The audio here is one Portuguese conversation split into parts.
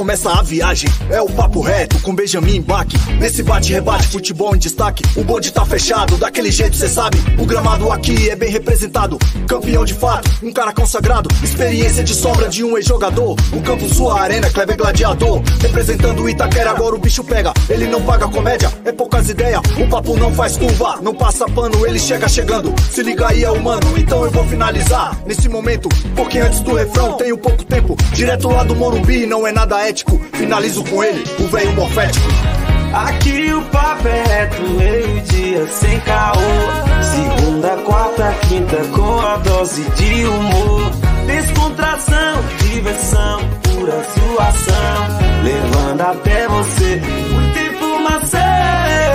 Começa a viagem. É o papo reto com Benjamin Bach. Nesse bate-rebate, futebol em destaque. O bonde tá fechado, daquele jeito cê sabe. O gramado aqui é bem representado. Campeão de fato, um cara consagrado. Experiência de sombra de um ex-jogador. O campo, sua arena, Kleber Gladiador. Representando o Itaquera, agora o bicho pega. Ele não paga comédia, é poucas ideias. O papo não faz curva, não passa pano, ele chega chegando. Se liga aí, é humano, então eu vou finalizar. Nesse momento, porque antes do refrão, tenho pouco tempo. Direto lá do Morumbi, não é nada Finalizo com ele, o velho morfético. Aqui o papo é reto, meio-dia sem caô. Segunda, quarta, quinta, com a dose de humor. Descontração, diversão, pura zoação. Levando até você muita informação.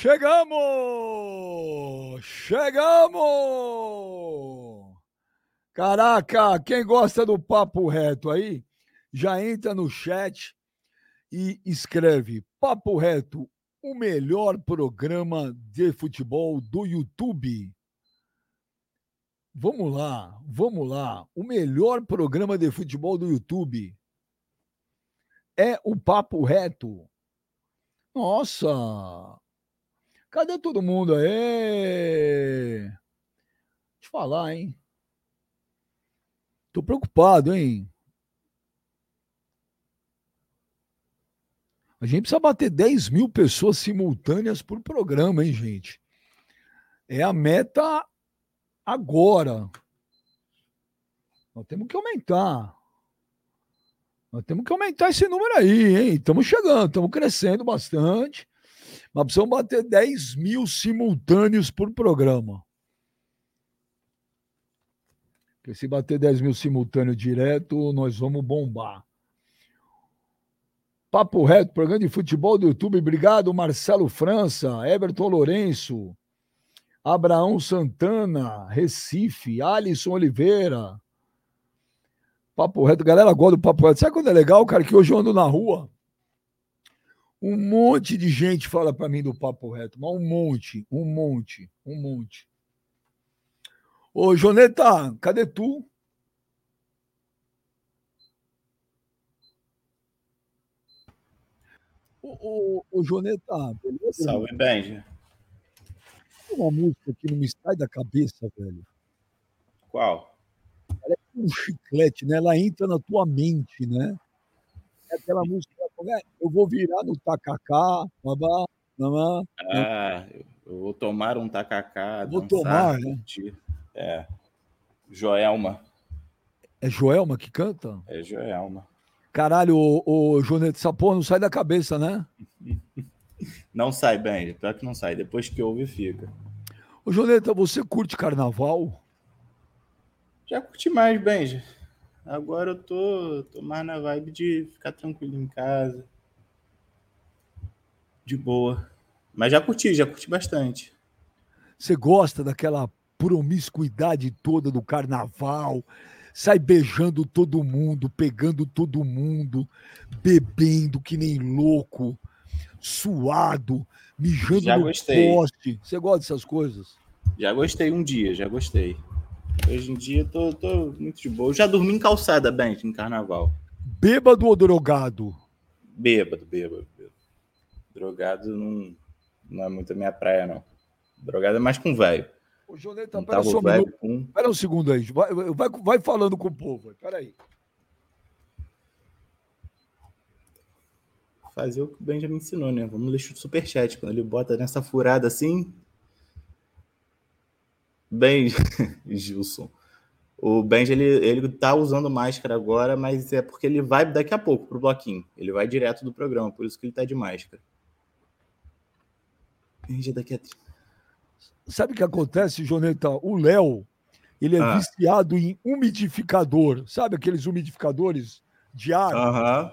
Chegamos! Chegamos! Caraca, quem gosta do papo reto aí, já entra no chat e escreve Papo Reto, o melhor programa de futebol do YouTube. Vamos lá, vamos lá. O melhor programa de futebol do YouTube é o Papo Reto. Nossa! Cadê todo mundo aí? Eu falar, hein? Tô preocupado, hein? A gente precisa bater 10 mil pessoas simultâneas por programa, hein, gente? É a meta agora. Nós temos que aumentar. Nós temos que aumentar esse número aí, hein? Estamos chegando, estamos crescendo bastante. Mas precisamos bater 10 mil simultâneos por programa. Porque se bater 10 mil simultâneos direto, nós vamos bombar. Papo Reto, programa de futebol do YouTube. Obrigado, Marcelo França, Everton Lourenço, Abraão Santana, Recife, Alisson Oliveira. Papo Reto, galera gosta do Papo Reto. Sabe quando é legal, cara? Que hoje eu ando na rua. Um monte de gente fala para mim do Papo Reto, mas um monte, um monte, um monte. Ô, Joneta, cadê tu? Ô, ô, ô Joneta, beleza? Salve, Benja. Uma música que não me sai da cabeça, velho. Qual? Ela é um chiclete, né? Ela entra na tua mente, né? É aquela música, né? eu vou virar no tacacá, babá, mamá. Ah, eu vou tomar um tacacá. Vou dançar, tomar, né? É. Joelma. É Joelma que canta? É Joelma. Caralho, ô, ô Joneta, essa porra não sai da cabeça, né? Não sai, Benja. Pior que não sai. Depois que ouve, fica. Ô, Joneta, você curte carnaval? Já curti mais, Benja. Agora eu tô, tô mais na vibe de ficar tranquilo em casa. De boa. Mas já curti, já curti bastante. Você gosta daquela promiscuidade toda do carnaval? Sai beijando todo mundo, pegando todo mundo, bebendo que nem louco, suado, mijando Já no gostei. poste. Você gosta dessas coisas? Já gostei um dia, já gostei. Hoje em dia eu tô, tô muito de boa. Eu já dormi em calçada, Benja, em carnaval. Bêbado ou drogado? Bêbado, bêbado, bêbado. Drogado não, não é muito a minha praia, não. Drogado é mais com velho. Ô, Joneta, Não pera só um minuto. com... Pera um segundo aí. Vai, vai, vai falando com o povo. Pera aí. Fazer o que o Benjamin ensinou, né? Vamos ler o superchat. Quando ele bota nessa furada assim. Ben, Gilson. O Benja, ele, ele tá usando máscara agora, mas é porque ele vai daqui a pouco pro bloquinho. Ele vai direto do programa, por isso que ele tá de máscara. Benja daqui a... Sabe o que acontece, Joneta? O Léo, ele é Ah. viciado em umidificador. Sabe aqueles umidificadores de ar? Aham.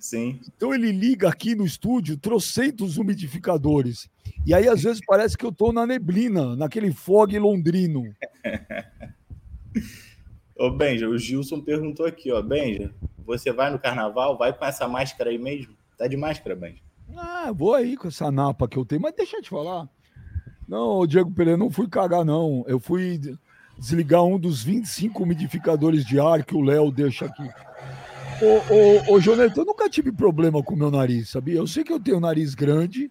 Sim. Então ele liga aqui no estúdio trocentos umidificadores. E aí, às vezes, parece que eu tô na neblina, naquele fog londrino. Ô, Benja, o Gilson perguntou aqui, ó. Benja, você vai no carnaval? Vai com essa máscara aí mesmo? Tá de máscara, Benji. Ah, vou aí com essa napa que eu tenho, mas deixa eu te falar. Não, Diego Pereira, não fui cagar, não. Eu fui desligar um dos 25 umidificadores de ar que o Léo deixa aqui. Ô, ô, ô Jonathan, eu nunca tive problema com o meu nariz, sabia? Eu sei que eu tenho nariz grande,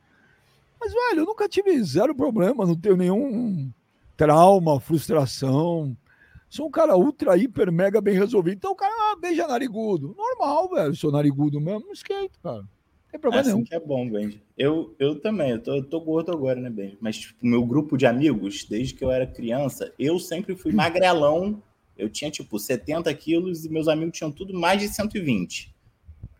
mas, velho, eu nunca tive zero problema, não tenho nenhum trauma, frustração. Sou um cara ultra, hiper, mega bem resolvido. Então o cara ah, beija narigudo. Normal, velho. Sou narigudo mesmo, não esquento, cara. Não tem problema assim nenhum. que é bom, Benji. Eu, eu também, eu tô, eu tô gordo agora, né, Benji? Mas, tipo, meu grupo de amigos, desde que eu era criança, eu sempre fui magrelão. Eu tinha, tipo, 70 quilos e meus amigos tinham tudo mais de 120.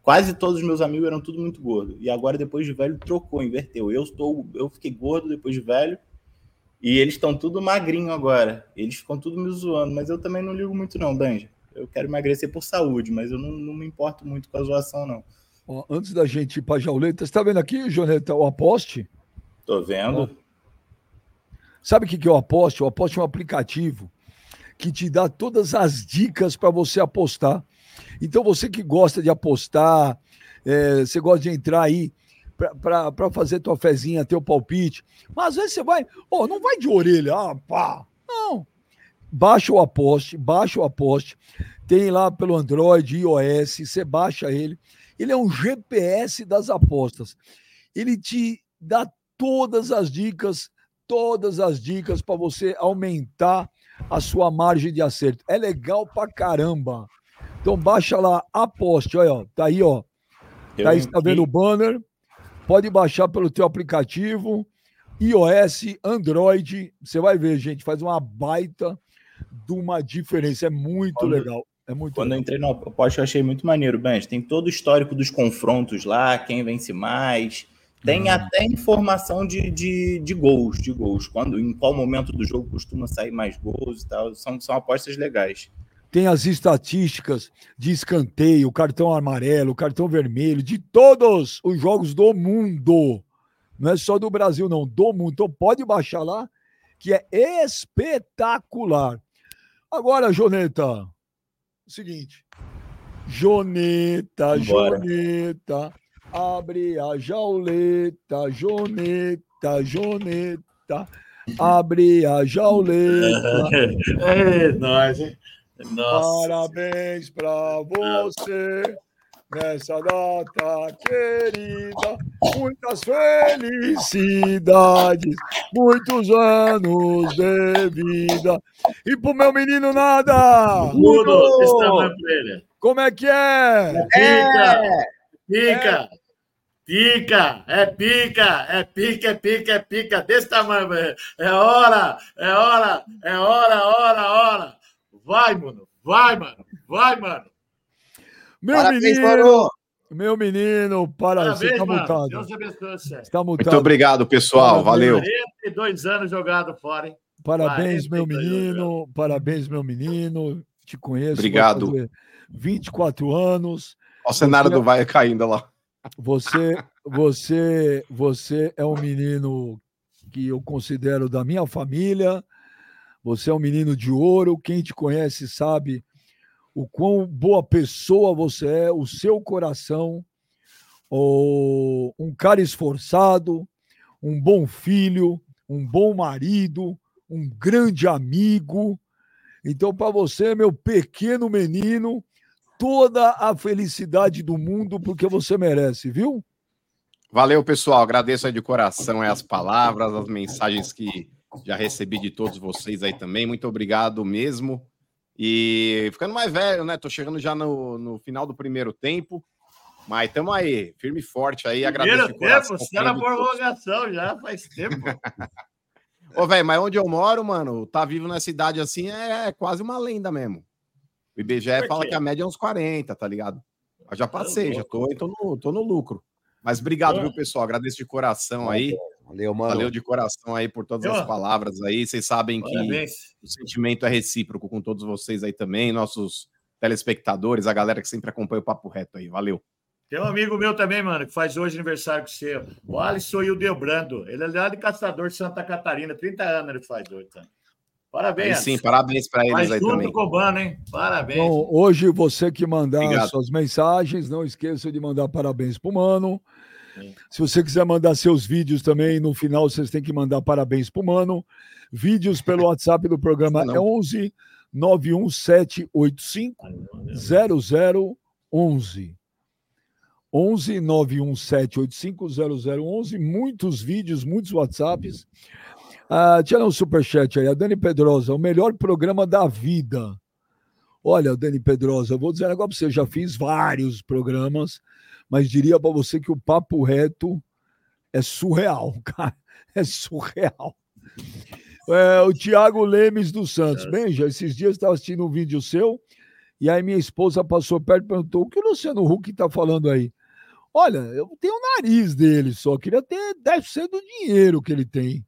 Quase todos os meus amigos eram tudo muito gordo. E agora, depois de velho, trocou, inverteu. Eu, estou, eu fiquei gordo depois de velho e eles estão tudo magrinho agora. Eles ficam tudo me zoando, mas eu também não ligo muito, não, Benja. Eu quero emagrecer por saúde, mas eu não, não me importo muito com a zoação, não. Ó, antes da gente ir para Jauleta, você tá vendo aqui, Joneta, o Aposte? Tô vendo. Sabe o que que é o Aposte? O Aposte é um aplicativo que te dá todas as dicas para você apostar. Então, você que gosta de apostar, é, você gosta de entrar aí para fazer tua fezinha, teu palpite, mas às vezes você vai, oh, não vai de orelha, ah, pá, não. Baixa o Aposte, baixa o Aposte, tem lá pelo Android, iOS, você baixa ele. Ele é um GPS das apostas. Ele te dá todas as dicas, todas as dicas para você aumentar a sua margem de acerto. É legal pra caramba. Então baixa lá, aposte, olha, ó, tá aí, ó. Tá aí, tá vendo o banner? Pode baixar pelo teu aplicativo, iOS, Android. Você vai ver, gente, faz uma baita de uma diferença. É muito Quando- legal. É muito Quando eu legal. entrei no aposta, eu achei muito maneiro, Benji. Tem todo o histórico dos confrontos lá, quem vence mais. Tem até informação de, de, de gols, de gols. Quando, em qual momento do jogo costuma sair mais gols e tal. São, são apostas legais. Tem as estatísticas de escanteio, cartão amarelo, cartão vermelho, de todos os jogos do mundo. Não é só do Brasil, não, do mundo. Então pode baixar lá, que é espetacular. Agora, Joneta, seguinte. Joneta, Vambora. Joneta, abre a jauleta, Joneta, Joneta, abre a jauleta. É nóis, hein? Nossa. Parabéns pra você nessa data querida. Muitas felicidades, muitos anos de vida. E pro meu menino nada! Tamanho pra ele. Como é que é? Pica! Pica! Pica! É pica! É pica, é pica, é pica! Desse tamanho, velho. É hora! É hora! É hora, hora, hora! Vai, mano! Vai, mano! Vai, mano! Meu Parabéns, menino! mano. Meu menino, para, Parabéns, tá mano! mutado. Deus abençoe você. Está mutado. Muito obrigado, pessoal. Valeu. 42 anos jogado fora, hein? Parabéns, meu 42 menino. Parabéns, meu menino. Te conheço. Obrigado. fazer 24 anos. Olha o cenário do Vai caindo lá. Você, você, você é um menino que eu considero da minha família. Você é um menino de ouro. Quem te conhece sabe o quão boa pessoa você é, o seu coração, o- um cara esforçado, um bom filho, um bom marido, um grande amigo. Então, para você, meu pequeno menino, toda a felicidade do mundo, porque você merece, viu? Valeu, pessoal. Agradeço aí de coração as palavras, as mensagens que já recebi de todos vocês aí também. Muito obrigado mesmo. E ficando mais velho, né? Tô chegando já no, no final do primeiro tempo. Mas estamos aí, firme e forte aí. Agradeço Primeiro de coração. tempo, você era todos. prorrogação já faz tempo. Ô, velho, mas onde eu moro, mano, tá vivo nessa idade assim é quase uma lenda mesmo. O IBGE fala que a média é uns 40, tá ligado? Eu já passei, já tô, louco. tô, no, tô no lucro. Mas obrigado, viu, pessoal? Agradeço de coração aí. Valeu, mano. Valeu de coração aí por todas as palavras aí. Vocês sabem que o sentimento é recíproco com todos vocês aí também, nossos telespectadores, a galera que sempre acompanha o Papo Reto aí. Valeu. Tem um amigo meu também, mano, que faz hoje aniversário com você. O Alisson Hildebrando. Ele é lá de Caçador de Santa Catarina. 30 anos ele faz hoje. Tá? Parabéns. Aí sim, parabéns para eles Faz aí tudo também. cobando, hein? Parabéns. Então, hoje você que mandar Obrigado. suas mensagens, não esqueça de mandar parabéns pro Mano. Sim. Se você quiser mandar seus vídeos também, no final vocês têm que mandar parabéns pro Mano. Vídeos pelo WhatsApp do programa Não. é 11 91785 0011. 11 91785 0011. Muitos vídeos, muitos WhatsApps. Ah, tinha um superchat aí. A Dani Pedrosa, o melhor programa da vida. Olha, Dani Pedrosa, eu vou dizer um negócio pra você. Já fiz vários programas, mas diria para você que o Papo Reto é surreal, cara. É surreal. É, o Tiago Lemes dos Santos. Bem, já esses dias eu estava assistindo um vídeo seu e aí minha esposa passou perto e perguntou: o que o Luciano Huck está falando aí? Olha, eu tenho o nariz dele só, queria ter 10% do dinheiro que ele tem.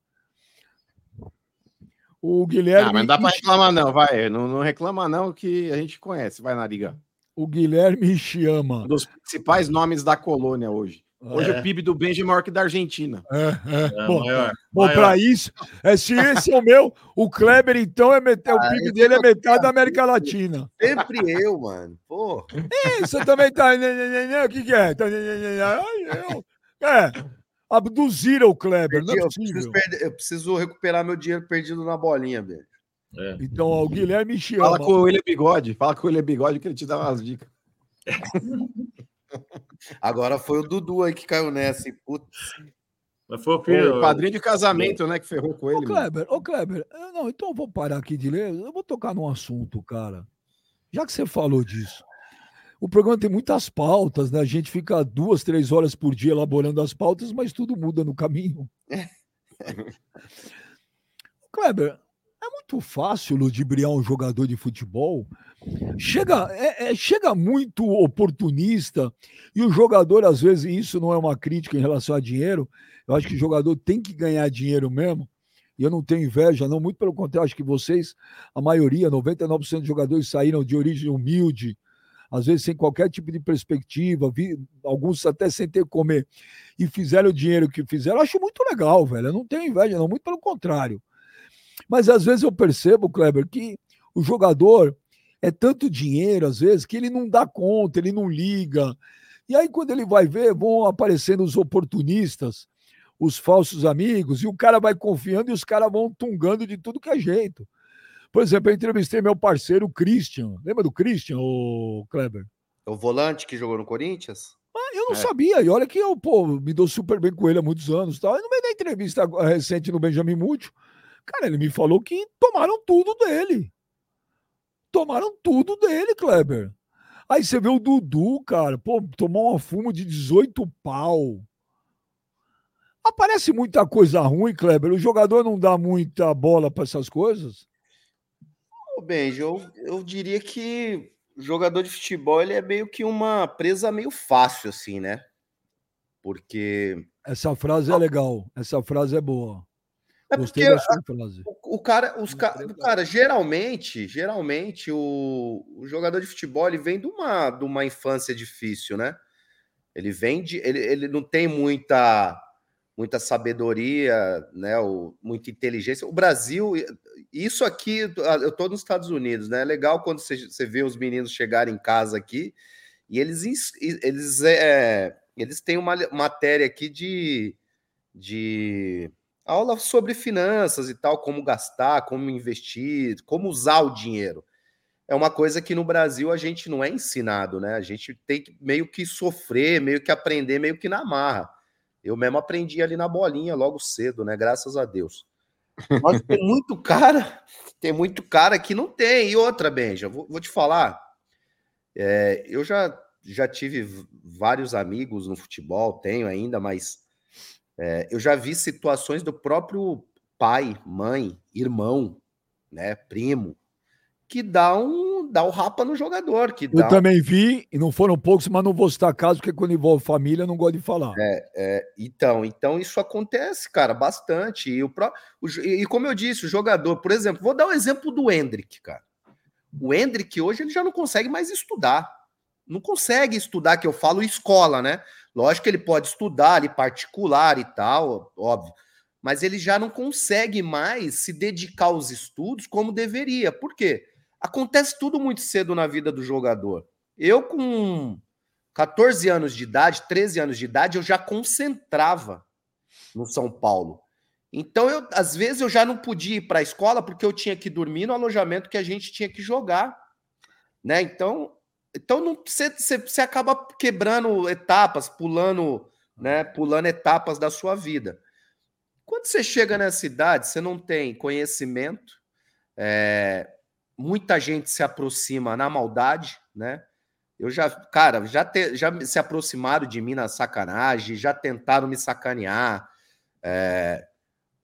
O Guilherme. Ah, mas não dá para reclamar, não, vai. Não, não reclama, não, que a gente conhece, vai na liga. O Guilherme Chiama. Um dos principais nomes da colônia hoje. Hoje É. o PIB do Benji é maior que da Argentina. É, é. É, Bom, maior, bom para isso, é, se esse é o meu, o Kleber, então, é met... o Ah, PIB esse dele é eu metade da América Latina. Sempre eu, mano. Pô, Você também tá. né, né, né, O que, que é? Tá, eu- É, abduziram o Kleber, não perdi, é eu, preciso perder- eu preciso recuperar meu dinheiro perdido na bolinha, velho. É. Então, ó, o Guilherme Chiama. Fala com o William Bigode, fala com o William Bigode que ele te dá umas dicas. Agora foi o Dudu aí que caiu nessa. e, Putz, Mas foi o filho. O padrinho de casamento, né, que ferrou com Ô, ele. mano. Kleber, ô, Kleber, não, então eu vou parar aqui de ler, eu vou tocar num assunto, cara. Já que você falou disso. O programa tem muitas pautas, né? A gente fica duas, três horas por dia elaborando as pautas, mas tudo muda no caminho. Kleber, é muito fácil ludibriar um jogador de futebol. Chega, é- é- chega muito oportunista e o jogador, às vezes, isso não é uma crítica em relação a dinheiro, eu acho que o jogador tem que ganhar dinheiro mesmo. E eu não tenho inveja, não, muito pelo contrário, acho que vocês, a maioria, 99% dos jogadores saíram de origem humilde, às vezes sem qualquer tipo de perspectiva, vi- alguns até sem ter que comer, e fizeram o dinheiro que fizeram. Acho muito legal, velho. Eu não tenho inveja, não, muito pelo contrário. Mas às vezes eu percebo, Kleber, que o jogador é tanto dinheiro, às vezes, que ele não dá conta, ele não liga. E aí, quando ele vai ver, vão aparecendo os oportunistas, os falsos amigos, e o cara vai confiando e os caras vão tungando de tudo que é jeito. Por exemplo, eu entrevistei meu parceiro, Christian. Lembra do Christian, o Kleber? é o volante que jogou no Corinthians? Ah, Eu não É. sabia, e olha que eu, pô, me dou super bem com ele há muitos anos. Tal. E no meio da entrevista recente no Benjamin Múcio, cara, ele me falou que tomaram tudo dele. Tomaram tudo dele, Kleber. Aí você vê o Dudu, cara, pô, tomou uma fumo de 18 pau. Aparece muita coisa ruim, Kleber. O jogador não dá muita bola para essas coisas. Ô, Benji, eu, eu diria que o jogador de futebol ele é meio que uma presa meio fácil, assim, né? Porque Essa frase é legal. Essa frase é boa. é Gostei porque da sua frase. o, o cara, os ca... cara, geralmente, geralmente o, o jogador de futebol ele vem de uma, de uma infância difícil, né? Ele vem de, ele, ele não tem muita muita sabedoria, né? O, muita inteligência. O Brasil, isso aqui, eu tô nos Estados Unidos, né? É legal quando você, você vê os meninos chegarem em casa aqui e eles eles é, eles têm uma matéria aqui de de aula sobre finanças e tal, como gastar, como investir, como usar o dinheiro. É uma coisa que no Brasil a gente não é ensinado, né? A gente tem que meio que sofrer, meio que aprender, meio que na marra. Eu mesmo aprendi ali na bolinha logo cedo, né? Graças a Deus. Mas tem muito cara, tem muito cara que não tem. E outra, Benja, vou, vou te falar. é, eu já, já tive vários amigos no futebol, tenho ainda, mas é, eu já vi situações do próprio pai, mãe, irmão, né, primo, que dá um, dá um rapa no jogador, que Eu um- também vi, e não foram poucos, mas não vou citar caso, porque quando envolve família, eu não gosto de falar. É, então, então isso acontece, cara, bastante. E, o pró- o e como eu disse, o jogador, por exemplo, vou dar o exemplo do Hendrick, cara. O Hendrick hoje ele já não consegue mais estudar. Não consegue estudar, que eu falo escola, né? Lógico que ele pode estudar ali particular e tal, óbvio. mas ele já não consegue mais se dedicar aos estudos como deveria. Por quê? Acontece tudo muito cedo na vida do jogador. Eu, com 14 anos de idade, 13 anos de idade, eu já concentrava no São Paulo. Então, eu, às vezes, eu já não podia ir para a escola porque eu tinha que dormir no alojamento que a gente tinha que jogar. Né? Então, então você, você acaba quebrando etapas, pulando, né, pulando etapas da sua vida. Quando você chega nessa idade, você não tem conhecimento, é, muita gente se aproxima na maldade, né? Eu já, cara, já, te, já se aproximaram de mim na sacanagem, já tentaram me sacanear. É,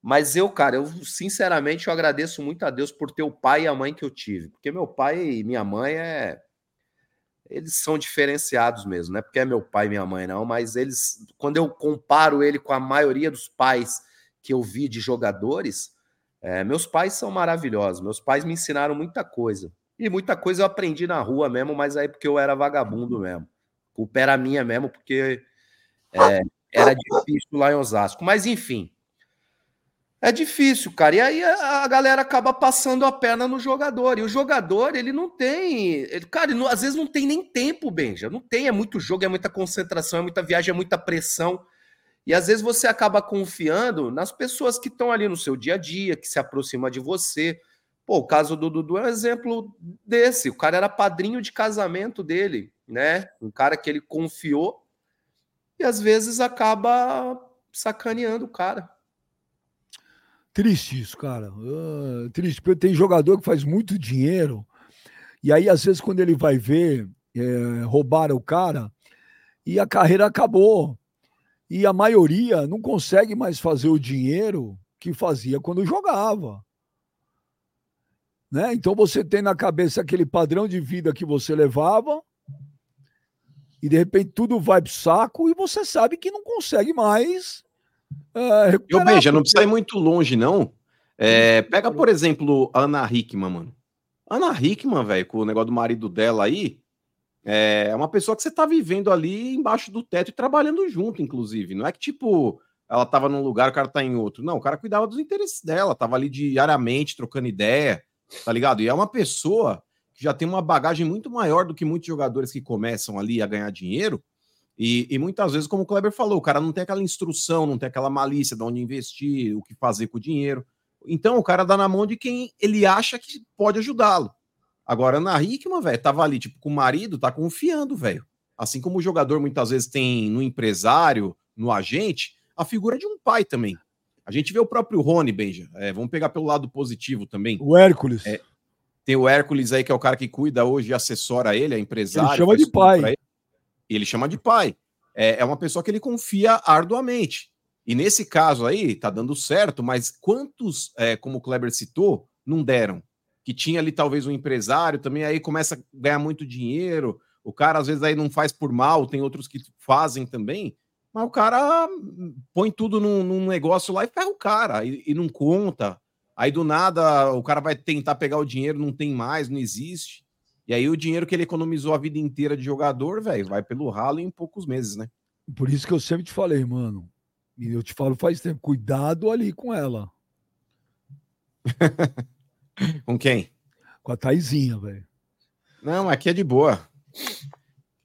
mas eu, cara, eu sinceramente eu agradeço muito a Deus por ter o pai e a mãe que eu tive. Porque meu pai e minha mãe é. Eles são diferenciados mesmo, não é porque é meu pai e minha mãe, não, mas eles, quando eu comparo ele com a maioria dos pais que eu vi de jogadores, é, meus pais são maravilhosos. Meus pais me ensinaram muita coisa. E muita coisa eu aprendi na rua mesmo, mas aí porque eu era vagabundo mesmo. A culpa era minha mesmo, porque é, era difícil lá em Osasco. Mas enfim, é difícil, cara. E aí a, galera acaba passando a perna no jogador. E o jogador, ele não tem. Ele, cara, ele não, às vezes não tem nem tempo, Benja. Não tem. É muito jogo, é muita concentração, é muita viagem, é muita pressão. E às vezes você acaba confiando nas pessoas que estão ali no seu dia a dia, que se aproximam de você. Pô, o caso do Dudu é um exemplo desse. O cara era padrinho de casamento dele, né? Um cara que ele confiou e às vezes acaba sacaneando o cara. Triste isso, cara. Uh, triste, porque tem jogador que faz muito dinheiro e aí às vezes quando ele vai ver, é, roubaram o cara e a carreira acabou. E a maioria não consegue mais fazer o dinheiro que fazia quando jogava. Né? Então você tem na cabeça aquele padrão de vida que você levava, e de repente tudo vai pro saco e você sabe que não consegue mais. Uh, eu veja, não precisa ir muito longe, não. É, pega, por exemplo, a Ana Hickman, mano. Ana Hickman, velho, com o negócio do marido dela aí, é uma pessoa que você tá vivendo ali embaixo do teto e trabalhando junto, inclusive. Não é que, tipo, ela tava num lugar, o cara tá em outro. Não, o cara cuidava dos interesses dela, tava ali diariamente trocando ideia tá ligado? E é uma pessoa que já tem uma bagagem muito maior do que muitos jogadores que começam ali a ganhar dinheiro. E, e, muitas vezes, como o Kleber falou, o cara não tem aquela instrução, não tem aquela malícia de onde investir, o que fazer com o dinheiro. Então, o cara dá na mão de quem ele acha que pode ajudá-lo. Agora, na Hickman, velho, tava ali, tipo, com o marido, tá confiando, velho. Assim como o jogador muitas vezes tem no empresário, no agente, a figura de um pai também. A gente vê o próprio Rony, Benja. É, vamos pegar pelo lado positivo também. O Hércules. É, tem o Hércules aí, que é o cara que cuida hoje e assessora ele, é empresário. Ele chama de pai. Ele. ele. chama de pai. É, é uma pessoa que ele confia arduamente. E nesse caso aí, tá dando certo, mas quantos, é, como o Kleber citou, não deram? Que tinha ali talvez um empresário também, aí começa a ganhar muito dinheiro. O cara às vezes aí não faz por mal, tem outros que fazem também. Mas o cara põe tudo num, num negócio lá e ferra o cara, e, e, não conta. Aí do nada o cara vai tentar pegar o dinheiro, não tem mais, não existe. E aí o dinheiro que ele economizou a vida inteira de jogador, velho, vai pelo ralo em poucos meses, né? Por isso que eu sempre te falei, mano. E eu te falo faz tempo, cuidado ali com ela. com quem? Com a Taizinha, velho. Não, aqui é de boa.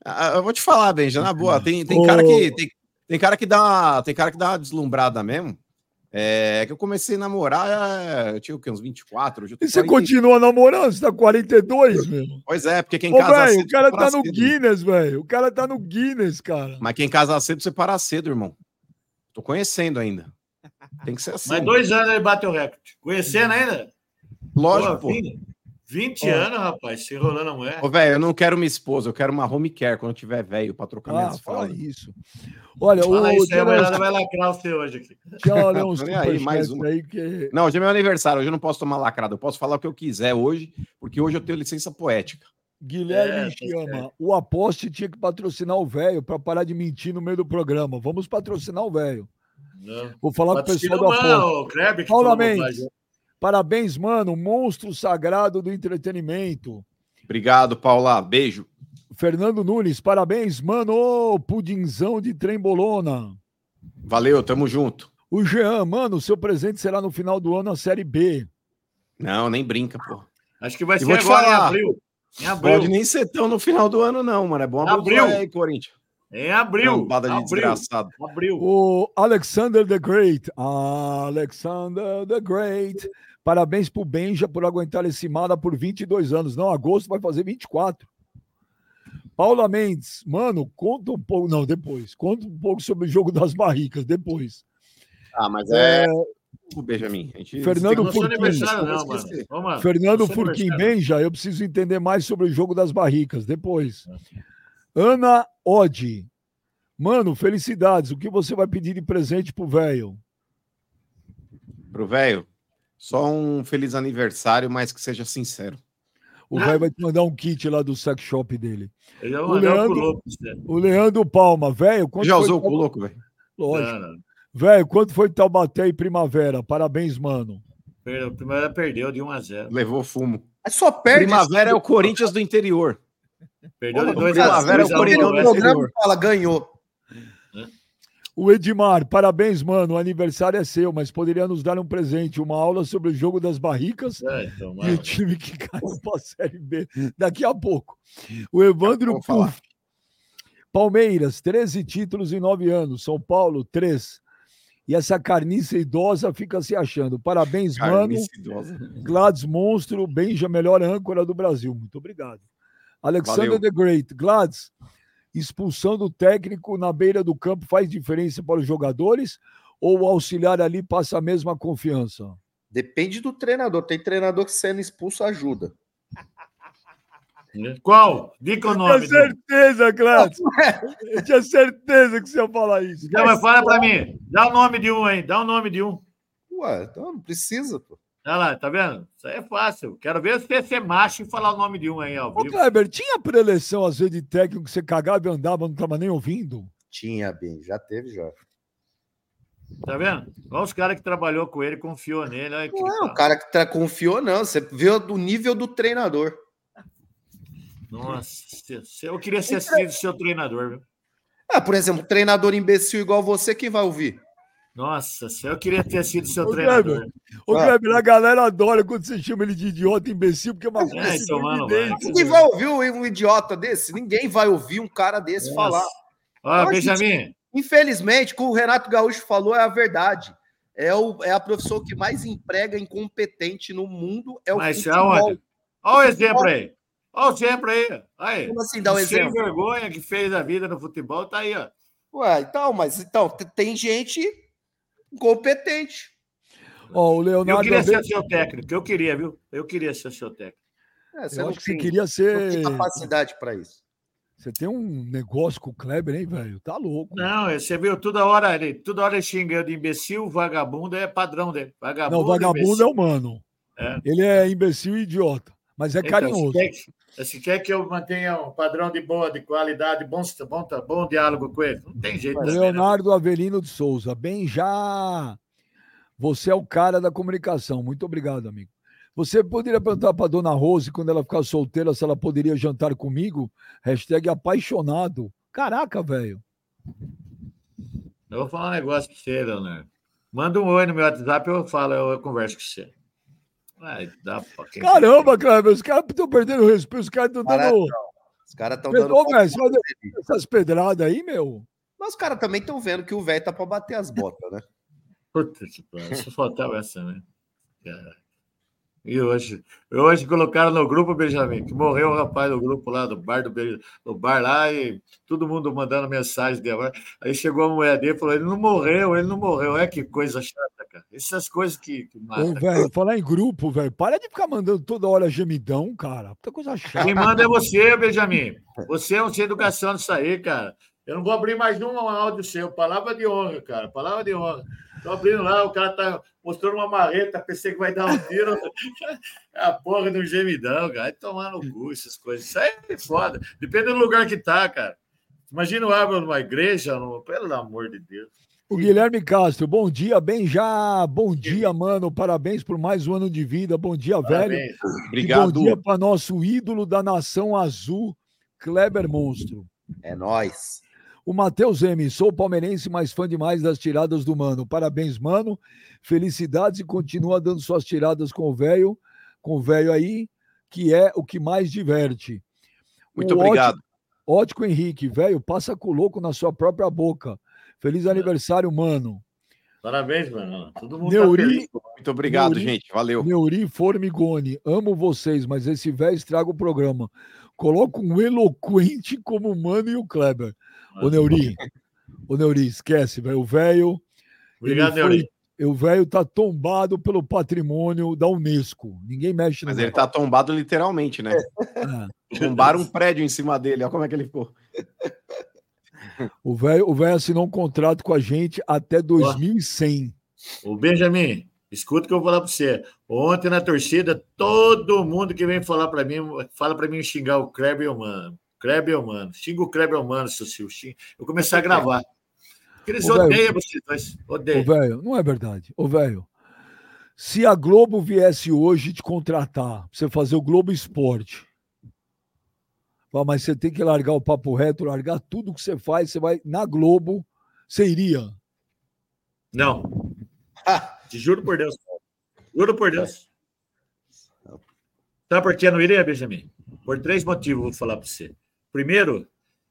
Ah, eu vou te falar, Benja, na boa. Tem, tem cara que. Tem, tem cara que dá, tem cara que dá uma deslumbrada mesmo. É que eu comecei a namorar, é, eu tinha o quê, uns 24. Hoje e você 40... continua namorando? Você tá 42 mesmo? Pois é, porque quem Ô, casa véio, cedo. O cara tá no cedo. Guinness, velho. O cara tá no Guinness, cara. Mas quem casa cedo, você para cedo, irmão. Tô conhecendo ainda. Tem que ser assim. Mas dois anos ele bateu o recorde. Conhecendo ainda? Lógico, pô. 20 anos, rapaz, se enrolando a mulher. Ô, velho, eu não quero minha esposa, eu quero uma home care quando eu tiver velho pra trocar ah, minhas fala isso. Olha, fala o isso aí, vai lacrar você hoje aqui. Tchau, né, uns aí, mais um. Aí que... Não, hoje é meu aniversário, hoje eu não posso tomar lacrado, eu posso falar o que eu quiser hoje, porque hoje eu tenho licença poética. Guilherme é, chama. Tá o aposte tinha que patrocinar o velho para parar de mentir no meio do programa. Vamos patrocinar o velho. Vou falar com o pessoal do aposte. Paula Mendes. Parabéns, mano. Monstro sagrado do entretenimento. Obrigado, Paula. Beijo. Fernando Nunes, parabéns, mano. Pudinzão de trembolona. Valeu, tamo junto. O Jean, mano, o seu presente será no final do ano a Série B. Não, nem brinca, pô. Acho que vai E ser agora em falar, abril. Em abril. Pode nem ser tão no final do ano, não, mano. É bom Abril. abrir aí, Corinthians. Em abril. Cambada de abril. desgraçado. Abril. O Alexander the Great. Alexander the Great. Parabéns pro Benja por aguentar esse mala por 22 anos. Não, agosto vai fazer 24. Paula Mendes, mano, conta um pouco. Não, depois. Conta um pouco sobre o jogo das barricas, depois. Ah, mas É, é. O Benjamin. A gente Fernando Não é seu Furquim. aniversário, não, mano. Fernando Furquim. Benja, eu preciso entender mais sobre o jogo das barricas, depois. Ana Odi. Mano, felicidades. O que você vai pedir de presente pro velho? Pro velho, só um feliz aniversário, mas que seja sincero. O velho vai te mandar um kit lá do sex shop dele. Eu já O o Leandro- louco. O Leandro Palma, velho, Já foi usou o Tau- cu louco, velho? Lógico. Velho, quanto foi Taubaté e Primavera? Parabéns, mano. Perdeu. Primeiro perdeu de 1 a 0. Levou fumo. Mas só perde. Primavera é o Corinthians do interior. Perdeu de Porra, 2 a 0. Primavera é o Corinthians O do programa interior. fala, ganhou. O Edmar, parabéns, mano. O aniversário é seu, mas poderia nos dar um presente, uma aula sobre o jogo das barricas É, então, e o mano. time que caiu pra Série B daqui a pouco. O Evandro falar. Puff. Palmeiras, 13 títulos em 9 anos. São Paulo, 3. E essa carniça idosa fica se achando. Parabéns, mano. Carniça idosa. Gladys Monstro, Benja, melhor âncora do Brasil. Muito obrigado. Alexander Valeu. the Great. Gladys, expulsão do técnico na beira do campo faz diferença para os jogadores ou o auxiliar ali passa a mesma confiança? Depende do treinador. Tem treinador que sendo expulso ajuda. Qual? Diga o Eu nome. tinha do- certeza, Gladys. Eu tinha certeza que você ia falar isso. Não, mas fala pra mim. Dá o nome de um aí. Dá o nome de um. Ué, então não precisa, pô. Olha lá, tá vendo? Isso aí é fácil. Quero ver se você ser macho e falar o nome de um aí, ó. Ô, Kleber, tinha preleção às vezes de técnico que você cagava e andava, não estava nem ouvindo? Tinha, bem, já teve já. Tá vendo? Olha os caras que trabalhou com ele, confiou nele. Olha Não, tá. o cara que tra- confiou, não. Você viu o nível do treinador. Nossa, eu queria ser sido seu treinador, viu? Ah, por exemplo, treinador imbecil igual você, quem vai ouvir? Nossa, se eu queria ter sido seu Ô, treinador. Kleber, Ô, Ah. Kleber, a galera adora quando você chama ele de idiota, imbecil, porque é uma coisa É, assim, então, mano, evidente. Ninguém vai ouvir um idiota desse. Ninguém vai ouvir um cara desse Nossa. falar. Ó, Ó, Benjamin, Infelizmente, o que o Renato Gaúcho falou é a verdade. É, o, é a profissão que mais emprega incompetente no mundo. É o mas futebol. aonde? Olha o exemplo aí. Olha o exemplo aí. Aí. Como assim dá um Sem exemplo? vergonha que fez a vida no futebol, tá aí, ó. Ué, então, mas então, tem gente incompetente. Ó, o Eu Leonardo queria ser seu técnico, eu queria, viu? Eu queria ser seu técnico. É, você Eu não acho que tem, queria não ser. tem capacidade para isso. Você tem um negócio com o Kleber, hein, velho? Tá louco. Não, você viu toda hora ele, toda hora ele xinga eu de imbecil, vagabundo é padrão dele. Vagabundo, Não, vagabundo imbecil. é humano. É. Ele é imbecil e idiota, mas é Então, carinhoso. Que- se quer que eu mantenha um padrão de boa, de qualidade, bom, bom, bom diálogo com ele, não tem jeito. Leonardo Avelino de Souza, bem já. Você é o cara da comunicação. Muito obrigado, amigo. Você poderia perguntar para dona Rose, quando ela ficar solteira, se ela poderia jantar comigo? Hashtag apaixonado. Caraca, velho. Eu vou falar um negócio pra você, Leonardo. Manda um oi no meu WhatsApp, eu falo, eu, eu converso com você. Ai, dá pra quem Caramba, Kleber, os caras estão perdendo o respeito, os caras estão dando Os caras estão dando. ô, velho, nele. essas pedradas aí, meu. Mas os caras também estão vendo que o velho tá para bater as botas, né? Puta que pariu, essa, né? Cara. E hoje? Hoje colocaram no grupo, Benjamin, que morreu o rapaz do grupo lá, do bar do, do bar lá, e todo mundo mandando mensagem dele. Aí chegou a mulher dele e falou: ele não morreu, ele não morreu. É que coisa chata, cara. Essas coisas que, que Ô, velho, falar em grupo, velho. Para de ficar mandando toda hora gemidão, cara. Puta coisa chata. Quem manda é você, Benjamin. Você é um sem educação nisso aí, cara. Eu não vou abrir mais um áudio seu. Palavra de honra, cara. Palavra de honra. Tô abrindo lá, o cara tá mostrando uma marreta, pensei que vai dar um tiro. É a porra de um gemidão, cara. Vai tomar no cu essas coisas. Isso aí é foda. Depende do lugar que tá, cara. Imagina o abro numa igreja, no... pelo amor de Deus. O Guilherme Castro, bom dia, bem já. Bom dia, mano. Parabéns por mais um ano de vida. Bom dia, velho. Parabéns. E Obrigado. bom dia para nosso ídolo da nação azul, Kleber Monstro. É nós. O Matheus M, sou palmeirense, mas fã demais das tiradas do Mano. Parabéns, Mano. Felicidades e continua dando suas tiradas com o velho, com o velho aí, que é o que mais diverte. Muito O obrigado. Ótico Henrique, velho, passa com o louco na sua própria boca. Feliz aniversário, mano. Parabéns, mano. Todo mundo Neuri- tá feliz. Muito obrigado, Neuri- gente. Valeu. Neuri Formigoni, amo vocês, mas esse velho estraga o programa. Coloca um eloquente como o Mano e o Kleber. Ô, Neuri, ô, Neuri, esquece, velho. O velho. Obrigado, foi- Neuri. O velho tá tombado pelo patrimônio da Unesco. Ninguém mexe no Mas ele velho. tá tombado literalmente, né? É. Tombaram um prédio em cima dele. Olha como é que ele ficou. O velho o assinou um contrato com a gente até 2100. Ô, Benjamin, escuta o que eu vou falar para você. Ontem na torcida, todo mundo que vem falar para mim, fala para mim xingar o Kleber e o Mano. Kleber e o Mano. Xinga o Kleber e o Mano, seu Silvio. Xinga. Eu comecei a gravar. Porque eles Ô, odeiam vocês dois. Ô, Odeiam. velho, não é verdade. Ô, velho, se a Globo viesse hoje te contratar pra você fazer o Globo Esporte, fala, mas você tem que largar o papo reto, largar tudo que você faz, você vai na Globo, você iria. Não. Te juro por Deus. Juro por Deus. Sabe por que eu não iria, Benjamin? Por três motivos, vou falar para você. Primeiro,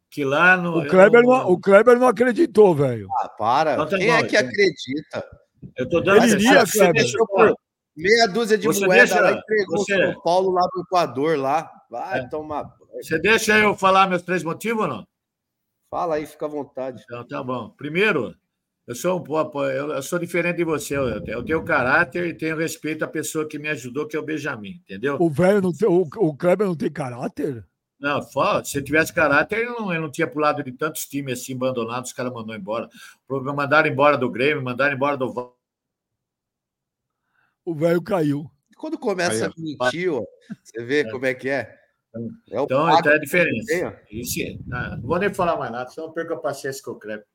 que lá no. O Kleber eu não, o Kleber não acreditou, velho. Ah, para. Então tá Quem bom, é que então. acredita? Eu tô dando Ele iria, você Kleber. deixa eu- Meia dúzia de Você moeda deixa- lá entregou você- São Paulo lá no Equador lá. Vai É. tomar. Você deixa eu falar meus três motivos ou não? Fala aí, fica à vontade. Então, tá bom. Primeiro, eu sou um pouco, eu, sou diferente de você. Eu, eu tenho caráter e tenho respeito à pessoa que me ajudou, que é o Benjamin, entendeu? O velho não tem, o, o Kleber não tem caráter? Não, fala, se tivesse caráter, eu não, eu não tinha pulado de tantos times assim abandonados, os caras mandaram embora. Mandaram embora do Grêmio, mandaram embora do O velho caiu. Quando começa Aí, a mentir, ó, você vê como é que é. É o Então, então é a que diferença. Isso, é- ah, não vou nem falar mais nada, senão eu perco a paciência com o Kleber.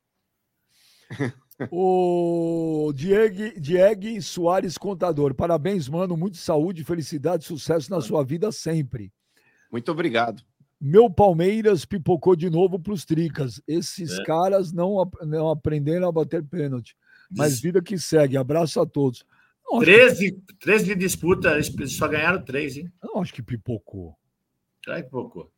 O Diego, Diego Soares Contador. Parabéns, mano. Muita saúde, felicidade, sucesso na sua vida sempre. Muito obrigado. Meu Palmeiras pipocou de novo pros Tricas. Esses É. caras não, não aprenderam a bater pênalti. Mas vida que segue. Abraço a todos. Não acho, que, 13, 13 de disputa, eles só ganharam três, hein? não acho que pipocou. Ai, pouco.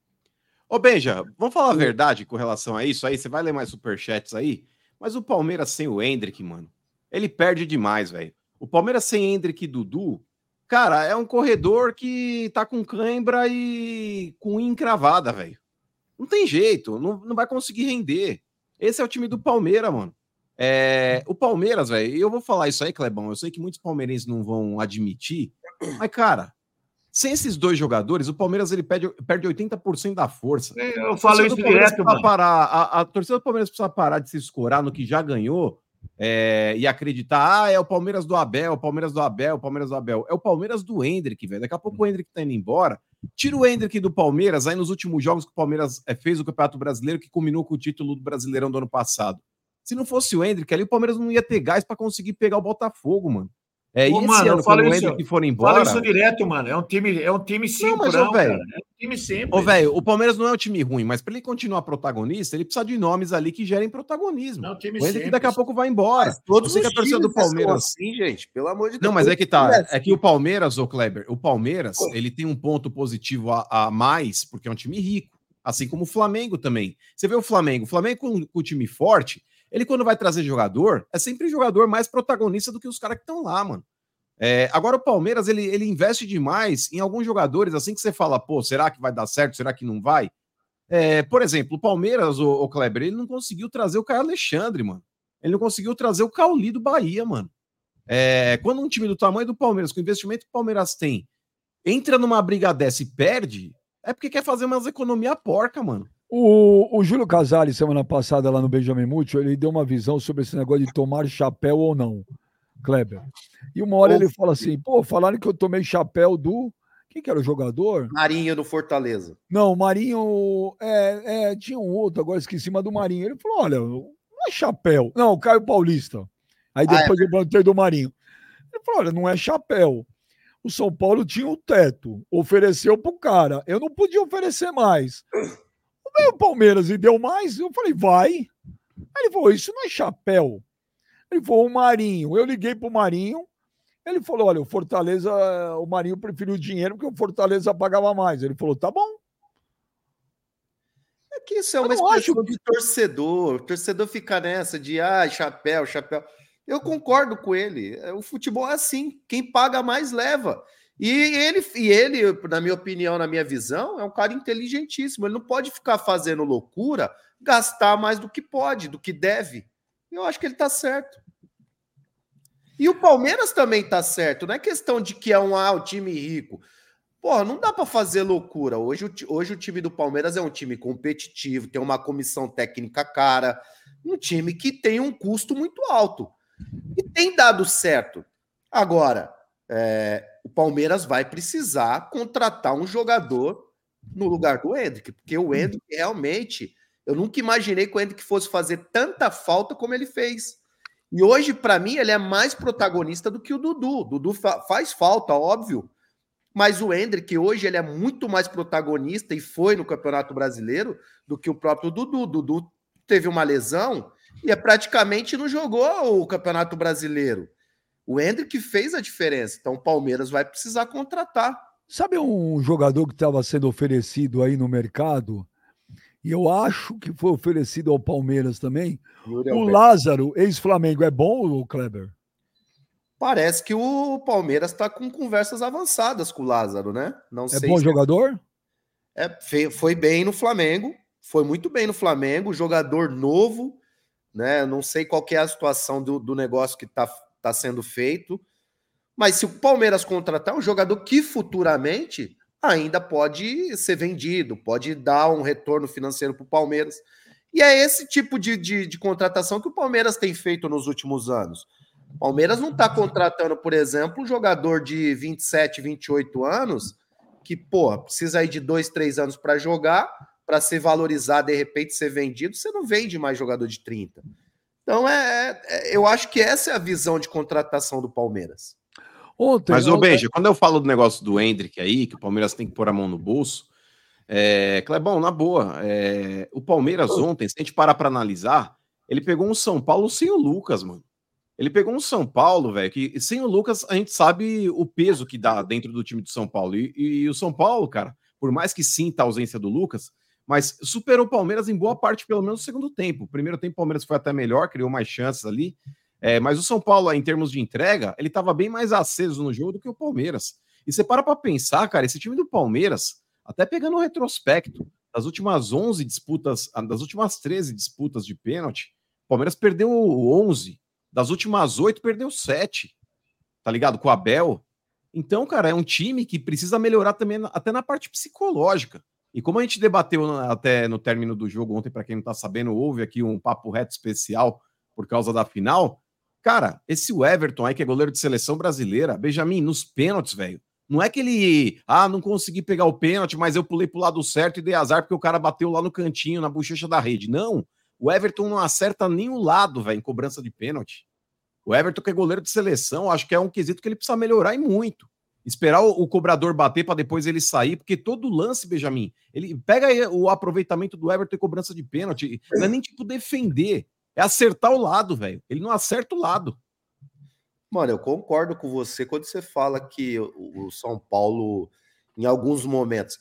Ô, Benja, vamos falar a verdade com relação a isso aí? Você vai ler mais superchats aí? Mas o Palmeiras sem o Hendrick, mano, ele perde demais, velho. O Palmeiras sem Hendrick e Dudu, cara, é um corredor que tá com cãibra e com encravada, velho. Não tem jeito, não, não vai conseguir render. Esse é o time do Palmeiras, mano. É, o Palmeiras, velho, eu vou falar isso aí, Clebão. Eu sei que muitos palmeirenses não vão admitir, mas, cara, sem esses dois jogadores, o Palmeiras ele perde, perde 80% da força. Eu A falo isso direto, mano. Parar, a, a torcida do Palmeiras precisa parar de se escorar no que já ganhou é, e acreditar, ah, é o Palmeiras do Abel, o Palmeiras do Abel, o Palmeiras do Abel. É o Palmeiras do Hendrick, velho. Daqui a pouco o Hendrick tá indo embora. Tira o Hendrick do Palmeiras, aí nos últimos jogos que o Palmeiras é, fez o Campeonato Brasileiro, que culminou com o título do Brasileirão do ano passado. Se não fosse o Hendrick ali, o Palmeiras não ia ter gás para conseguir pegar o Botafogo, mano. É, Ô, e esse mano, eu ano, o Hendrick for Fala embora... isso direto, mano. É um time, é um time simples, mas, ô, velho, cara. É um time simples. Ô, velho, o Palmeiras não é um time ruim, mas para ele continuar protagonista, ele precisa de nomes ali que gerem protagonismo. Não, é um time O Hendrick daqui a pouco vai embora. Mas todos que a torcida do Palmeiras- assim, gente. Pelo amor de Deus. Não, mas é que tá. Todos É que o Palmeiras, ô Kleber, o Palmeiras, ele tem um ponto positivo a, a mais, porque é um time rico. Assim como o Flamengo também. Você vê o Flamengo, o Flamengo com, com o time forte, ele quando vai trazer jogador, é sempre jogador mais protagonista do que os caras que estão lá, mano. É, agora o Palmeiras, ele, ele investe demais em alguns jogadores, assim que você fala, pô, será que vai dar certo? Será que não vai? É, por exemplo, o Palmeiras, o, o Kleber, ele não conseguiu trazer o Caio Alexandre, mano. Ele não conseguiu trazer o Cauli do Bahia, mano. É, quando um time do tamanho do Palmeiras, com o investimento que o Palmeiras tem, entra numa briga dessa e perde, é porque quer fazer umas economia porca, mano. O, o Júlio Casale, semana passada, lá no Benjamin Múcio, ele deu uma visão sobre esse negócio de tomar chapéu ou não, Kleber. E uma hora ele fala assim: pô, falaram que eu tomei chapéu do. Quem que era o jogador? Marinho no Fortaleza. Não, Marinho. É, é, tinha um outro, agora esqueci, mas do Marinho. Ele falou: olha, não é chapéu. Não, o Caio Paulista. Aí Ah, é. depois eu plantei do Marinho. Ele falou: olha, não é chapéu. O São Paulo tinha o teto, ofereceu pro cara. Eu não podia oferecer mais. Veio o Palmeiras e deu mais. Eu falei: vai. Aí ele falou: Isso não é chapéu. Ele falou: O Marinho. Eu liguei pro Marinho. Ele falou: Olha, o Fortaleza, o Marinho preferiu o dinheiro porque o Fortaleza pagava mais. Ele falou: Tá bom. É que isso é uma expressão acho... de torcedor. O torcedor fica nessa de ah, chapéu, chapéu. Eu concordo com ele. O futebol é assim. Quem paga mais leva. E ele, e ele, na minha opinião, na minha visão, é um cara inteligentíssimo. Ele não pode ficar fazendo loucura, gastar mais do que pode, do que deve. Eu acho que ele está certo. E o Palmeiras também está certo. Não é questão de que é um ah, time rico. Porra, não dá para fazer loucura. Hoje, hoje o time do Palmeiras é um time competitivo, tem uma comissão técnica cara, um time que tem um custo muito alto. E tem dado certo. Agora, é, o Palmeiras vai precisar contratar um jogador no lugar do Hendrick, porque o Hendrick realmente, eu nunca imaginei que o Hendrick fosse fazer tanta falta como ele fez. E hoje, para mim, ele é mais protagonista do que o Dudu. O Dudu fa faz falta, óbvio, mas o Hendrick hoje ele é muito mais protagonista e foi no Campeonato Brasileiro do que o próprio Dudu. O Dudu teve uma lesão e é praticamente não jogou o Campeonato Brasileiro. O Hendrick fez a diferença, então o Palmeiras vai precisar contratar. Sabe um jogador que estava sendo oferecido aí no mercado? E eu acho que foi oferecido ao Palmeiras também. o Lázaro, ex-Flamengo, é bom, o Kleber? Parece que o Palmeiras está com conversas avançadas com o Lázaro, né? Não é bom se... jogador? É, foi bem no Flamengo, foi muito bem no Flamengo, jogador novo, né? Não sei qual é a situação do, do negócio que está tá sendo feito, mas se o Palmeiras contratar um jogador que futuramente ainda pode ser vendido, pode dar um retorno financeiro para o Palmeiras. E é esse tipo de, de, de contratação que o Palmeiras tem feito nos últimos anos. Palmeiras não está contratando, por exemplo, um jogador de 27, 28 anos que, pô, precisa aí de dois, três anos para jogar, para ser valorizado, de repente ser vendido. Você não vende mais jogador de 30. Então, é, é, eu acho que essa é a visão de contratação do Palmeiras. Ontem, Mas, ô Benja, quando eu falo do negócio do Hendrick aí, que o Palmeiras tem que pôr a mão no bolso, é, Clebão, na boa, é, o Palmeiras ontem, se a gente parar para analisar, ele pegou um São Paulo sem o Lucas, mano. Ele pegou um São Paulo, velho, que sem o Lucas a gente sabe o peso que dá dentro do time do São Paulo. E, e, o São Paulo, cara, por mais que sinta a ausência do Lucas, mas superou o Palmeiras em boa parte, pelo menos no segundo tempo. Primeiro tempo o Palmeiras foi até melhor, criou mais chances ali. É, mas o São Paulo, em termos de entrega, ele estava bem mais aceso no jogo do que o Palmeiras. E você para para pensar, cara, esse time do Palmeiras, até pegando o retrospecto, das últimas 11 disputas, das últimas 13 disputas de pênalti, o Palmeiras perdeu 11 das últimas oito, perdeu sete. Tá ligado? Com o Abel. Então, cara, é um time que precisa melhorar também, até na parte psicológica. E como a gente debateu até no término do jogo ontem, para quem não tá sabendo, houve aqui um papo reto especial por causa da final. Cara, esse Everton aí, que é goleiro de seleção brasileira, Benjamin, nos pênaltis, velho. Não é que ele, ah, não consegui pegar o pênalti, mas eu pulei pro lado certo e dei azar porque o cara bateu lá no cantinho, na bochecha da rede. Não. O Everton não acerta nem o lado, velho, em cobrança de pênalti. O Everton, que é goleiro de seleção, acho que é um quesito que ele precisa melhorar e muito. Esperar o, o cobrador bater para depois ele sair, porque todo lance, Benjamin, ele pega o aproveitamento do Everton em cobrança de pênalti. Não é nem tipo defender, é acertar o lado, velho. Ele não acerta o lado. Mano, eu concordo com você quando você fala que o São Paulo, em alguns momentos,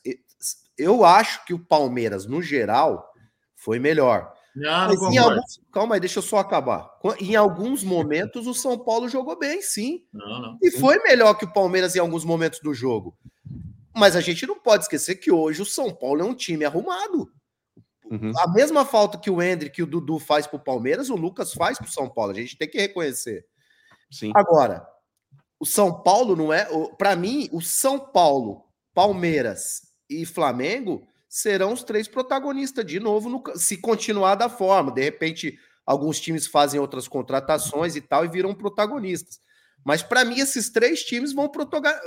eu acho que o Palmeiras, no geral, foi melhor. Não, não alguns... Calma aí, deixa eu só acabar. Em alguns momentos o São Paulo jogou bem, sim. Não, não. E foi melhor que o Palmeiras em alguns momentos do jogo. Mas a gente não pode esquecer que hoje o São Paulo é um time arrumado. Uhum. A mesma falta que o Hendrick e o Dudu faz para o Palmeiras, o Lucas faz para o São Paulo. A gente tem que reconhecer. Sim. Agora, o São Paulo não é. Para mim, o São Paulo, Palmeiras e Flamengo serão os três protagonistas de novo, no, se continuar da forma. De repente, alguns times fazem outras contratações e tal e viram protagonistas. Mas para mim, esses três times vão,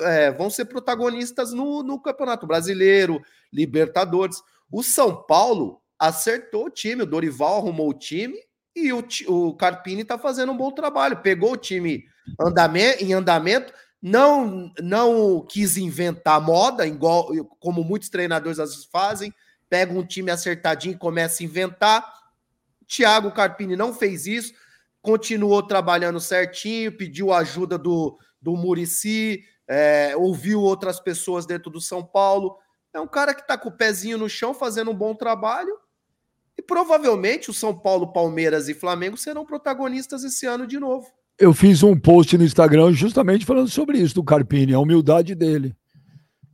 é, vão ser protagonistas no, no, Campeonato Brasileiro, Libertadores. O São Paulo acertou o time, o Dorival arrumou o time e o, o Carpini está fazendo um bom trabalho. Pegou o time andamento, em andamento, não não quis inventar moda, igual como muitos treinadores às vezes fazem, pega um time acertadinho e começa a inventar. Thiago Carpini não fez isso, continuou trabalhando certinho, pediu ajuda do, do Murici, é, ouviu outras pessoas dentro do São Paulo. É um cara que está com o pezinho no chão, fazendo um bom trabalho. E provavelmente o São Paulo, Palmeiras e Flamengo serão protagonistas esse ano de novo. Eu fiz um post no Instagram justamente falando sobre isso do Carpini, a humildade dele.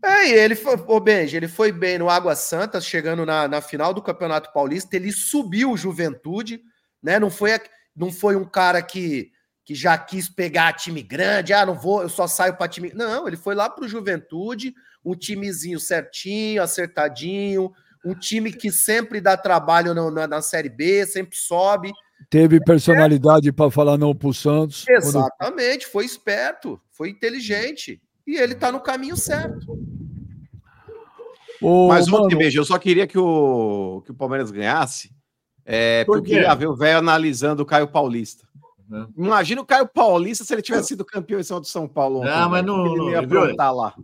É, e ele foi, ô Benji, ele foi bem no Água Santa, chegando na, na final do Campeonato Paulista, ele subiu o Juventude, né? Não foi, não foi um cara que, que já quis pegar time grande, ah, não vou, eu só saio para time. Não, ele foi lá para o Juventude, um timezinho certinho, acertadinho, um time que sempre dá trabalho na, na, na Série B, sempre sobe. Teve personalidade é. para falar não para o Santos. Exatamente, quando... foi esperto, foi inteligente. E ele está no caminho certo. Ô, Mas ontem, beijo, eu só queria que o, que o Palmeiras ganhasse, é, Por porque eu queria ver o velho analisando o Caio Paulista. Uhum. Imagina o Caio Paulista se ele tivesse sido campeão em São de São Paulo. Ontem, não, mas não. Ele, ia viu, lá.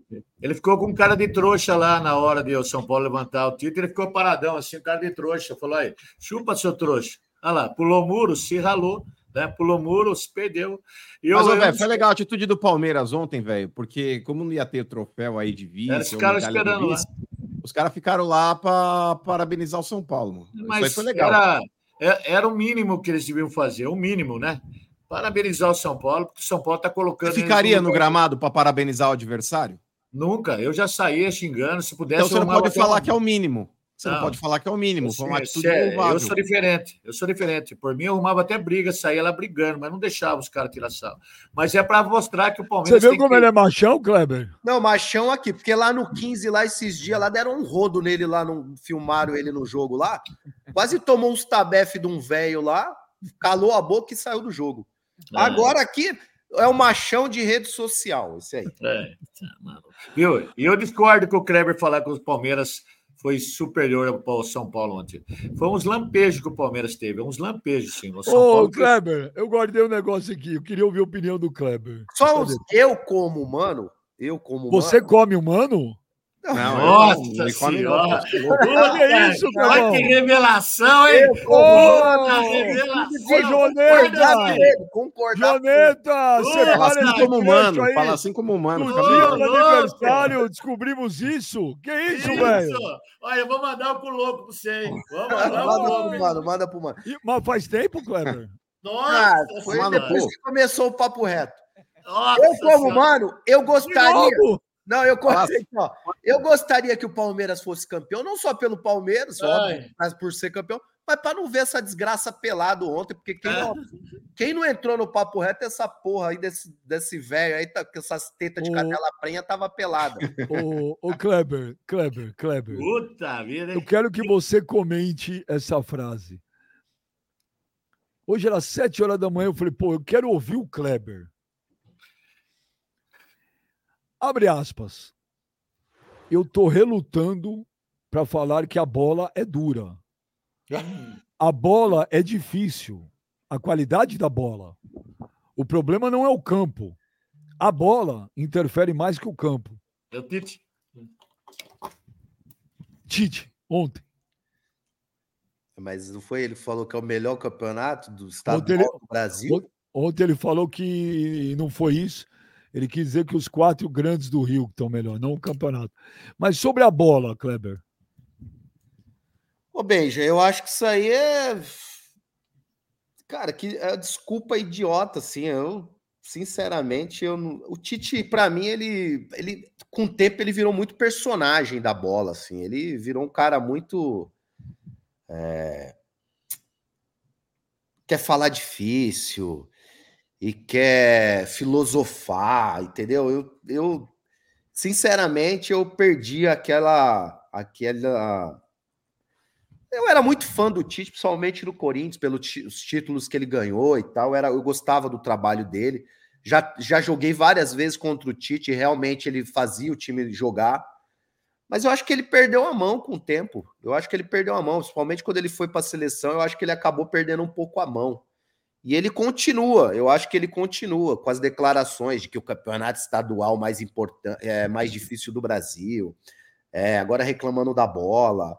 ele ficou com um cara de trouxa lá na hora de o São Paulo levantar o título. Ele ficou paradão, assim, um cara de trouxa. Falou aí, chupa seu trouxa. Olha lá, pulou muro, se ralou né? Pulou muro, se perdeu. E Mas, eu, véio, foi legal a atitude do Palmeiras ontem, velho, porque como não ia ter troféu aí de vice, os caras esperando vice, Os caras ficaram lá para parabenizar o São Paulo. Mas foi legal. Era, é, era o mínimo que eles deviam fazer, o mínimo, né? Parabenizar o São Paulo, porque o São Paulo está colocando. Você ficaria no gramado para parabenizar o adversário? Nunca, eu já saía xingando. Se pudesse. Então você não pode falar que é o mínimo. Você não, não pode falar que é o mínimo, foi uma atitude é, Eu sou diferente, eu sou diferente. Por mim, eu arrumava até briga, saía lá brigando, mas não deixava os caras tirar sal. Mas é para mostrar que o Palmeiras. Você viu como que... ele é machão, Kleber? Não, machão aqui, porque lá no 15, lá esses dias, lá deram um rodo nele lá, no, filmaram ele no jogo lá. Quase tomou uns tabef de um velho lá, calou a boca e saiu do jogo. É. Agora aqui, é o machão de rede social, esse aí. É, tá, Viu? E eu discordo com o Kleber falar que os Palmeiras foi superior ao São Paulo ontem. Foi uns lampejos que o Palmeiras teve, uns lampejos, sim. O São Ô, Paulo... Kleber, eu guardei um negócio aqui, eu queria ouvir a opinião do Kleber. Só os... eu como humano, eu como humano... Você come humano? Não, Nossa senhora! Olha isso, Olha que revelação, hein? Puta revelação! Joneta! Joneta, você fala assim como humano. Aí. Fala assim como humano. No dia do aniversário, descobrimos isso. Que isso, velho? Olha, eu vou mandar pro louco pra você, hein? Mandar pro louco. Mano, manda pro mano. Mas faz tempo, Kleber? Nossa! Ah, foi depois que começou o papo reto. Nossa, eu, como mano, eu gostaria... Não, eu, ó, eu gostaria que o Palmeiras fosse campeão, não só pelo Palmeiras, óbvio, mas por ser campeão, mas para não ver essa desgraça pelado ontem, porque quem, não, quem não entrou no papo reto, essa porra aí desse, desse velho aí, tá, com essas tetas de canela prenha, tava pelada. Ô, ô Kleber, Kleber, Kleber. Puta vida. Eu quero que você comente essa frase. Hoje era sete horas da manhã, eu falei, pô, eu quero ouvir o Kleber. Abre aspas. Eu tô relutando para falar que a bola é dura. A bola é difícil. A qualidade da bola. O problema não é o campo. A bola interfere mais que o campo. É o Tite. Tite, ontem. Mas não foi ele que falou que é o melhor campeonato do estado do Brasil? Ontem ele falou que não foi isso. Ele quis dizer que os quatro grandes do Rio estão melhor, não o campeonato. Mas sobre a bola, Kleber. Ô, Benja, eu acho que isso aí é. Cara, que é desculpa idiota, assim. Eu, sinceramente, eu não... o Tite, para mim, ele, ele, com o tempo, ele virou muito personagem da bola, assim. Ele virou um cara muito. É... Quer falar difícil e quer filosofar, entendeu? Eu, eu sinceramente, eu perdi aquela, aquela. Eu era muito fã do Tite, principalmente no Corinthians, pelos títulos que ele ganhou e tal. Era, eu gostava do trabalho dele. Já, já joguei várias vezes contra o Tite, realmente ele fazia o time jogar. Mas eu acho que ele perdeu a mão com o tempo. Eu acho que ele perdeu a mão, principalmente quando ele foi para a seleção. Eu acho que ele acabou perdendo um pouco a mão. E ele continua, eu acho que ele continua com as declarações de que o campeonato estadual mais importante, é mais difícil do Brasil, é, agora reclamando da bola.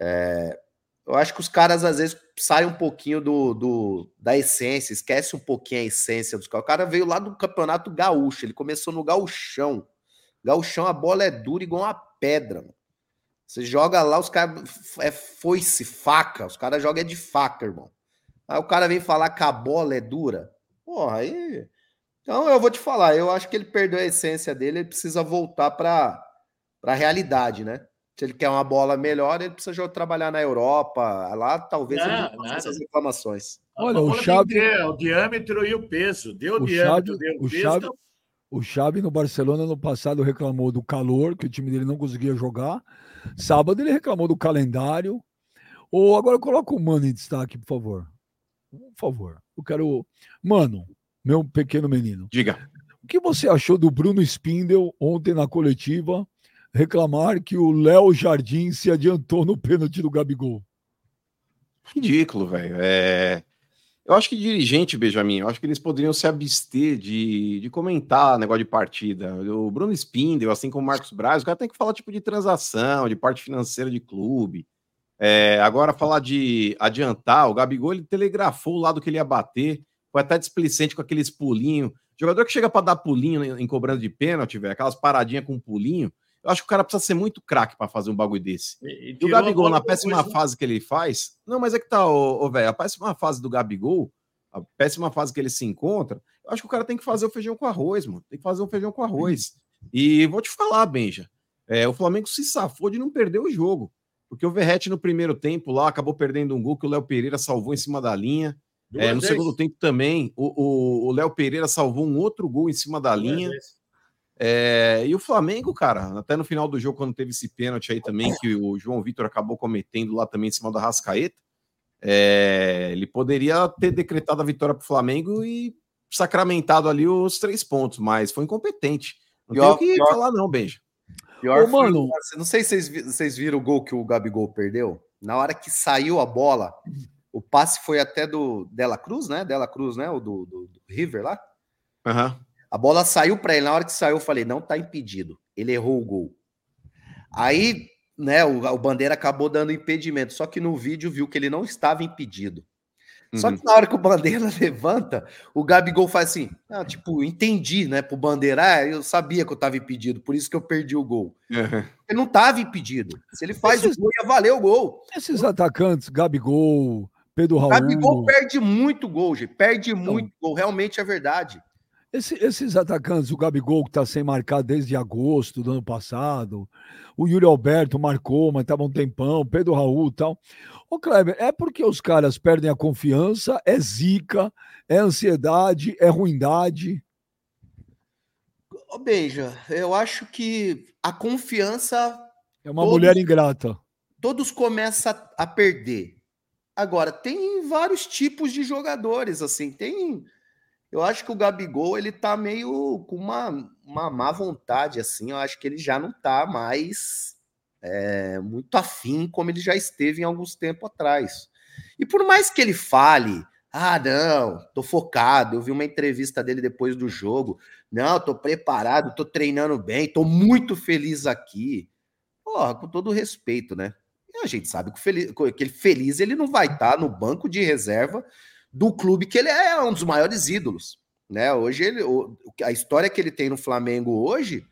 É, eu acho que os caras às vezes saem um pouquinho do, do da essência, esquece um pouquinho a essência dos caras. O cara veio lá do campeonato gaúcho, ele começou no gauchão. Gauchão, a bola é dura igual uma pedra, mano. Você joga lá, os caras. É foice, faca. Os caras jogam é de faca, irmão. Aí o cara vem falar que a bola é dura. Porra, aí. Então eu vou te falar, eu acho que ele perdeu a essência dele, ele precisa voltar para a realidade, né? Se ele quer uma bola melhor, ele precisa trabalhar na Europa. Lá talvez Não, ele não faça essas reclamações. Olha, o Xavi- ter o diâmetro e o peso. Deu o O diâmetro, Xavi- deu o o peso. Xavi- tá- O Xavi no Barcelona no passado reclamou do calor, que o time dele não conseguia jogar. Sábado ele reclamou do calendário. Ou agora coloca o Mano em destaque, por favor. Por favor. Eu quero. Mano, meu pequeno menino. Diga. O que você achou do Bruno Spindel ontem na coletiva reclamar que o Léo Jardim se adiantou no pênalti do Gabigol? Ridículo, velho. É... Eu acho que dirigente, Benjamin, eu acho que eles poderiam se abster de, de comentar negócio de partida. O Bruno Spindel, assim como o Marcos Braz, o cara tem que falar tipo de transação, de parte financeira de clube. É, agora, falar de adiantar, o Gabigol ele telegrafou o lado que ele ia bater, foi até displicente com aqueles pulinhos. Jogador que chega para dar pulinho em, em cobrando de pênalti, velho, aquelas paradinhas com pulinho. Eu acho que o cara precisa ser muito craque para fazer um bagulho desse. E, E o Gabigol, na péssima né? fase que ele faz. Não, mas é que tá, ô, velho. A péssima fase do Gabigol, a péssima fase que ele se encontra, eu acho que o cara tem que fazer o feijão com arroz, mano. Tem que fazer o feijão com arroz. E vou te falar, Benja. é, o Flamengo se safou de não perder o jogo. Porque o Verrete no primeiro tempo lá acabou perdendo um gol que o Léo Pereira salvou em cima da linha. É, no segundo tempo também, o- Léo Pereira salvou um outro gol em cima da linha. É, e o Flamengo, cara, até no final do jogo, quando teve esse pênalti aí também, que o João Vitor acabou cometendo lá também em cima da Rascaeta, é, ele poderia ter decretado a vitória para o Flamengo e sacramentado ali os três pontos, mas foi incompetente. Não Pior- tem o que pior- falar, não, Benja. Pior Ô, foi mano. lance- não sei se vocês, vocês viram o gol que o Gabigol perdeu. Na hora que saiu a bola, o passe foi até do Dela Cruz, né? Dela Cruz, né? O do, do- do River lá. Aham. A bola saiu para ele. Na hora que saiu, eu falei: não tá impedido. Ele errou o gol. Aí, né, o, o Bandeira acabou dando impedimento. Só que no vídeo viu que ele não estava impedido. Só Uhum. que na hora que o Bandeira levanta, o Gabigol faz assim: ah, tipo, entendi, né? Pro Bandeira, ah, eu sabia que eu estava impedido, por isso que eu perdi o gol. Aham. Ele não estava impedido. Se ele faz Esses- o gol, ia valer o gol. Esses atacantes, Gabigol, Pedro Raul. Gabigol perde muito gol, gente. Perde muito gol. Realmente é verdade. Esse- esses atacantes, o Gabigol que está sem marcar desde agosto do ano passado, o Yuri Alberto marcou, mas estava um tempão, Pedro Raul e tal. Ô, Kleber, é porque os caras perdem a confiança, é zica, é ansiedade, é ruindade. Ô, Beija, eu acho que a confiança É uma Todos- mulher ingrata. todos começam a perder. Agora, tem vários tipos de jogadores, assim, tem... Eu acho que o Gabigol, ele tá meio com uma, uma má vontade, assim, eu acho que ele já não tá mais é, muito afim como ele já esteve em alguns tempos atrás. E por mais que ele fale, ah, não, tô focado, eu vi uma entrevista dele depois do jogo, não, tô preparado, tô treinando bem, tô muito feliz aqui. Porra, com todo respeito, né? E a gente sabe que, feliz, que ele feliz ele não vai estar no banco de reserva do clube que ele é um dos maiores ídolos, né? Hoje ele, a história que ele tem no Flamengo hoje,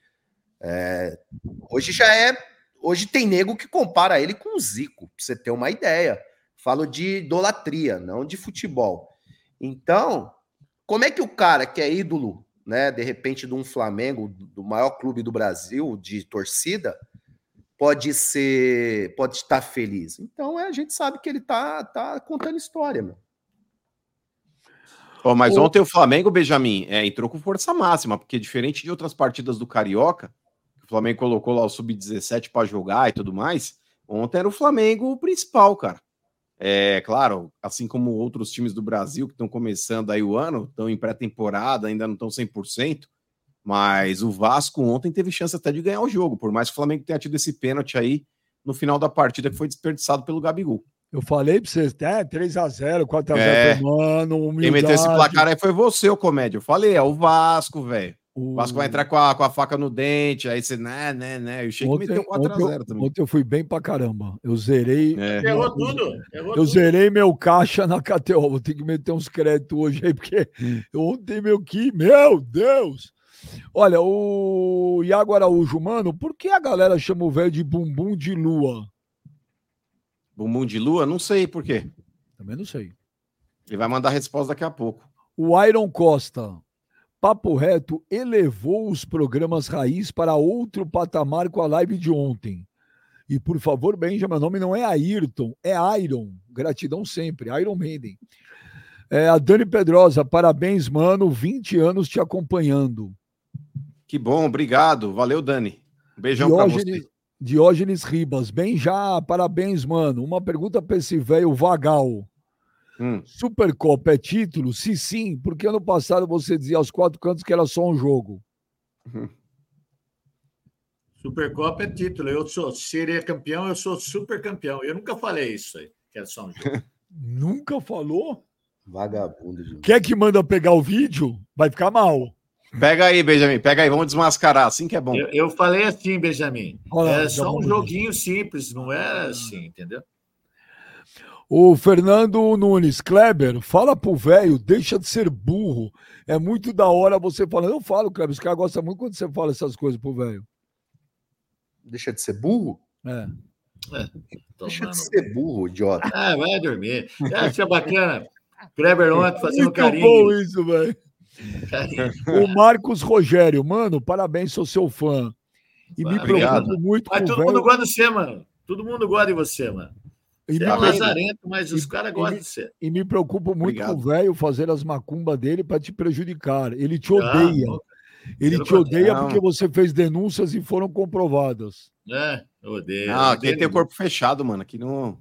é, hoje já é, hoje tem nego que compara ele com o Zico, pra você ter uma ideia. Falo de idolatria, não de futebol. Então, como é que o cara que é ídolo, né, de repente de um Flamengo, do maior clube do Brasil de torcida, pode ser, pode estar feliz. Então é, a gente sabe que ele tá, tá contando história, meu. Ó, mas O- ontem o Flamengo, Benjamin, é, entrou com força máxima, porque diferente de outras partidas do Carioca, o Flamengo colocou lá o Sub-17 para jogar e tudo mais, ontem era o Flamengo o principal, cara. É claro, assim como outros times do Brasil que estão começando aí o ano, estão em pré-temporada, ainda não estão 100%, mas o Vasco ontem teve chance até de ganhar o jogo, por mais que o Flamengo tenha tido esse pênalti aí no final da partida que foi desperdiçado pelo Gabigol. Eu falei pra vocês, é 3x0, 4x0, É. mano, Quem meteu esse humildade. placar aí foi você, ô comédia. Eu falei, é o Vasco, velho. O Vasco vai entrar com a, com a faca no dente, aí você, né, né, né. E o Sheik meteu 4x0 também. Ontem eu fui bem pra caramba. Eu zerei. É. Errou tudo. Errou eu tudo. zerei meu caixa na KTO. Vou ter que meter uns créditos hoje aí, porque ontem meu que. Meu Deus! Olha, o Iago Araújo, mano, por que a galera chama o velho de bumbum de lua? Bumbum de lua? Não sei por quê. Também não sei. Ele vai mandar a resposta daqui a pouco. O Iron Costa. Papo Reto elevou os programas raiz para outro patamar com a live de ontem. E por favor, Benjamin, meu nome não é Ayrton, é Iron. Gratidão sempre, Iron Maiden. É, a Dani Pedrosa, parabéns, mano. 20 anos te acompanhando. Que bom, obrigado. Valeu, Dani. Um beijão para você. Diógenes Ribas, bem já, parabéns, mano. Uma pergunta para esse velho vagal. Hum. Supercopa é título? Se sim, porque ano passado você dizia aos quatro cantos que era só um jogo. Uhum. Supercopa é título. Eu sou, seria campeão, eu sou super campeão. Eu nunca falei isso aí, que era só um jogo. nunca falou? Vagabundo. Gente. Quer que manda pegar o vídeo? Vai ficar mal. Pega aí, Benjamin, pega aí, vamos desmascarar, assim que é bom. Eu, eu falei assim, Benjamin. Olha, é só um joguinho simples, não é assim, entendeu? O Fernando Nunes, Kleber, fala pro velho, deixa de ser burro. É muito da hora você falando. Eu falo, Kleber, os caras gostam muito quando você fala essas coisas pro velho. Deixa de ser burro? É. é deixa de ser burro, idiota. Ah, vai dormir. Acha bacana. Kleber ontem fazendo muito carinho. bom isso, velho. o Marcos Rogério, mano, parabéns, sou seu fã. E me preocupo muito Mas todo mundo gosta de você, mano. Todo mundo gosta de você, mano. E é lazarento, mas os caras gostam de você. E me preocupo muito Obrigado. com o velho fazer as macumbas dele para te prejudicar. Ele te odeia. Ah, ele te odeia não. porque você fez denúncias e foram comprovadas. É, eu odeio. Não, aqui tem o corpo fechado, mano. Aqui não,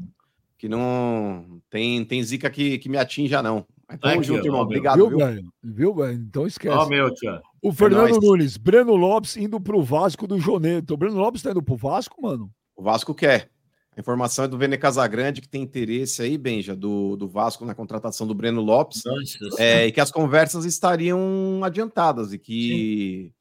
que não tem, tem zica que, que me atinja, não. Tamo junto, irmão. Obrigado, viu, velho? Viu, velho? Então esquece. Ó, meu, tia. O Fernando é Nunes, Breno Lopes indo pro Vasco do Joneto. O Breno Lopes tá indo pro Vasco, mano? O Vasco quer. A informação é do Vene Casagrande, que tem interesse aí, Benja, do, do Vasco na contratação do Breno Lopes. Nossa, é, e que as conversas estariam adiantadas e que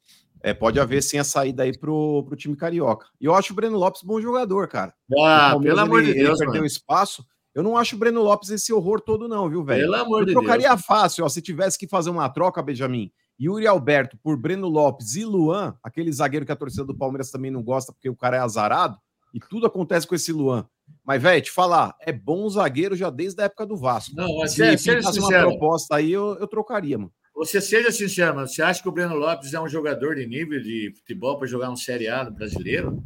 é, pode haver sim a saída aí pro, pro time carioca. E eu acho o Breno Lopes bom jogador, cara. Ah, pelo amor de Deus. Ele perdeu espaço. Eu não acho o Breno Lopes esse horror todo, não, viu, velho? Pelo amor eu de trocaria Deus. fácil, ó, se tivesse que fazer uma troca, Benjamin. Yuri Alberto por Breno Lopes e Luan, aquele zagueiro que a torcida do Palmeiras também não gosta porque o cara é azarado. E tudo acontece com esse Luan. Mas, velho, te falar, é bom zagueiro já desde a época do Vasco. Não, mas Se é, seja uma proposta aí, eu, eu trocaria, mano. Você seja sincero, mano. Você acha que o Breno Lopes é um jogador de nível de futebol para jogar um Série A no brasileiro?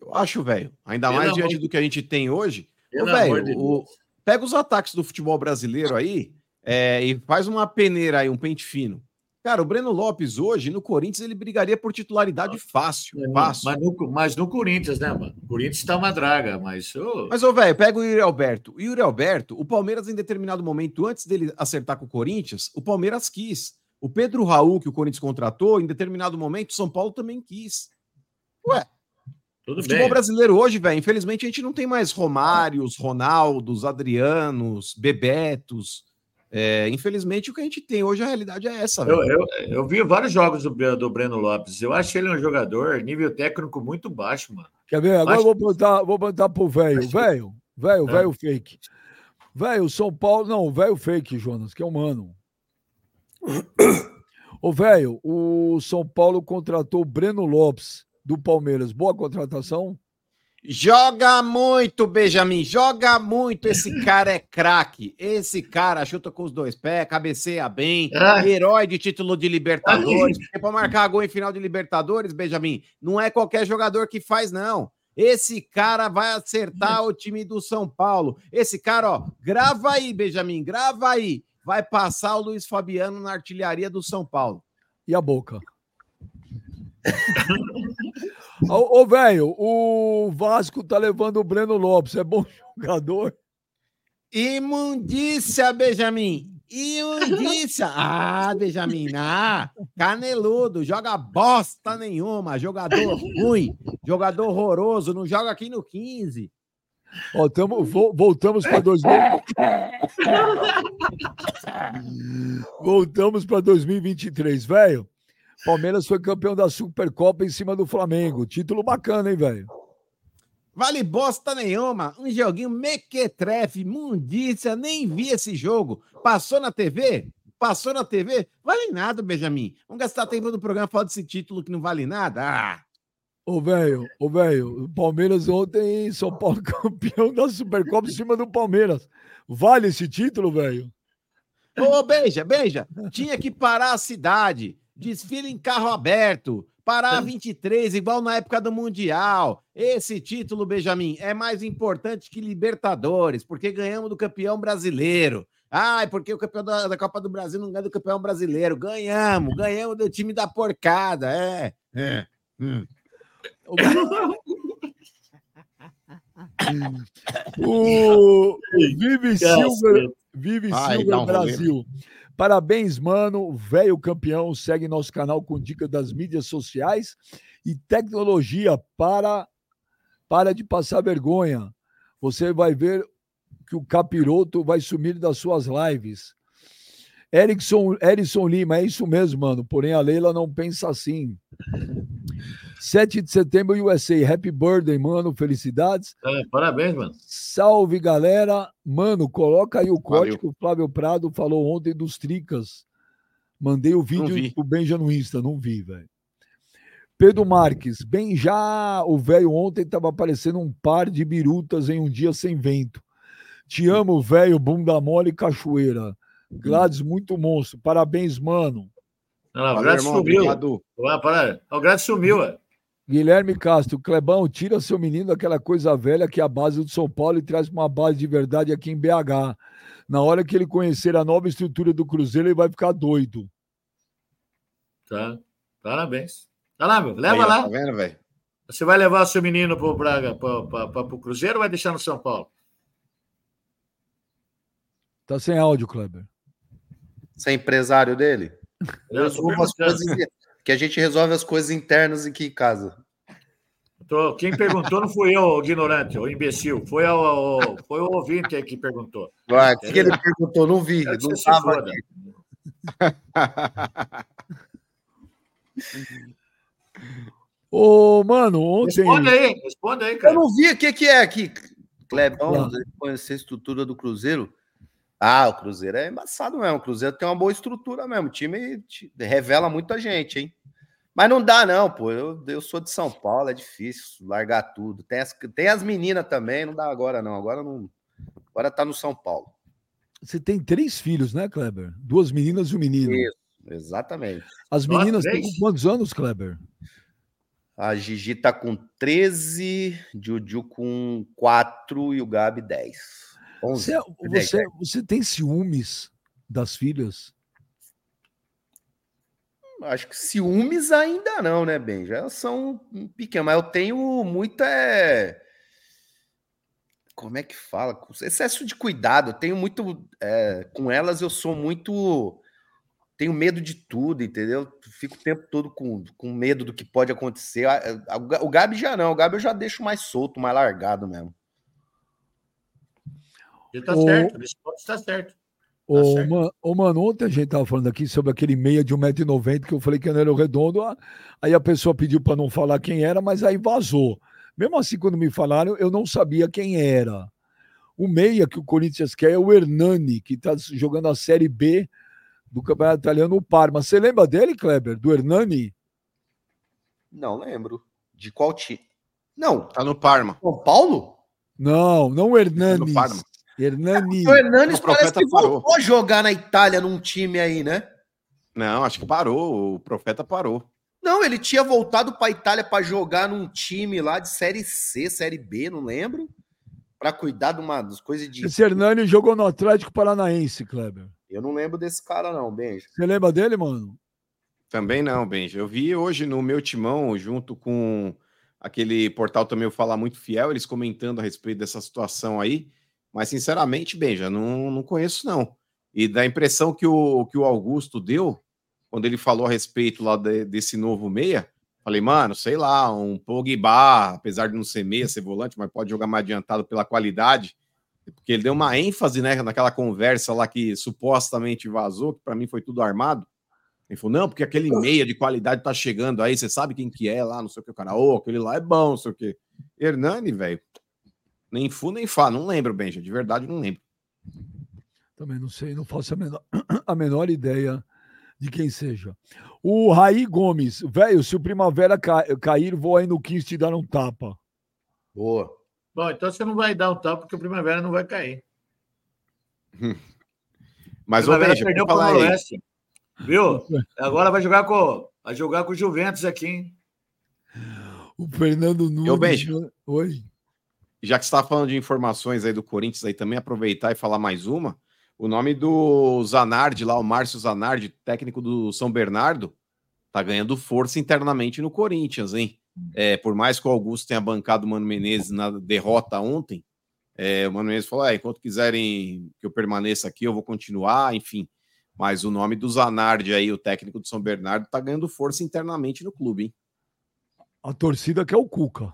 Eu acho, velho. Ainda Pelo mais diante de... do que a gente tem hoje. Pelo velho, de o... pega os ataques do futebol brasileiro aí é, e faz uma peneira aí, um pente fino. Cara, o Breno Lopes hoje, no Corinthians, ele brigaria por titularidade fácil. É, fácil. Mas, no, mas no Corinthians, né, mano? O Corinthians tá uma draga, mas. Oh... Mas, ô, velho, pega o Yuri Alberto. O Yuri Alberto, o Palmeiras, em determinado momento, antes dele acertar com o Corinthians, o Palmeiras quis. O Pedro Raul, que o Corinthians contratou, em determinado momento, o São Paulo também quis. Ué. Tudo o futebol bem. brasileiro hoje, velho, infelizmente a gente não tem mais Romários, Ronaldos, Adrianos, Bebetos. É, infelizmente, o que a gente tem hoje, a realidade é essa. Eu, eu, eu, vi vários jogos do, do Breno Lopes. Eu acho ele um jogador nível técnico muito baixo, mano. Quer ver? Agora baixo... eu vou botar, vou botar pro velho. Velho, velho, velho fake. Velho, São Paulo. Não, velho fake, Jonas, que é humano. Ô, velho, o São Paulo contratou o Breno Lopes do Palmeiras. Boa contratação? Joga muito, Benjamin, joga muito. Esse cara é craque. Esse cara chuta com os dois pés, cabeceia bem, ah. herói de título de Libertadores. Porque para marcar gol em final de Libertadores, Benjamin, não é qualquer jogador que faz, não. Esse cara vai acertar o time do São Paulo. Esse cara, ó, grava aí, Benjamin, grava aí. Vai passar o Luiz Fabiano na artilharia do São Paulo. E a boca? Ô, ô velho, o Vasco tá levando o Breno Lopes. É bom jogador? Imundícia, Benjamin. Imundícia. Ah, Benjamin. Ah, caneludo. Joga bosta nenhuma. Jogador ruim. Jogador horroroso. Não joga aqui no 15. Ó, tamo, voltamos para 2000. voltamos para 2023, velho. Palmeiras foi campeão da Supercopa em cima do Flamengo. Título bacana, hein, velho? Vale bosta nenhuma. Um joguinho mequetrefe, mundícia. Nem vi esse jogo. Passou na TV? Passou na TV? Vale nada, Benjamin. Vamos gastar tempo no programa falando desse título que não vale nada? Ah. Ô, velho, ô, velho, o Palmeiras ontem, São Paulo campeão da Supercopa em cima do Palmeiras. Vale esse título, velho? Ô, beija, beija. Tinha que parar a cidade. Desfile em carro aberto. Parar a 23, igual na época do Mundial. Esse título, Benjamin, é mais importante que Libertadores, porque ganhamos do campeão brasileiro. Ai, porque o campeão da, da Copa do Brasil não ganha do campeão brasileiro. Ganhamos, ganhamos do time da porcada. É, é. Hum. o Vive Silver, Vive Ai, Silver um Brasil. Parabéns, mano. Velho campeão. Segue nosso canal com dicas das mídias sociais e tecnologia para para de passar vergonha. Você vai ver que o capiroto vai sumir das suas lives. Erickson, Erison Lima, é isso mesmo, mano. Porém, a Leila não pensa assim. 7 de setembro, USA. Happy birthday, mano. Felicidades. É, parabéns, mano. Salve, galera. Mano, coloca aí o código que o Flávio Prado falou ontem dos Tricas. Mandei o vídeo pro Benja no Insta, não vi, velho. Pedro Marques, bem já o velho ontem tava aparecendo um par de birutas em um dia sem vento. Te amo, velho, bunda mole e cachoeira. Gladys, muito monstro. Parabéns, mano. Não, o Gladys sumiu. Obrigado. O Gladys sumiu, ué. Guilherme Castro, Clebão, tira seu menino daquela coisa velha que é a base do São Paulo e traz uma base de verdade aqui em BH. Na hora que ele conhecer a nova estrutura do Cruzeiro, ele vai ficar doido. Tá. Parabéns. Tá lá, meu. Leva Aí, lá. Tá vendo, velho? Você vai levar seu menino pro Braga, para o Cruzeiro ou vai deixar no São Paulo? Tá sem áudio, Kleber. Você é empresário dele? Eu sou as coisas que a gente resolve as coisas internas aqui em casa. Quem perguntou não fui eu, o ignorante, o imbecil. Foi o, o, foi o ouvinte que perguntou. O que, que ele perguntou? Não vi. Não estava aqui. Ô, mano, ontem. Responde aí, responde aí, cara. Eu não vi o que, que é aqui. Clebão, conhecer a estrutura do Cruzeiro. Ah, o Cruzeiro é embaçado mesmo. O Cruzeiro tem uma boa estrutura mesmo. O time revela muita gente, hein? Mas não dá, não, pô. Eu, eu sou de São Paulo, é difícil largar tudo. Tem as, tem as meninas também, não dá agora, não. Agora não. Agora tá no São Paulo. Você tem três filhos, né, Kleber? Duas meninas e um menino. Isso, exatamente. As meninas têm quantos anos, Kleber? A Gigi tá com 13, Juju com 4 e o Gabi 10. 11. Você, você, você tem ciúmes das filhas? Acho que ciúmes ainda não, né, Ben? Já são pequenas, mas eu tenho muita. É... Como é que fala? Excesso de cuidado. Eu tenho muito. É... Com elas, eu sou muito. Tenho medo de tudo, entendeu? Fico o tempo todo com, com medo do que pode acontecer. O Gabi já não. O Gabi eu já deixo mais solto, mais largado mesmo. Ele tá o... certo, nesse ponto está certo. Tá ô, certo. Man, ô, mano, ontem a gente tava falando aqui sobre aquele meia de 1,90m que eu falei que não era o redondo. Aí a pessoa pediu para não falar quem era, mas aí vazou. Mesmo assim, quando me falaram, eu não sabia quem era. O meia que o Corinthians quer é o Hernani, que está jogando a Série B do Campeonato Italiano, o Parma. Você lembra dele, Kleber? Do Hernani? Não lembro. De qual time? Não. Tá no Parma. São Paulo? Não, não o Hernani. Tá no Parma. Hernani. O Hernanes parece que parou. voltou a jogar na Itália num time aí, né? Não, acho que parou. O Profeta parou. Não, ele tinha voltado para a Itália para jogar num time lá de Série C, Série B, não lembro. Para cuidar de uma das coisas de. Esse Hernani jogou no Atlético Paranaense, Kleber. Eu não lembro desse cara, não, Benja. Você lembra dele, mano? Também não, Benja. Eu vi hoje no meu timão, junto com aquele portal também, eu Fala Muito Fiel, eles comentando a respeito dessa situação aí. Mas, sinceramente, bem, já não, não conheço, não. E da impressão que o, que o Augusto deu, quando ele falou a respeito lá de, desse novo meia, falei, mano, sei lá, um Pogba, apesar de não ser meia, ser volante, mas pode jogar mais adiantado pela qualidade, porque ele deu uma ênfase né, naquela conversa lá que supostamente vazou, que para mim foi tudo armado. Ele falou, não, porque aquele meia de qualidade tá chegando aí, você sabe quem que é lá, não sei o que, o cara, ô, aquele lá é bom, não sei o que. Hernani, velho, nem fu nem fá, não lembro, Benja, de verdade não lembro. Também não sei, não faço a menor, a menor ideia de quem seja. O Raí Gomes, velho, se o Primavera ca... cair, vou aí no 15 te dar um tapa. Boa. Bom, então você não vai dar um tapa porque o Primavera não vai cair. Mas, Primavera Benja, perdeu para o. Noroeste. Viu? Agora vai jogar com vai jogar com o Juventus aqui, hein? O Fernando Nunes. Eu beijo. Oi. Já que você está falando de informações aí do Corinthians aí também, aproveitar e falar mais uma. O nome do Zanardi lá, o Márcio Zanardi, técnico do São Bernardo, tá ganhando força internamente no Corinthians, hein? É, por mais que o Augusto tenha bancado o Mano Menezes na derrota ontem, é, o Mano Menezes falou: ah, enquanto quiserem que eu permaneça aqui, eu vou continuar, enfim. Mas o nome do Zanardi aí, o técnico do São Bernardo, tá ganhando força internamente no clube, hein? A torcida quer o Cuca.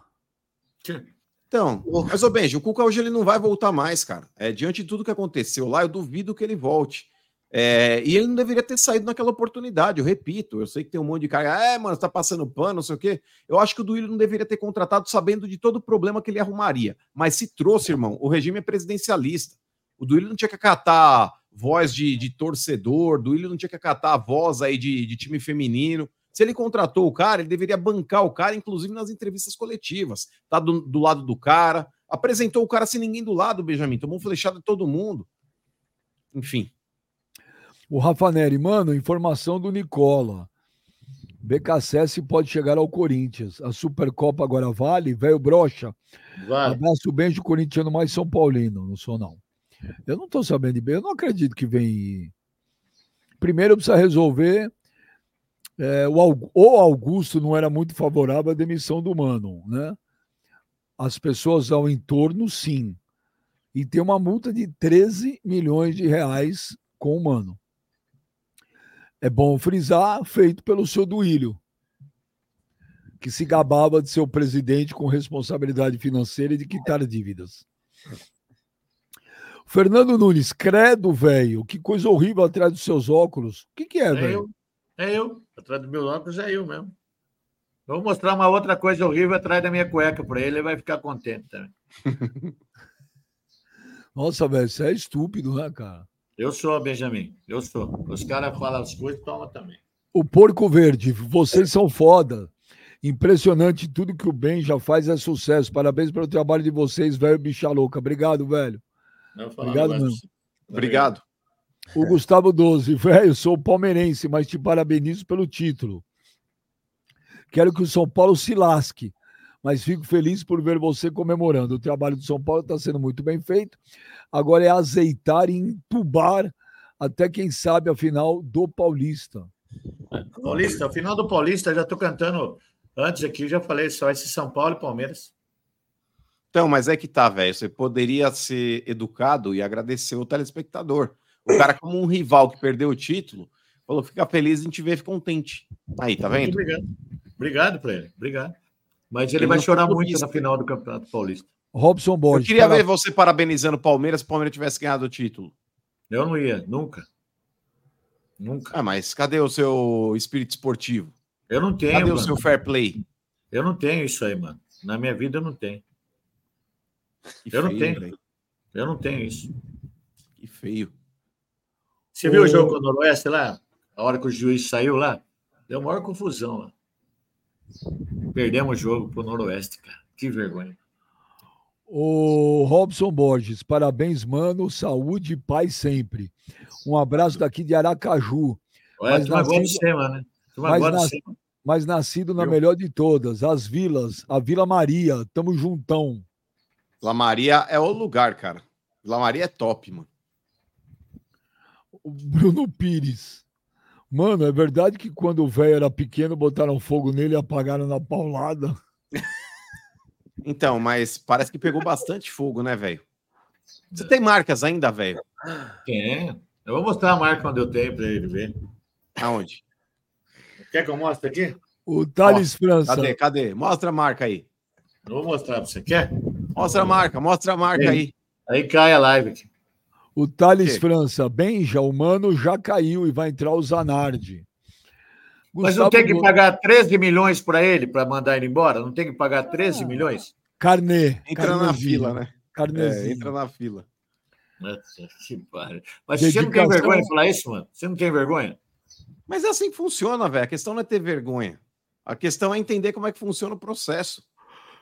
Então, mas ô Benji, o Cuca hoje ele não vai voltar mais, cara. É, diante de tudo que aconteceu lá, eu duvido que ele volte. É, e ele não deveria ter saído naquela oportunidade, eu repito. Eu sei que tem um monte de cara, é, mano, tá passando pano, não sei o quê. Eu acho que o Duílio não deveria ter contratado sabendo de todo o problema que ele arrumaria. Mas se trouxe, irmão, o regime é presidencialista. O Duílio não tinha que acatar voz de, de torcedor, o Duílio não tinha que acatar a voz aí de, de time feminino. Se ele contratou o cara, ele deveria bancar o cara, inclusive nas entrevistas coletivas. Tá do, do lado do cara, apresentou o cara sem ninguém do lado, Benjamin. Tomou flechada de todo mundo. Enfim. O Rafa Neri, mano, informação do Nicola. BKSS pode chegar ao Corinthians. A Supercopa agora vale? Velho brocha. Vai. Abraço beijo corintiano mais São Paulino. Não sou, não. Eu não tô sabendo de bem. Eu não acredito que vem. Primeiro precisa resolver. É, o, o Augusto não era muito favorável à demissão do Mano, né? As pessoas ao entorno, sim. E tem uma multa de 13 milhões de reais com o Mano. É bom frisar, feito pelo seu Duílio, que se gabava de ser o presidente com responsabilidade financeira e de quitar dívidas. Fernando Nunes, credo, velho, que coisa horrível atrás dos seus óculos. O que, que É velho? Eu. É eu. Atrás do meu óculos é eu mesmo. Vou mostrar uma outra coisa horrível atrás da minha cueca para ele, ele vai ficar contente também. Nossa, velho, você é estúpido, né, cara? Eu sou, Benjamin. Eu sou. Os caras falam as coisas, toma também. O Porco Verde, vocês são foda. Impressionante, tudo que o Ben já faz é sucesso. Parabéns pelo trabalho de vocês, velho bicha louca. Obrigado, velho. Obrigado você. Obrigado. O Gustavo Doze, velho, sou palmeirense, mas te parabenizo pelo título. Quero que o São Paulo se lasque, mas fico feliz por ver você comemorando. O trabalho do São Paulo está sendo muito bem feito. Agora é azeitar e entubar até quem sabe a final do Paulista. Paulista, o final do Paulista, já estou cantando antes aqui, já falei só esse São Paulo e Palmeiras. Então, mas é que tá, velho. Você poderia ser educado e agradecer o telespectador. O cara, como um rival que perdeu o título, falou: fica feliz, a gente vê, fica contente. Aí, tá vendo? Obrigado. Obrigado para ele. Obrigado. Mas ele, Ele vai não chorar muito clubista. na final do Campeonato Paulista. Robson Eu Borges. queria para- ver você parabenizando o Palmeiras se o Palmeiras tivesse ganhado o título. Eu não ia, nunca. Nunca. Ah, mas cadê o seu espírito esportivo? Eu não tenho. Cadê o mano. seu fair play? Eu não tenho isso aí, mano. Na minha vida eu não tenho. Que Eu não feio, tenho. velho. Eu não tenho isso. Que feio. Você viu o jogo com o Noroeste lá? A hora que o juiz saiu lá? Deu maior confusão lá. Perdemos o jogo pro Noroeste, cara. Que vergonha. O Robson Borges, parabéns, mano. Saúde e paz sempre. Um abraço daqui de Aracaju, Olha, Mas nascido- cima, né? Tu mas nas- cima. mas nascido na Eu- melhor de todas, as vilas, a Vila Maria. Tamo juntão. La Maria é o lugar, cara. La Maria é top, mano. O Bruno Pires. Mano, é verdade que quando o velho era pequeno botaram fogo nele e apagaram na paulada? Então, mas parece que pegou bastante fogo, né, velho? Você tem marcas ainda, velho? Tem. Eu vou mostrar a marca onde eu tenho para ele ver. Aonde? Quer que eu mostre aqui? O Thales França. Cadê? Cadê? Mostra a marca aí. Eu vou mostrar para você. Quer? Mostra a marca, mostra a marca aí. Aí cai a live aqui. O Thales Que? França. Benja, o mano já caiu e vai entrar o Zanardi. Mas não tem que pagar 13 milhões para ele para mandar ele embora? Não tem que pagar 13 ah, milhões? Carnê. Entra na fila, né? Carnezinho. É, entra na fila. Mas Dedicação... você não tem vergonha de falar isso, mano? Você não tem vergonha? Mas é assim que funciona, velho. A questão não é ter vergonha. A questão é entender como é que funciona o processo.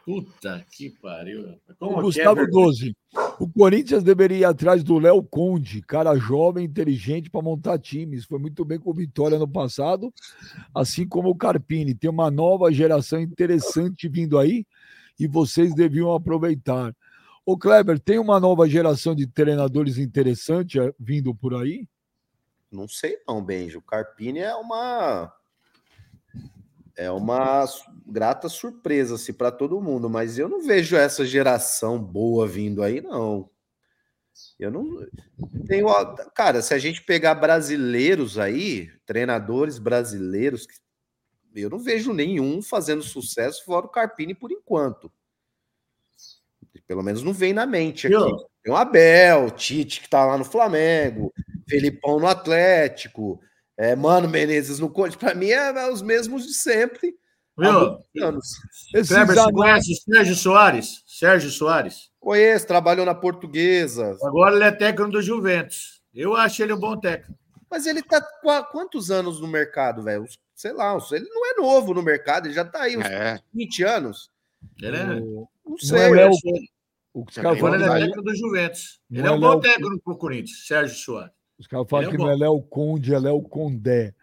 Puta que pariu. Como o Gustavo é 12. O Corinthians deveria ir atrás do Léo Conde, cara jovem, inteligente para montar times. Foi muito bem com o Vitória no passado, assim como o Carpini. Tem uma nova geração interessante vindo aí e vocês deviam aproveitar. O Kleber, tem uma nova geração de treinadores interessante eh, vindo por aí? Não sei não, Benjo. O Carpini é uma é uma grata surpresa assim, para todo mundo, mas eu não vejo essa geração boa vindo aí, não. Eu não tenho. Cara, se a gente pegar brasileiros aí, treinadores brasileiros, eu não vejo nenhum fazendo sucesso fora o Carpini por enquanto. Pelo menos não vem na mente aqui. Tem o Abel, Tite, que tá lá no Flamengo, Felipão no Atlético, é, Mano Menezes no Corinthians, para mim é, é, os mesmos de sempre. Viu? Kleber, você conhece Sérgio Soares? Sérgio Soares? Conheço, trabalhou na Portuguesa. Agora ele é técnico do Juventus. Eu acho ele um bom técnico. Mas ele tá há quantos anos no mercado, velho? Sei lá, ele não é novo no mercado, ele já tá aí uns é. 20 anos. Ele é. Não sei. Não é o, o, o Agora ele é técnico do Juventus. Ele é um bom técnico pro Corinthians, Sérgio Soares. Os caras falam é que não é Léo Conde, é Léo Condé.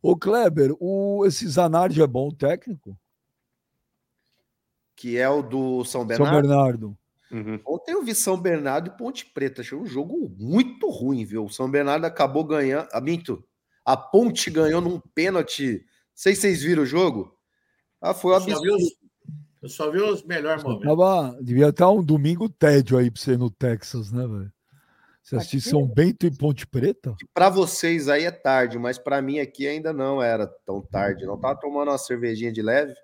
Ô, Kleber, o, esse Zanardi é bom técnico? Que é o do São Bernardo? São Bernardo. Uhum. Ontem eu vi São Bernardo e Ponte Preta. Achei um jogo muito ruim, viu? O São Bernardo acabou ganhando. A Minto, a Ponte ganhou num pênalti. Não sei se vocês viram o jogo. Ah, foi um absurdo. Eu só vi os melhores momentos. Tava, devia estar um domingo tédio aí pra você no Texas, né, velho? Você assistiu São Bento e Ponte Preta? Para vocês aí é tarde, mas para mim aqui ainda não era tão tarde. Não tava tomando uma cervejinha de leve.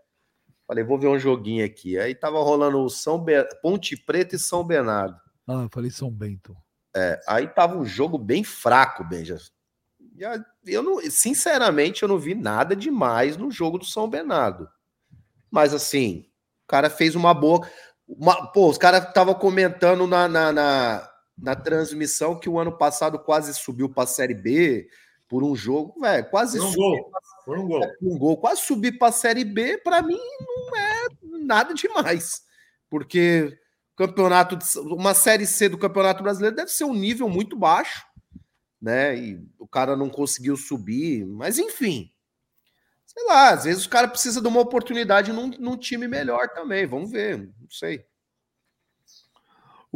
Falei, vou ver um joguinho aqui. Aí tava rolando o São Be... Ponte Preta e São Bernardo. Ah, eu falei São Bento. É, aí tava um jogo bem fraco, Benja. Eu não, sinceramente, eu não vi nada demais no jogo do São Bernardo. Mas assim, o cara fez uma boa. Uma, pô, os caras estavam comentando na, na, na na transmissão que o ano passado quase subiu para a Série B por um jogo, velho, quase por um gol. Por um gol. um gol, quase subir para a Série B, para mim não é nada demais. Porque campeonato, uma Série C do Campeonato Brasileiro deve ser um nível muito baixo, né? E o cara não conseguiu subir, mas enfim. Sei lá, às vezes o cara precisa de uma oportunidade num, num time melhor também. Vamos ver, não sei.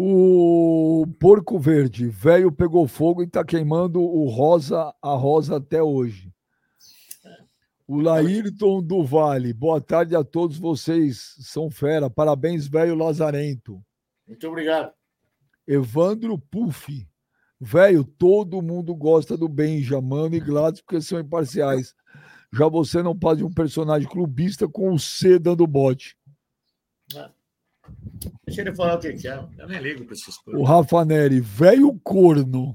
O Porco Verde, velho, pegou fogo e tá queimando o rosa, a rosa até hoje. O Laírton do Vale, boa tarde a todos vocês, são fera. Parabéns, velho Lazarento. Muito obrigado. Evandro Puff, velho, todo mundo gosta do Benja, Mano e Gladys porque são imparciais. Já você não pode um personagem clubista com o C dando bote. É. Deixa ele falar o que quer. Eu nem ligo para essas coisas. O Rafa Neri, velho corno.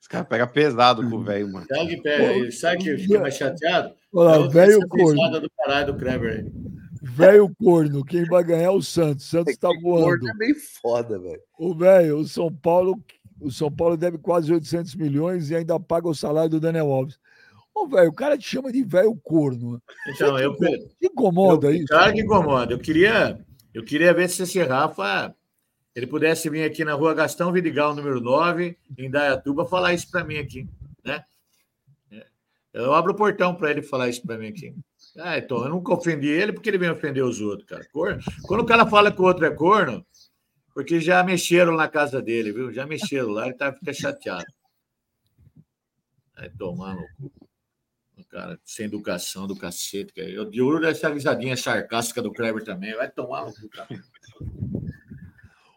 Os caras pegam pesado com o velho, mano. Sabe que pega, sabe que fica mais chateado? Olha, é velho corno. do caralho do Kleber Velho corno, quem vai ganhar é o Santos. Santos tá voando. Corno é meio foda, velho. O velho, o São Paulo, o São Paulo deve quase 800 milhões e ainda paga o salário do Daniel Alves. Ô, velho, o cara te chama de velho corno. Então, eu. Te incomoda eu, isso? Claro que incomoda. Eu queria, eu queria ver se esse Rafa ele pudesse vir aqui na rua Gastão Vidigal, número 9, em Dayatuba, falar isso para mim aqui, né? É. Eu abro o portão para ele falar isso para mim aqui. Ah, então, eu nunca ofendi ele porque ele vem ofender os outros, cara. Corno. Quando o cara fala que o outro é corno, porque já mexeram na casa dele, viu? Já mexeram lá, ele tá, fica chateado. Vai tomar no cu cara, sem educação do cacete. Cara. Eu de ouro dessa risadinha sarcástica do Kleber também. Vai tomar no cu, cara.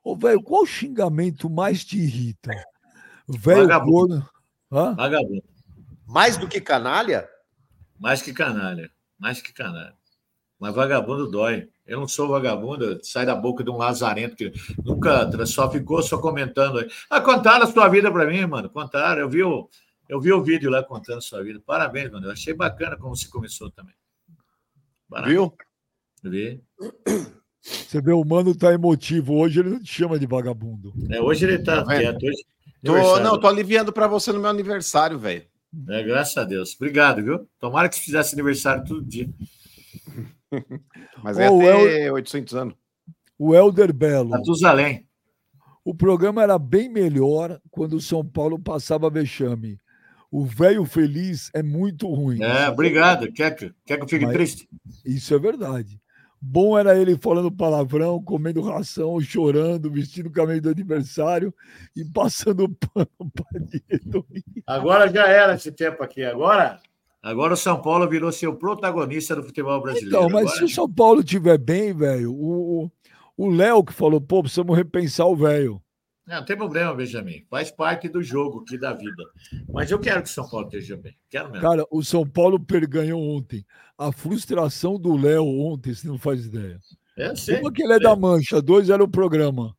Ô, velho, qual xingamento mais te irrita? Velho gordo. Vagabundo. Mais do que canalha? Mais que canalha. Mais que canalha. Mas vagabundo dói. Eu não sou vagabundo, sai da boca de um lazarento que nunca só ficou só comentando. Ah, contaram a sua vida para mim, mano. Contaram. Eu vi, o, eu vi o vídeo lá contando sua vida. Parabéns, mano. Eu achei bacana como você começou também. Parabéns. Viu? Vi. Você vê, o mano tá emotivo. Hoje ele não te chama de vagabundo. É, hoje ele tá, tá quieto. Hoje, tô, não, tô aliviando para você no meu aniversário, velho. É, graças a Deus. Obrigado, viu? Tomara que você fizesse aniversário todo dia. Mas é oh, até El... 800 anos. O Helder Belo. Matusalém. O programa era bem melhor quando o São Paulo passava vexame. O velho feliz é muito ruim. É, obrigado. Quer que, quer que eu fique Mas triste? Isso é verdade. Bom era ele falando palavrão, comendo ração, chorando, vestindo o caminho do aniversário e passando pano para diretoria. Agora já era esse tempo aqui. Agora, agora o São Paulo virou seu protagonista do futebol brasileiro. Então, mas agora... se o São Paulo estiver bem, velho, o Léo que falou, pô, precisamos repensar o velho. Não, não tem problema, Benjamin. Faz parte do jogo aqui da vida. Mas eu quero que o São Paulo esteja bem. Quero mesmo. Cara, o São Paulo ganhou ontem. A frustração do Léo ontem, você não faz ideia. É, sim. Uma que ele é, é, da Mancha, dois era o programa.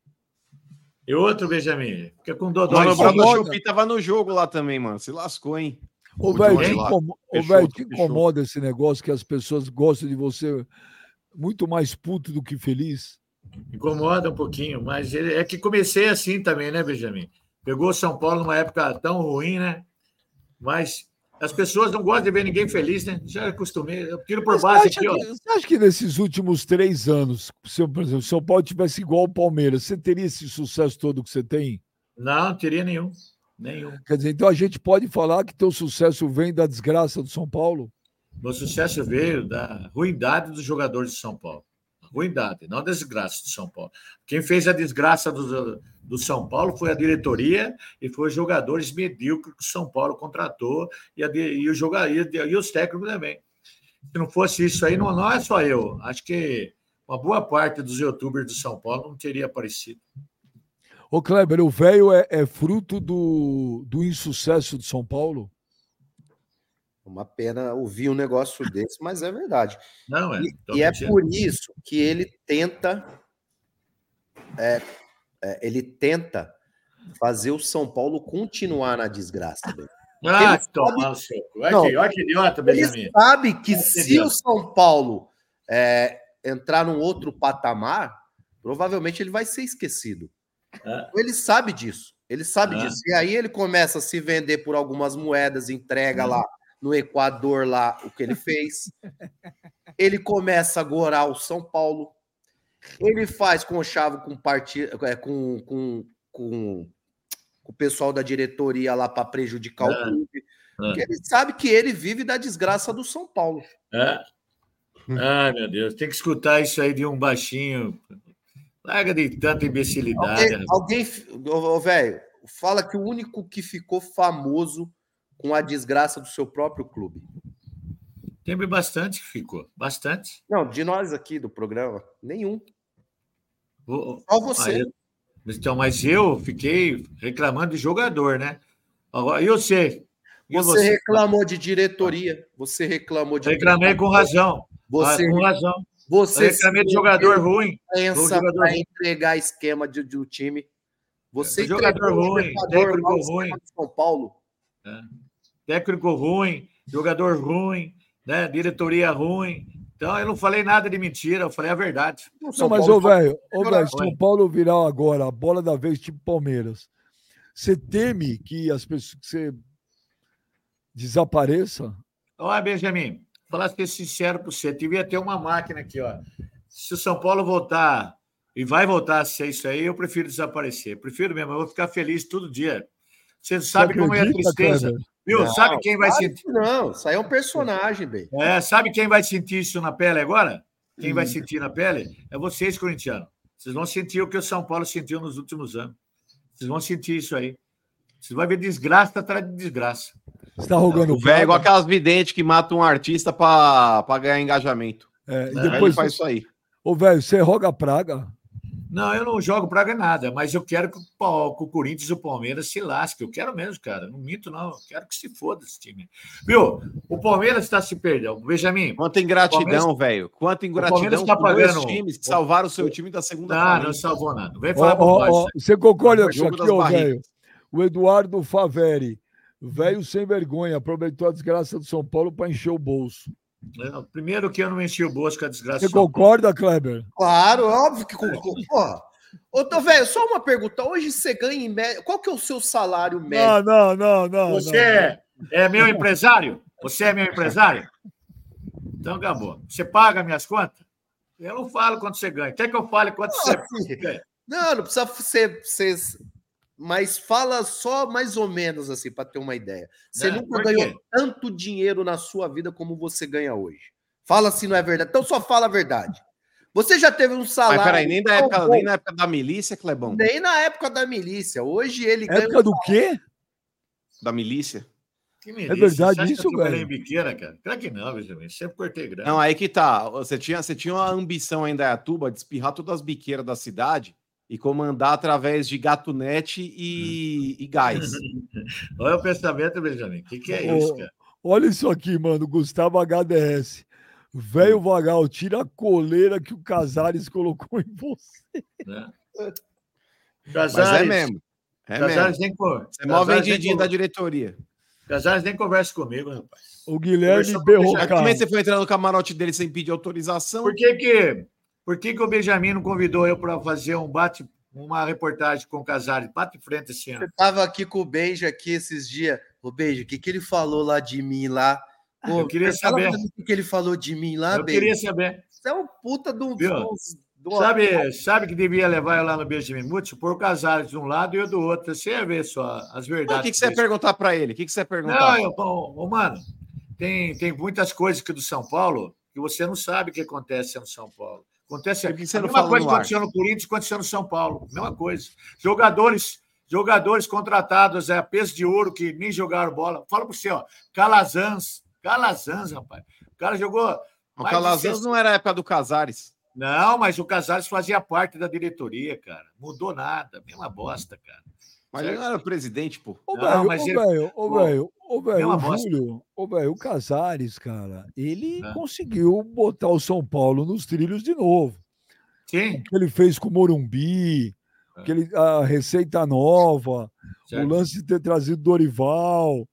E outro, Benjamin, fica com Dodô. Mano, o Bruno Chupi tava no jogo lá também, mano. Se lascou, hein? Ô, velho, te, incomoda, fechou, te incomoda esse negócio que as pessoas gostam de você muito mais puto do que feliz? Incomoda um pouquinho, mas ele, é que comecei assim também, né, Benjamin? Pegou São Paulo numa época tão ruim, né? Mas as pessoas não gostam de ver ninguém feliz, né? Já acostumei. Eu tiro por base aqui, ó. Você acha que nesses últimos três anos, se, por exemplo, São Paulo tivesse igual o Palmeiras, você teria esse sucesso todo que você tem? Não, não teria nenhum. Nenhum. Quer dizer, então a gente pode falar que teu sucesso vem da desgraça do São Paulo? Meu sucesso veio da ruindade dos jogadores de São Paulo ruindade, não desgraça do São Paulo. Quem fez a desgraça do, do São Paulo foi a diretoria e foi os jogadores medíocres que o São Paulo contratou e, a, e, o jogador, e, e os técnicos também. Se não fosse isso aí, não, não é só eu. Acho que uma boa parte dos youtubers do São Paulo não teria aparecido. Ô, Kleber, o velho é, é fruto do, do insucesso de São Paulo? Uma pena ouvir um negócio desse, mas é verdade. Não, é. E, e é por isso que ele tenta. É, é, ele tenta fazer o São Paulo continuar na desgraça. Dele. Ah, toma sabe... Olha, olha que idiota, Benjamin. Ele sabe que se o São Paulo é, entrar num outro patamar, provavelmente ele vai ser esquecido. É. Ele sabe disso. Ele sabe é. disso. E aí ele começa a se vender por algumas moedas, entrega lá no Equador lá o que ele fez. Ele começa a gorar o São Paulo. Ele faz com o Chavo com, part... É, com, com, com, o pessoal da diretoria lá para prejudicar é. o clube. É. Ele sabe que ele vive da desgraça do São Paulo. É. Ai, meu Deus, tem que escutar isso aí de um baixinho. Larga de tanta imbecilidade. Alguém, alguém velho, fala que o único que ficou famoso com a desgraça do seu próprio clube? Teve bastante que ficou, bastante. Não, de nós aqui do programa, nenhum. O, Só você. então, mas eu fiquei reclamando de jogador, né? E você? E você, você reclamou de diretoria, você reclamou de. Reclamei com razão. Você, ah, com razão. Você eu reclamei de jogador ruim. Pensa para entregar esquema de, do time. Você jogador ruim, técnico ruim. São Paulo. É técnico ruim, jogador ruim, né? diretoria ruim. Então eu não falei nada de mentira, eu falei a verdade. Não, mas, ô, velho, ô, velho, São Paulo virar agora a bola da vez, tipo Palmeiras. Você teme que as pessoas que você desapareça? Olha, Benjamin, falar que sincero para você, devia ter uma máquina aqui, ó. Se o São Paulo voltar e vai voltar a ser isso aí, eu prefiro desaparecer. Prefiro mesmo, eu vou ficar feliz todo dia. Você sabe você como é a tristeza. Cara? Viu? Não, sabe quem vai sentir? Não, isso aí é um personagem, bem. É, sabe quem vai sentir isso na pele agora? Quem hum. vai sentir na pele? É vocês, corintianos. Vocês vão sentir o que o São Paulo sentiu nos últimos anos. Vocês vão sentir isso aí. Vocês vão ver desgraça atrás de desgraça. Você está rogando o velho igual aquelas videntes que matam um artista para ganhar engajamento. É, e depois faz isso aí. Ô, velho, você roga praga? Não, eu não jogo praga nada, mas eu quero que o, que o Corinthians e o Palmeiras se lasquem. Eu quero mesmo, cara. Não minto, não. Eu quero que se foda esse time. Viu? O Palmeiras está se perdendo. Benjamin, Quanta ingratidão, velho. Quanta ingratidão tá com dois pagando- times que salvaram o seu time da segunda não, não salvou nada. Vem Ó, falar ó, bobagem. ó, você concorda com isso Jogo aqui, ô barrigas. velho? O Eduardo Faveri, velho sem vergonha, aproveitou a desgraça do São Paulo para encher o bolso. Não, Primeiro que eu não enchi o bolso com a desgraça. Você concorda, Kleber? Claro, óbvio que. com- Porra. Ô, tô, velho, só uma pergunta. Hoje você ganha em média. Qual que é o seu salário médio? Não, não, não, não. Você não. é, é meu empresário? Você é meu empresário? Então acabou. Você paga minhas contas? Eu não falo quanto você ganha. Quer que eu fale quanto você assim, ganha? Não, não precisa ser. ser mas fala só mais ou menos assim, para ter uma ideia. Você É, nunca ganhou tanto dinheiro na sua vida como você ganha hoje. Fala se não é verdade. Então só fala a verdade. Você já teve um Mas salário. peraí, nem, da época, nem na época da milícia, Clebão? nem na época da milícia. Hoje ele ganha. Época do quê? Da milícia? Que milícia. verdade Você acha isso, eu velho? em biqueira, cara? Claro que não, Benjamin. Sempre cortei grana. Não, aí que tá. Você tinha, você tinha uma ambição ainda em Dayatuba de espirrar todas as biqueiras da cidade e comandar através de gatunete e, e gás. Olha o pensamento, Benjamin. O que, que é Ô, isso, cara? Olha isso aqui, mano. Gustavo HDS. Velho Vagal, tira a coleira que o Casares colocou em você. Mas Casares, é mesmo. É Casares mesmo. nem, co- Você é da diretoria. Casares nem conversa comigo, rapaz. O Guilherme Conversou com o Mas Berrocal. também você foi entrar no camarote dele sem pedir autorização. Por que que, por que, que o Benjamin não convidou eu para fazer um bate, uma reportagem com o Casares? Bate em frente esse ano. Eu tava aqui com o Beijo aqui esses dias. O Beijo, o que, que ele falou lá de mim lá? Pô, Eu queria saber. O que, ele falou de mim lá, Eu Beijo? queria saber. Você é um puta do. Viu? do- Sabe, sabe que devia levar eu lá no Benjamin Mutz? Pôr o Casares de um lado e eu do outro. Você ia ver só as verdades. o que, que você ia perguntar pra ele? O que, que você ia perguntar? Não, eu, ô, ô, mano, tem, tem muitas coisas que do São Paulo que você não sabe o que acontece no São Paulo. Acontece a mesma coisa que aconteceu no Corinthians aconteceu no São Paulo. Mesma coisa. Jogadores, jogadores contratados é a peso de ouro que nem jogaram bola. Fala para você, ó, Calazans, Calazans, rapaz. O cara jogou. O Calazans 60 não era a época do Casares. Não, mas o Casares fazia parte da diretoria, cara. Mudou nada, mesma bosta, cara. Mas Certo. ele não era presidente, pô. Ô, velho, ô, velho, ô, velho, velho, é uma o. Júlio, ô, velho, o Casares, cara, ele É. conseguiu botar o São Paulo nos trilhos de novo. Sim, O que ele fez com o Morumbi, o que ele, a receita nova, certo. o lance de ter trazido Dorival.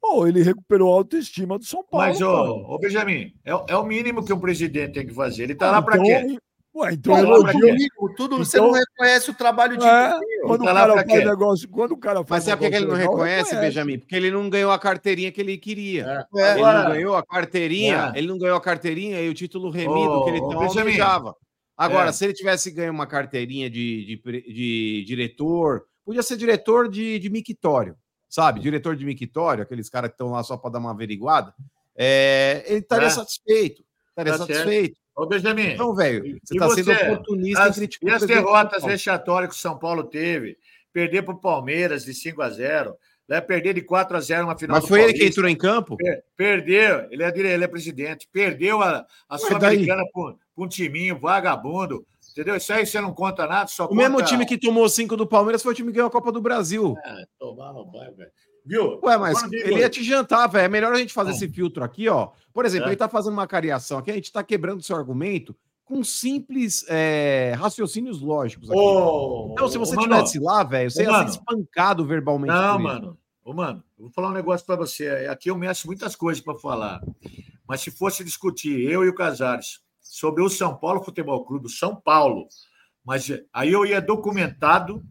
Pô, ele recuperou a autoestima do São Paulo. Mas, ô, ô Benjamin, é, é o mínimo que um presidente tem que fazer. Ele tá lá para então, quê? Ué, então pra elogia. quê? Tudo, você Então- não reconhece o trabalho de É, quando o Tá lá cara faz quê? negócio, quando o cara faz Mas sabe por que que ele não legal, reconhece, Benjamin? Porque ele não ganhou a carteirinha que ele queria. É. É. Ele não ganhou a carteirinha, É. ele não ganhou a carteirinha e o título remido Ô, que ele tão almejava. Agora, É. se ele tivesse ganho uma carteirinha de, de, de diretor, podia ser diretor de, de mictório, sabe? Diretor de mictório, aqueles caras que estão lá só para dar uma averiguada. É, ele estaria É. satisfeito. Estaria Tá certo. satisfeito. Ô, Benjamin, Então, velho, E- você e está sendo oportunista as, em criticar e as derrotas vexatórias que o São Paulo teve? Perder para o Palmeiras de 5 a 0 né? perder de 4 a 0 uma final Mas foi ele que Paulista. entrou em campo? Per- Perdeu, ele é, ele é presidente, perdeu a, a Sul-Americana para um timinho vagabundo, entendeu? Isso aí você não conta nada, só O mesmo conta- time que tomou cinco do Palmeiras foi o time que ganhou a Copa do Brasil. Ah, tomar no banho, velho. Viu? Ué, mas digo- ele ia te jantar, velho. É melhor a gente fazer esse filtro aqui, ó. Por exemplo, É. ele tá fazendo uma cariação aqui, a gente tá quebrando seu argumento com simples é, raciocínios lógicos aqui. Ô, então, se você mano, tivesse lá, velho, você ia mano. ser espancado verbalmente. Não, mano. Ô, mano, eu vou falar um negócio para você. Aqui eu meço muitas coisas para falar. Mas se fosse discutir eu e o Casares sobre o São Paulo Futebol Clube, São Paulo, mas aí eu ia documentado,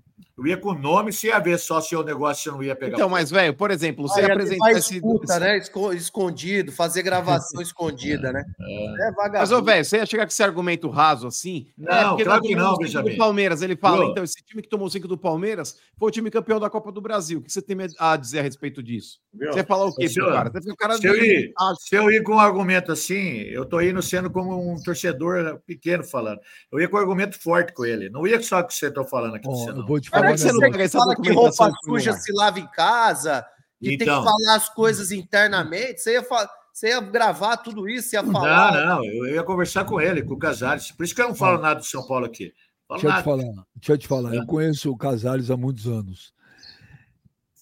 eu ia com nome, se ia ver só se o negócio você não ia pegar. Então, mas, velho, por exemplo, você Aí, apresentar esse. escuta, né? Esco- Escondido, fazer gravação escondida, né? É, vagabundo. Mas, ô, velho, você ia chegar com esse argumento raso assim? Não, porque claro tá que não, Benjamin. do Palmeiras. Ele fala, Viu? então, esse time que tomou cinco do Palmeiras foi o time campeão da Copa do Brasil. O que você tem a dizer a respeito disso? Viu? Você ia falar o quê, Se pro eu- cara? Você o cara Se eu, ir, Ah, se eu ir com um argumento assim, eu tô indo sendo como um torcedor pequeno falando. Eu ia com um argumento forte com ele. Não ia só com o que você está falando aqui. Ó, você eu não. vou te falar é que você não pega essa fala que roupa suja se lava em casa, que tem Então. que falar as coisas internamente. Você ia, fa- você ia gravar tudo isso, ia Não, falar. não, eu ia conversar com ele, com o Casares. Por isso que eu não falo nada do São Paulo aqui. Deixa eu te falar, deixa eu te falar. É. Eu conheço o Casares há muitos anos.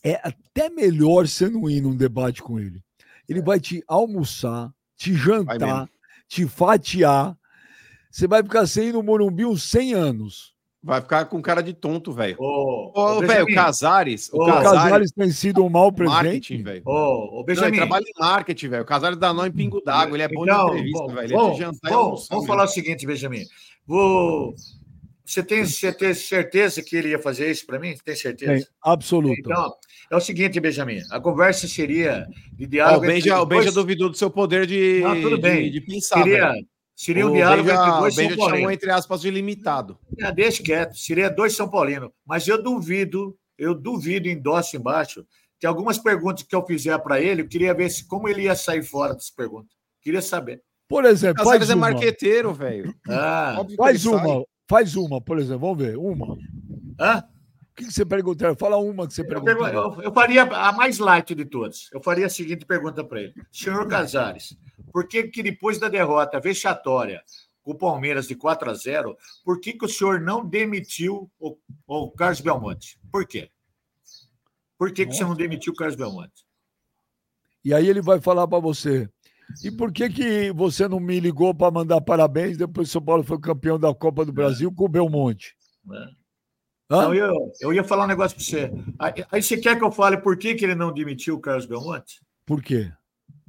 É até melhor você não ir num debate com ele. Ele vai te almoçar, te jantar, te fatiar. Você vai ficar sem ir no Morumbi uns 100 anos. Vai ficar com cara de tonto, velho. Ô, oh, velho, o Casares. O, Casares tem sido um mau presidente. velho. Ô, Benjamin. Não, ele trabalha em marketing, velho. O Casares dá nó em pingo d'água. Ele é bom então, de entrevista, velho. Ele é jantar bom, Vamos falar o seguinte, Benjamin. Vou. Você tem, você tem certeza que ele ia fazer isso para mim? Tem certeza? Tem, absoluto. Então, é o seguinte, Benjamin. A conversa seria de diálogo. Oh, o Benja, o Benja duvidou do seu poder de, Não, tudo bem. de, de pensar. Seria, Seria um o diálogo Benja, entre dois Benja São Paulinos. chamou, entre aspas, de limitado. É, deixa quieto. Seria dois São Paulinos. Mas eu duvido, eu duvido, endosso embaixo, que algumas perguntas que eu fizer para ele, eu queria ver se, como ele ia sair fora dessas perguntas. Queria saber. Por exemplo, faz é uma. é marqueteiro, velho. Ah, faz uma, sai. faz uma, por exemplo. Vamos ver, uma. Hã? O que, você perguntou? Fala uma que você perguntou. Eu, eu, eu, faria a mais light de todas. Eu faria a seguinte pergunta para ele. Senhor Casares, por que, que depois da derrota vexatória com o Palmeiras de 4 a 0, por que, que o senhor não demitiu o, o Carlos Belmonte? Por quê? Por que, que você não demitiu o Carlos Belmonte? E aí ele vai falar para você. E por que, que você não me ligou para mandar parabéns depois que o São Paulo foi campeão da Copa do Brasil é. com o Belmonte? É. Não, eu, eu ia falar um negócio para você. Aí, aí você quer que eu fale por que, que ele não demitiu o Carlos Belmonte? Por quê?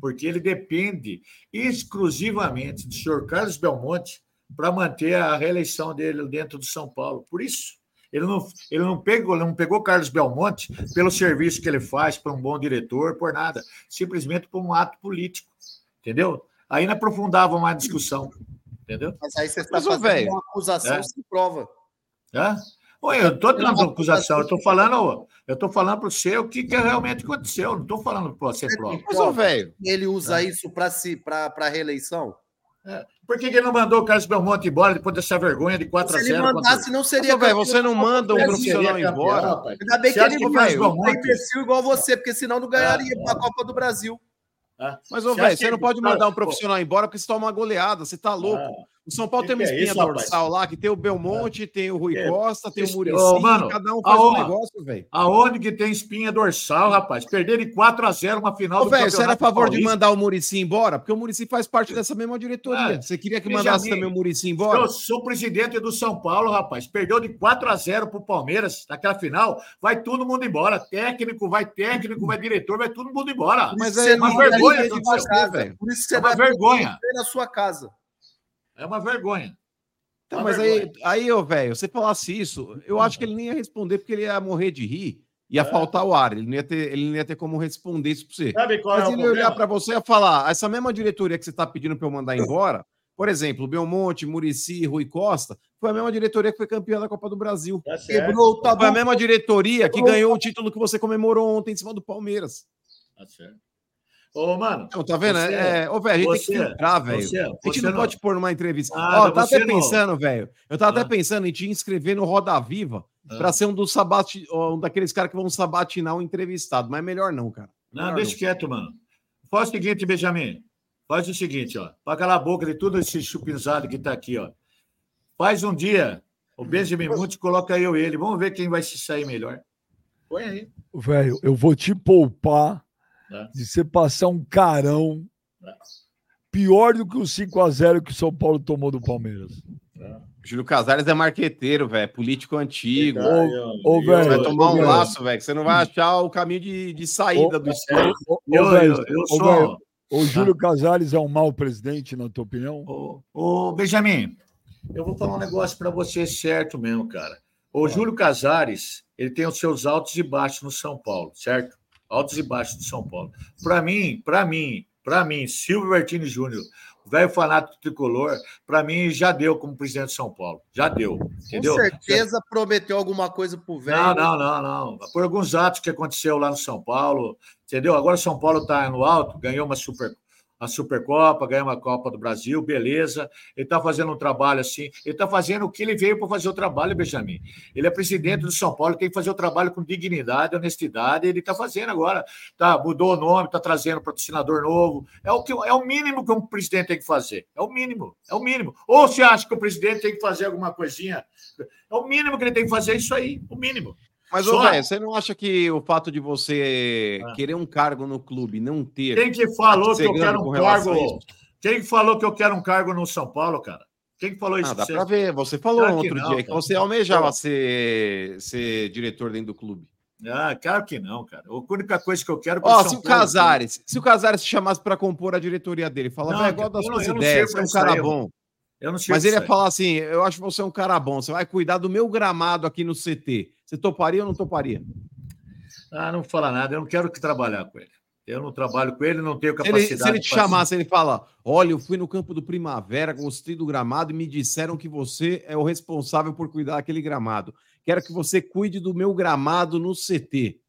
porque ele depende exclusivamente do senhor Carlos Belmonte para manter a reeleição dele dentro do São Paulo. Por isso, ele não, ele não pegou, não pegou Carlos Belmonte pelo serviço que ele faz, para um bom diretor, por nada, simplesmente por um ato político, entendeu? Aí não aprofundava mais a discussão, entendeu? Mas aí você está fazendo véio. uma acusação é? sem prova. É? Oi, eu estou dando acusação, eu estou falando, eu estou falando para você o que, que realmente aconteceu, não estou falando para você prova. Mas, velho, ele usa é. isso para si, para reeleição? É. Por que, que ele não mandou o Carlos Belmonte embora depois dessa vergonha de 4 a 0? Se ele mandasse, não seria. Mas, você não manda um profissional embora. Ainda bem que ele não tem perfil igual você, porque senão não ganharia é, a Copa do Brasil. É. Mas, ô, velho, você não pode mandar um profissional embora porque você toma uma goleada, você tá louco. É. O São Paulo que tem uma espinha é isso, dorsal rapaz? lá, que tem o Belmonte, é. tem o Rui é. Costa, tem o Murici, mano, cada um faz aonde, um negócio, velho. Aonde que tem espinha dorsal, rapaz? Perder de 4 a 0 uma final Ô, do velho, você era a favor Paulista? de mandar o Murici embora? Porque o Murici faz parte dessa mesma diretoria. É. Você queria que mandasse também o Murici embora? Eu sou presidente do São Paulo, rapaz. Perdeu de 4 a 0 pro Palmeiras naquela final. Vai todo mundo embora. Técnico, vai técnico, vai diretor, vai todo mundo embora. Mas é uma vergonha. Por isso você é uma vergonha. na sua casa. É uma vergonha. Então, mas aí, aí, ô, velho, você falasse isso, eu acho que ele nem ia responder porque ele ia morrer de rir, ia é. faltar o ar, ele não ia ter, ele não ia ter como responder isso para você. Sabe qual mas é ele ia olhar para você e falar: essa mesma diretoria que você está pedindo para eu mandar embora, por exemplo, Belmonte, Murici, Rui Costa, foi a mesma diretoria que foi campeã da Copa do Brasil. Tá Quebrou, tá foi a mesma diretoria que ganhou o título que você comemorou ontem em cima do Palmeiras. Tá certo. Ô, mano. Não, tá vendo? Você, é, ô, velho, a gente você, tem que filtrar, velho. A gente não, não, pode pôr numa entrevista. Ah, ó, eu tava até pensando, velho. Eu tava ah. até pensando em te inscrever no Roda Viva ah. para ser um dos sabati, um daqueles caras que vão sabatinar um entrevistado. Mas é melhor não, cara. Não, deixa não. quieto, mano. Faz o seguinte, Benjamin. Faz o seguinte, ó. Pra calar a boca de tudo esse chupinzado que tá aqui, ó. Faz um dia. O Benjamin Monte coloca eu e ele. Vamos ver quem vai se sair melhor. Põe aí. Velho, eu vou te poupar é. de você passar um carão é. pior do que o 5 a 0 que o São Paulo tomou do Palmeiras. É. Júlio Casares é marqueteiro, velho, político antigo. Ô, ô, velho, vai tomar um laço, velho, que você não vai achar o caminho de, de saída ô, do esporte. Ô, velho, eu, sou... o Júlio Casares é um mau presidente, na tua opinião? Ô, ô Benjamin, eu vou falar um negócio para você certo mesmo, cara. O Júlio Casares, ele tem os seus altos e baixos no São Paulo, certo? Altos e baixos de São Paulo. Para mim, para mim, para mim, Silvio Bertini Júnior, velho fanático tricolor, para mim já deu como presidente de São Paulo. Já deu. Entendeu? Com certeza já... prometeu alguma coisa pro velho. Não, não, não, não. Por alguns atos que aconteceu lá no São Paulo, entendeu? Agora São Paulo está no alto, ganhou uma super a Supercopa, ganhamos a Copa do Brasil, beleza. Ele está fazendo um trabalho assim. Ele está fazendo o que ele veio para fazer o trabalho, Benjamin. Ele é presidente do São Paulo, tem que fazer o trabalho com dignidade, honestidade. Ele está fazendo agora. Tá, mudou o nome, está trazendo patrocinador novo. É o, que, é o mínimo que um presidente tem que fazer. É o mínimo. É o mínimo. Ou você acha que o presidente tem que fazer alguma coisinha? É o mínimo que ele tem que fazer, isso aí. O mínimo. Mas, ô, véio, você não acha que o fato de você ah. querer um cargo no clube não ter. Quem que falou que eu quero um cargo? Quem falou que eu quero um cargo no São Paulo, cara? Quem falou isso? Ah, dá para ver. Você falou claro outro não, dia cara. que você almejava ser, ser diretor dentro do clube. Ah, claro que não, cara. A única coisa que eu quero. Ó, oh, se o Casares, se o Casares se chamasse para compor a diretoria dele, falava, é igual das suas ideias, é um cara bom. Eu não sei Mas ele ia falar assim: eu acho que você é um cara bom, você vai cuidar do meu gramado aqui no CT. Você toparia ou não toparia? Ah, não fala nada, eu não quero que trabalhar com ele. Eu não trabalho com ele, não tenho capacidade. Ele, se ele te chamasse, ele fala: Olha, eu fui no campo do Primavera, gostei do gramado e me disseram que você é o responsável por cuidar daquele gramado. Quero que você cuide do meu gramado no CT.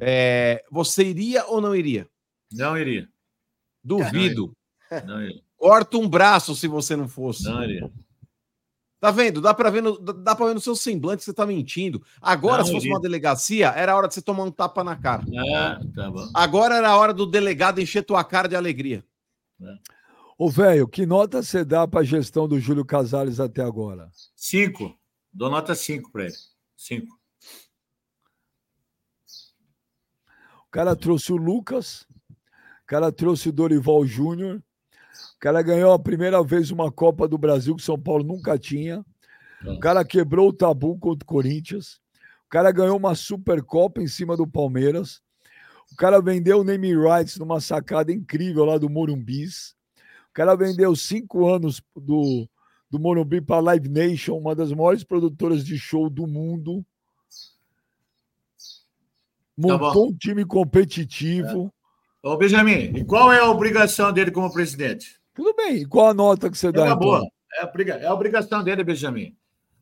É, você iria ou não iria? Não iria. Duvido. Não iria. Corta um braço se você não fosse. Não iria. Tá vendo? Dá para ver, no, dá para ver no seu semblante que você tá mentindo. Agora, não, se fosse uma delegacia, era a hora de você tomar um tapa na cara. É, tá bom. Agora era a hora do delegado encher tua cara de alegria. É. Ô, velho, que nota você dá para a gestão do Júlio Casares até agora? Cinco. Dou nota cinco para ele. Cinco. O cara trouxe o Lucas, o cara trouxe o Dorival Júnior, cara ganhou a primeira vez uma Copa do Brasil que São Paulo nunca tinha. O cara quebrou o tabu contra o Corinthians. O cara ganhou uma Supercopa em cima do Palmeiras. O cara vendeu o name rights numa sacada incrível lá do Morumbis. O cara vendeu cinco anos do, do Morumbi para Live Nation, uma das maiores produtoras de show do mundo. Tá Montou tá um time competitivo. É. Ô, Benjamin, e qual é a obrigação dele como presidente? Tudo bem. Qual a nota que você é dá? Então? Boa. É, a, é a obrigação dele, Benjamin.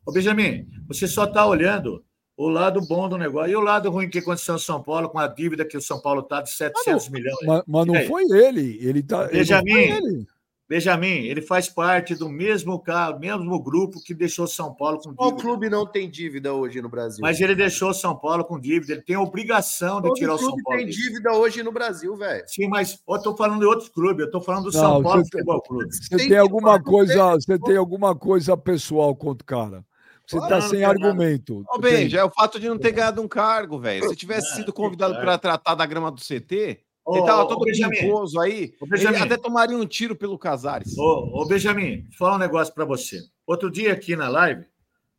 Ô, Benjamin, você só está olhando o lado bom do negócio. E o lado ruim que aconteceu em São Paulo, com a dívida que o São Paulo está de 700 milhões. Mas, mas não foi ele. Ele tá. Benjamin, ele Benjamin, ele faz parte do mesmo carro, mesmo grupo que deixou São Paulo com dívida. O clube não tem dívida hoje no Brasil. Mas ele deixou São Paulo com dívida, ele tem a obrigação de Todo tirar o São Paulo. tem dívida hoje no Brasil, velho. Sim, mas eu tô falando de outros clubes, eu tô falando do não, São Paulo Futebol Clube. Você tem, tem alguma coisa, você tem alguma coisa pessoal contra o cara? Você está sem argumento. Ô, bem, já é o fato de não ter ganhado um cargo, velho. Se tivesse ah, sido convidado para tratar da grama do CT, ele estava todo nervoso aí. Ele até tomaria um tiro pelo Casares. Ô, ô Benjamin, vou falar um negócio para você. Outro dia aqui na live,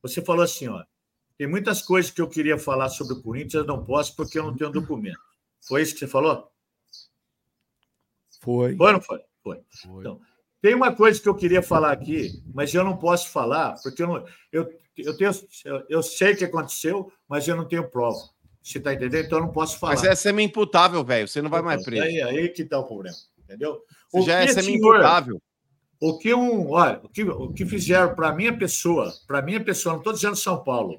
você falou assim: ó, tem muitas coisas que eu queria falar sobre o Corinthians, eu não posso porque eu não tenho documento. Foi isso que você falou? Foi. Foi ou não foi? Foi. foi. Então, tem uma coisa que eu queria falar aqui, mas eu não posso falar, porque eu, não, eu, eu, tenho, eu sei o que aconteceu, mas eu não tenho prova. Você está entendendo? Então eu não posso falar. Mas é semi-imputável, velho. Você não vai mais preso. Aí, aí que está o problema. Entendeu? Você o já é semi-imputável. O que um, olha, o que, o que fizeram para minha pessoa, para minha pessoa, não estou dizendo São Paulo.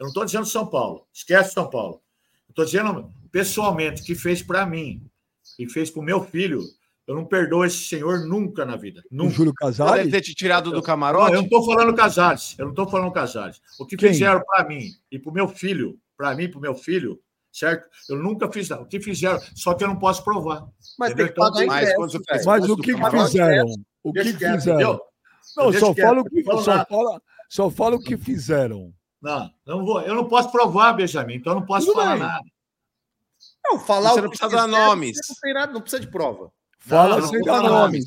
Eu não estou dizendo São Paulo. Esquece São Paulo. Estou dizendo pessoalmente que fez para mim e fez para o meu filho. Eu não perdoo esse senhor nunca na vida. Nunca. O Júlio Casares? Pode ter te tirado do camarote? Não, eu não estou falando Casares. Eu não estou falando Casares. O que Quem? fizeram para mim e para o meu filho para mim, para o meu filho, certo? Eu nunca fiz nada. O que fizeram, só que eu não posso provar. Mas, tem que então, mais, mas o que, que fizeram? O que, que fizeram? Não, só fala o que só fala, só fala o que fizeram. Não, não vou, eu não posso provar, Benjamin, então eu não posso Tudo falar bem. nada. Não, falar Você não precisa dar nomes. Não, nada, não precisa de prova. Fala não, sem dar nomes.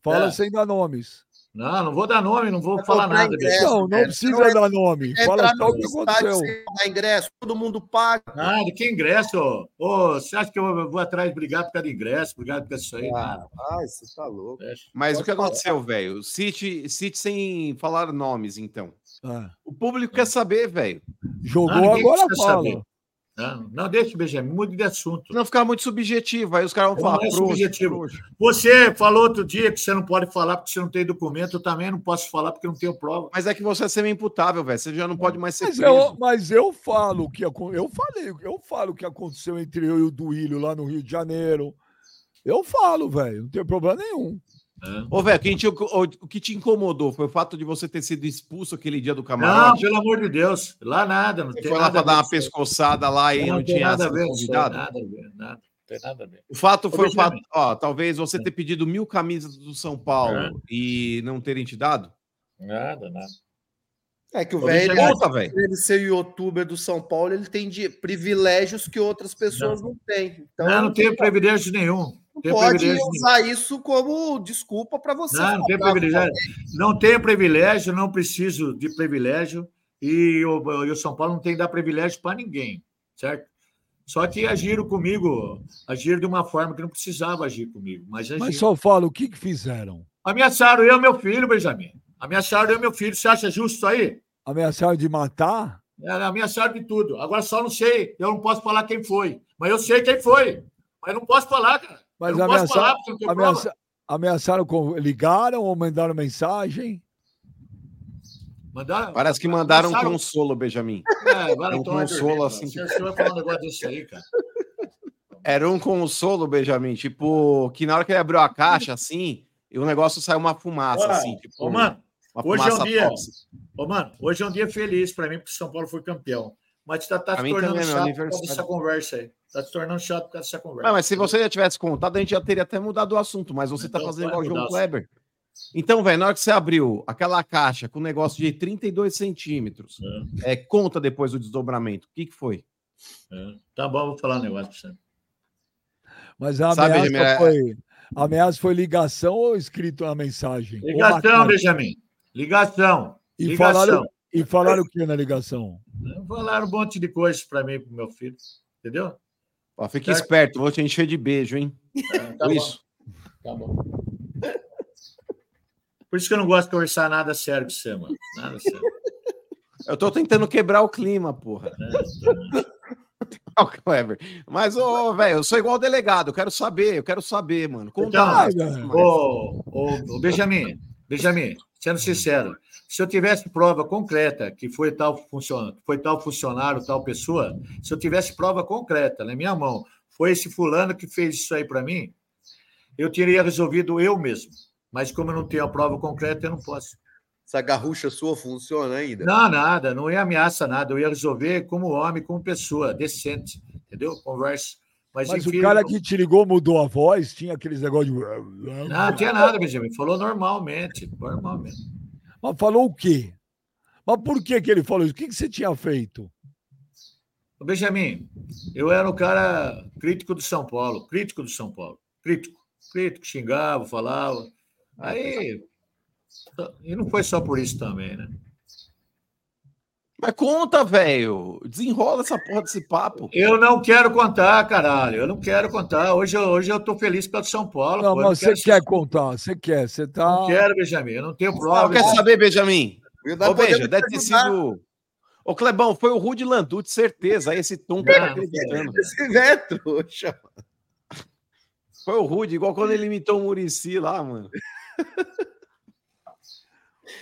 Fala é. sem dar nomes. Não, não vou dar nome, não vou falar nada. Ingresso, não, não precisa não é, dar nome. Fala só o que aconteceu. ingresso, todo mundo paga. Ah, de que ingresso? Ô, você acha que eu vou atrás brigar por causa de ingresso, brigar por causa disso aí? Ah, ai, você tá louco. É. Mas Pode o que falar. aconteceu, velho? Cite, cite sem falar nomes, então. Ah. O público quer saber, velho. Jogou ah, agora fala. Saber. Não, não deixa, Benjamin, mude de assunto. Não ficar muito subjetivo, aí os caras vão falar. Não é subjetivo. Você falou outro dia que você não pode falar porque você não tem documento, eu também não posso falar porque não tenho prova. Mas é que você é semi-imputável, velho. Você já não pode mais ser mas preso. Eu, mas eu falo que eu falei, eu falo o que aconteceu entre eu e o Duílio lá no Rio de Janeiro. Eu falo, velho, não tem problema nenhum. É. Ô, velho, o, o, que te incomodou foi o fato de você ter sido expulso aquele dia do camarote? Não, pelo amor de Deus, lá nada. Não você tem foi lá para dar uma pescoçada lá e não, não tinha nada a ver, convidado? Nada a ver, nada. Tem nada a ver. O fato foi o fato, ó, talvez você ter pedido mil camisas do São Paulo é. e não terem te dado? Nada, nada. É que o velho, ele, ele ser youtuber do São Paulo, ele tem de privilégios que outras pessoas não, não têm. Então, não, não tem privilégio nenhum. Pode usar nenhum. isso como desculpa para você. Não, não tem privilégio. Não tenho privilégio, não preciso de privilégio. E o, e o São Paulo não tem que dar privilégio para ninguém, certo? Só que agiram comigo, agiram de uma forma que não precisava agir comigo. Mas, mas só fala, o que, que fizeram? Ameaçaram eu e meu filho, Benjamin. Ameaçaram eu e meu filho. Você acha justo isso aí? Ameaçaram de matar? É, ameaçaram de tudo. Agora só não sei. Eu não posso falar quem foi. Mas eu sei quem foi. Mas não posso falar, cara. Mas eu não ameaçaram, posso falar ameaçaram com. Ligaram ou mandaram mensagem? Mandaram, Parece que mandaram um consolo, Benjamin. É, um consolo assim. Você vai falar um negócio desse aí, cara. Era um consolo, Benjamin. Tipo, que na hora que ele abriu a caixa, assim, e o negócio saiu uma fumaça, Olha, assim. Tipo, ô, mano, hoje é um dia. Ô, mano, hoje é um dia feliz para mim, porque São Paulo foi campeão. Mas tá, tá se tornando chato por causa dessa conversa aí. Tá se tornando chato por causa dessa conversa. Não, mas se você já tivesse contado, a gente já teria até mudado o assunto. Mas você tá então, tá fazendo igual o João Kleber. Então, velho, na hora que você abriu aquela caixa com um negócio de 32 centímetros, é. é conta depois do desdobramento. O que, que foi? É. Tá bom, vou falar um negócio pra você. Mas a Sabe, ameaça, foi, a ameaça foi ligação ou escrito a mensagem? Ligação, Benjamin. Ligação. E ligação. falaram, e falaram o que na ligação? Falaram um monte de coisas para mim, para meu filho. Entendeu? Ó, fique certo? esperto, vou te encher de beijo, hein? É, tá isso. Tá bom. Por isso que eu não gosto de conversar nada sério com você, mano. Nada sério. Eu tô tentando quebrar o clima, porra. É. Mas, ô, velho, eu sou igual delegado, eu quero saber, eu quero saber, mano. Conta então, ô, ô, ô, Benjamin, Benjamin, sendo sincero, se eu tivesse prova concreta que foi tal, funcion... foi tal funcionário, tal pessoa, se eu tivesse prova concreta na minha mão, foi esse fulano que fez isso aí para mim, eu teria resolvido eu mesmo. Mas como eu não tenho a prova concreta, eu não posso. Essa garrucha sua funciona ainda? Não, nada, não ia ameaça nada. Eu ia resolver como homem, como pessoa, decente, entendeu? Conversa. Mas, Mas enfim, o cara que te ligou mudou a voz, tinha aqueles negócios de. Não, não tinha nada, Benjamin. Falou normalmente, normalmente. Mas falou o quê? Mas por que, que ele falou isso? O que, que você tinha feito? Benjamin, eu era um cara crítico do São Paulo, crítico do São Paulo, crítico, crítico, xingava, falava. Aí e não foi só por isso também, né? Mas conta, velho. Desenrola essa porra desse papo. Eu não quero contar, caralho. Eu não quero contar. Hoje, hoje eu tô feliz pelo São Paulo. Não, pô. mas você quer contar. Você quer. Você tá. Não quero, Benjamin. Eu não tenho prova. Não quer saber, Benjamin? Ô, Benja, deve ter sido. Ô, Clebão, foi o Rude Landucci, certeza. Aí esse tom que tá. Esse velho trouxa. Foi o Rude, igual quando ele imitou o Murici lá, mano.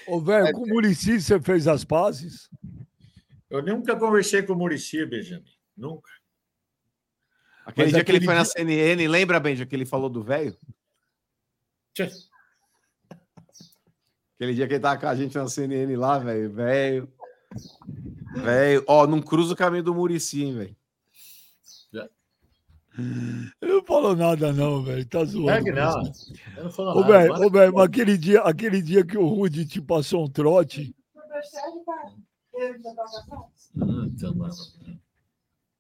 Ô, velho, com o Murici você fez as pazes? Eu nunca conversei com o Murici, Benjamin. Nunca. Aquele Mas dia aquele que ele foi dia... na CNN, lembra, Benja, que ele falou do velho? Aquele dia que ele tava com a gente na CNN lá, velho. Velho. Velho. Ó, não cruza o caminho do Murici, hein, velho. Eu não falo nada, não, velho. Tá zoando. É que não. Eu não falo ô, nada. Véio, ô, mas aquele dia, aquele dia que o Rudy te passou um trote.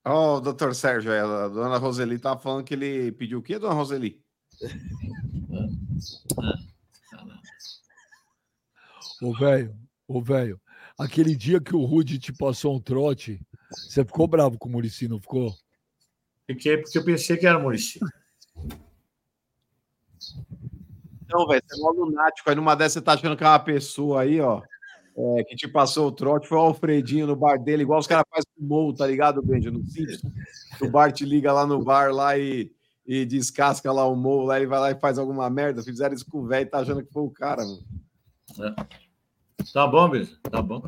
Ó, oh, doutor Sérgio, a dona Roseli tá falando que ele pediu o quê, dona Roseli? Ô, velho, ô, velho, aquele dia que o Rudy te passou um trote, você ficou bravo com o Murici, não ficou? Fiquei porque eu pensei que era Murici. Não, velho, você é mó lunático. Aí numa dessas você tá achando que é uma pessoa aí, ó, é, que te passou o trote, foi o Alfredinho no bar dele, igual os caras fazem com o Mou, tá ligado, Benja? No Simpson. O bar te liga lá no bar lá e, e descasca lá o Mou, lá ele vai lá e faz alguma merda. Fizeram isso com o velho, tá achando que foi o cara, mano. É. Tá bom, Benja, tá bom.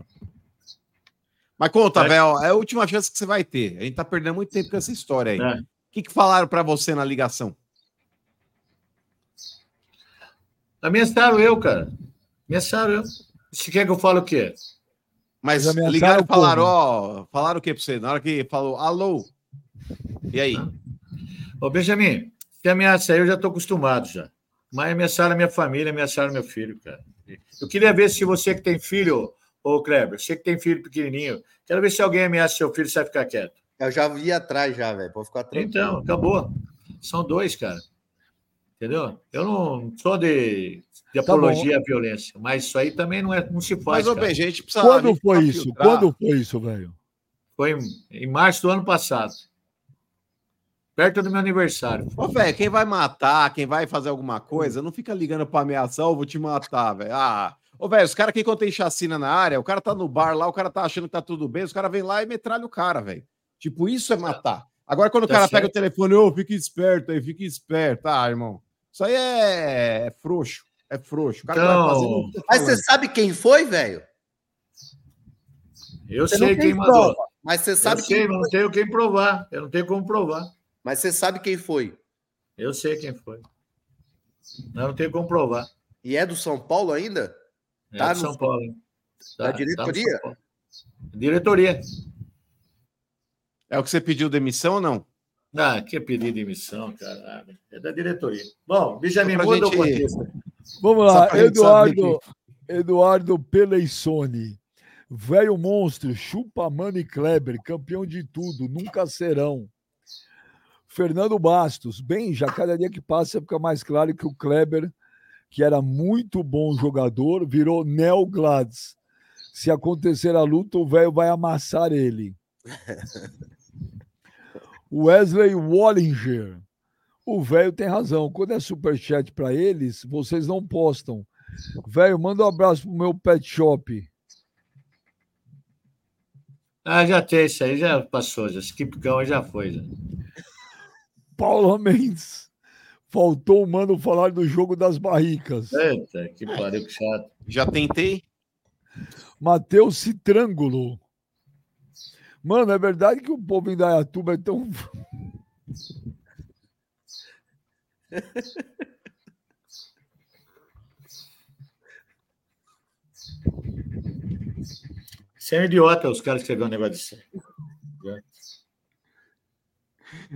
Mas conta, é. Vel, é a última chance que você vai ter. A gente tá perdendo muito tempo com essa história aí. É. O que, que falaram para você na ligação? Ameaçaram eu, cara. Ameaçaram eu. Se quer que eu fale o quê? Mas ligaram e falaram, ó, falaram o que pra você? Na hora que falou alô. E aí? Ô, Benjamin, se ameaça aí, eu já estou acostumado já. Mas ameaçaram a minha família, ameaçaram meu filho, cara. Eu queria ver se você que tem filho, ô Kleber, você que tem filho pequenininho, quero ver se alguém ameaça seu filho, você vai ficar quieto. Eu já vi atrás já, velho. Pode ficar tranquilo. Então, acabou. São dois, cara. Entendeu? Eu não sou de, de Tá apologia à violência, mas isso aí também não, é, não se faz. Mas, cara. bem, gente precisa. Quando gente foi isso? filtrar. Quando foi isso, velho? Foi em, em março do ano passado. Perto do meu aniversário. Ô, velho, quem vai matar, quem vai fazer alguma coisa, não fica ligando pra ameaçar, eu vou te matar, velho. Ah, ô, velho, os caras que quando tem chacina na área, o cara tá no bar lá, o cara tá achando que tá tudo bem, os caras vêm lá e metralham o cara, velho. Tipo, isso é matar. Agora, quando o Tá cara certo. pega o telefone, ô, fica esperto aí, fica esperto. Ah, irmão, isso aí é, é frouxo, é frouxo. O cara que vai Então, fazer, não tá Mas você sabe quem foi, velho? Eu Você sei quem mandou. prova, Mas você Eu sabe sei, quem mas não tenho quem provar. Eu não tenho como provar. Mas você sabe quem foi. Eu sei quem foi. Mas eu não tenho como provar. E é do São Paulo ainda? É Tá de no- São Paulo. hein? Da no diretoria? Paulo. diretoria. É o que você pediu demissão ou não? Ah, que pedido de emissão, caralho. É da diretoria. Bom, Benjamin, muda o gente- contexto. Vamos lá, Eduardo, Eduardo Peleissone. Velho monstro, chupa Mano e Kleber, campeão de tudo, nunca serão. Fernando Bastos, bem, já cada dia que passa fica mais claro que o Kleber, que era muito bom jogador, virou Neo Gladys. Se acontecer a luta, o velho vai amassar ele. Wesley Wallinger. O velho tem razão. Quando é superchat para eles, vocês não postam. Velho, manda um abraço pro meu pet shop. Ah, já tem isso aí, já passou. Já. Skipcão já foi. Já. Paula Mendes. Faltou o mano falar do jogo das barricas. Eita, que pariu, que chato. Já tentei. Matheus Citrângulo. Mano, é verdade que o povo em Dayatuba é tão. Você é um idiota, os caras que escreveram um negócio disso.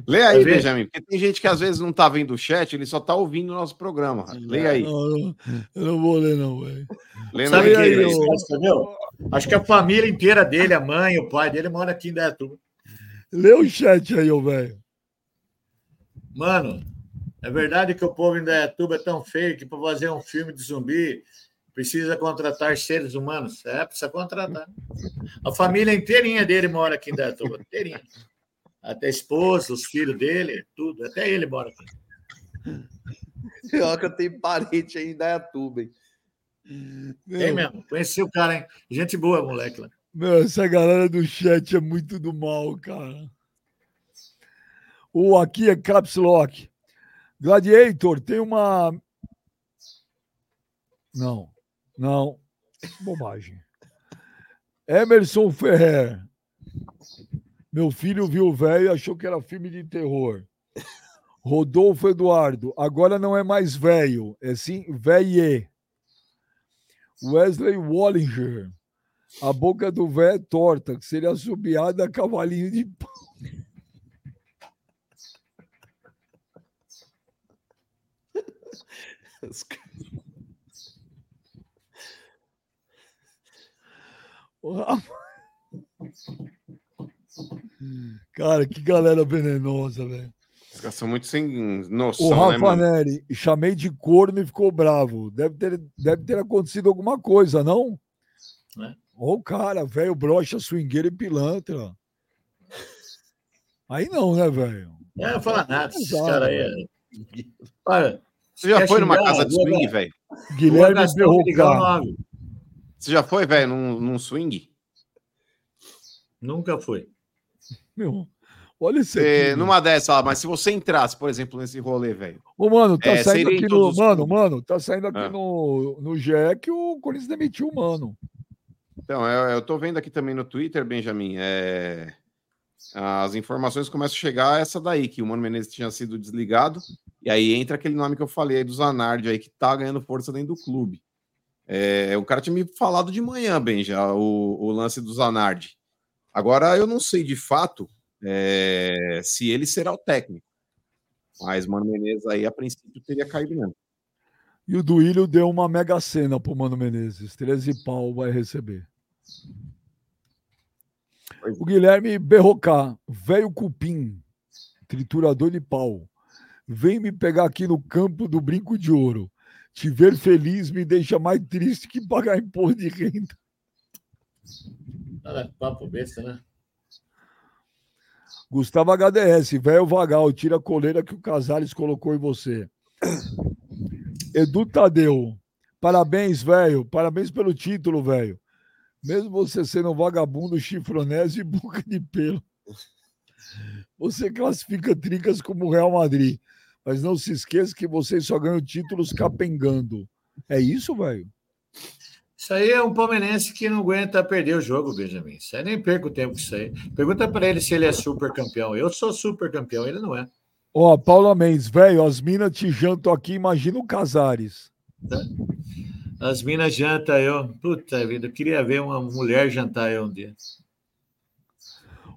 Lê aí? Benjamin, porque tem gente que às vezes não tá vendo o chat, ele só tá ouvindo o nosso programa. Lê aí. Não, não, eu não vou ler, não, velho. Lê Sabe o que aí, ô. Acho que a família inteira dele, a mãe, o pai dele, mora aqui em Dayatuba. Lê o chat aí, ô velho. Mano, é verdade que o povo em Dayatuba é tão feio que para fazer um filme de zumbi precisa contratar seres humanos? É, precisa contratar. A família inteirinha dele mora aqui em Dayatuba, inteirinha. Até a esposa, os filhos dele, tudo. Até ele mora aqui. Pior que eu tenho parente aí em Dayatuba, hein? Tem mesmo. Conheci o cara, hein? Gente boa, moleque lá. Meu, essa galera do chat é muito do mal, cara. O aqui é Caps Lock. Gladiator, tem uma. Não, não. Bobagem. Emerson Ferrer. Meu filho viu o velho e achou que era filme de terror. Rodolfo Eduardo, agora não é mais velho, é sim velho. Wesley Wallinger. A boca do véio é torta, que seria assobiada a cavalinho de pau. Cara, que galera venenosa, velho. Caras são muito sem O noção, né, Rafa mano? Neri, chamei de corno e ficou bravo. Deve ter, deve ter acontecido alguma coisa, não? É. Ô, cara, velho, brocha, swingueiro e pilantra. Aí não, né, velho? É, não fala nada. Esses Exato, caras aí. é- Olha, Você já foi numa casa de swing, velho? Guilherme o Berrocar. Você já foi, velho, num, num swing? Nunca foi. Meu, olha isso aqui. Você, meu. numa dessa, mas se você entrasse, por exemplo, nesse rolê, velho. Ô, mano, tá É, saindo aqui no. Mano, mano, tá saindo aqui Ah. no, no GE que o Corinthians demitiu o mano. Então, eu, eu tô vendo aqui também no Twitter, Benjamin, é, as informações começam a chegar essa daí, que o Mano Menezes tinha sido desligado E aí entra aquele nome que eu falei aí do Zanardi aí, que tá ganhando força dentro do clube. É, o cara tinha me falado de manhã, bem, já, o, o lance do Zanardi. Agora eu não sei de fato é, se ele será o técnico. Mas Mano Menezes aí, a princípio, teria caído mesmo. E o Duílio deu uma mega cena pro Mano Menezes. 13 pau vai receber. O Guilherme Berrocá, velho cupim, triturador de pau. Vem me pegar aqui no campo do brinco de ouro. Te ver feliz me deixa mais triste que pagar imposto de renda. Cara, papo besta, né? Gustavo HDS, velho vagal, tira a coleira que o Casares colocou em você. Edu Tadeu, parabéns, velho. Parabéns pelo título, velho. Mesmo você sendo um vagabundo, chifronese e boca de pelo. Você classifica Tricas como Real Madrid. Mas não se esqueça que vocês só ganham títulos capengando. É isso, velho? Isso aí é um palmeirense que não aguenta perder o jogo, Benjamin. Isso aí nem perca o tempo com isso aí. Pergunta para ele se ele é super campeão. Eu sou super campeão, ele não é. Ó, Paula Mendes, velho, as minas te jantam aqui, imagina o Casares. Tá? As minas jantam eu. Puta vida, eu queria ver uma mulher jantar eu um dia.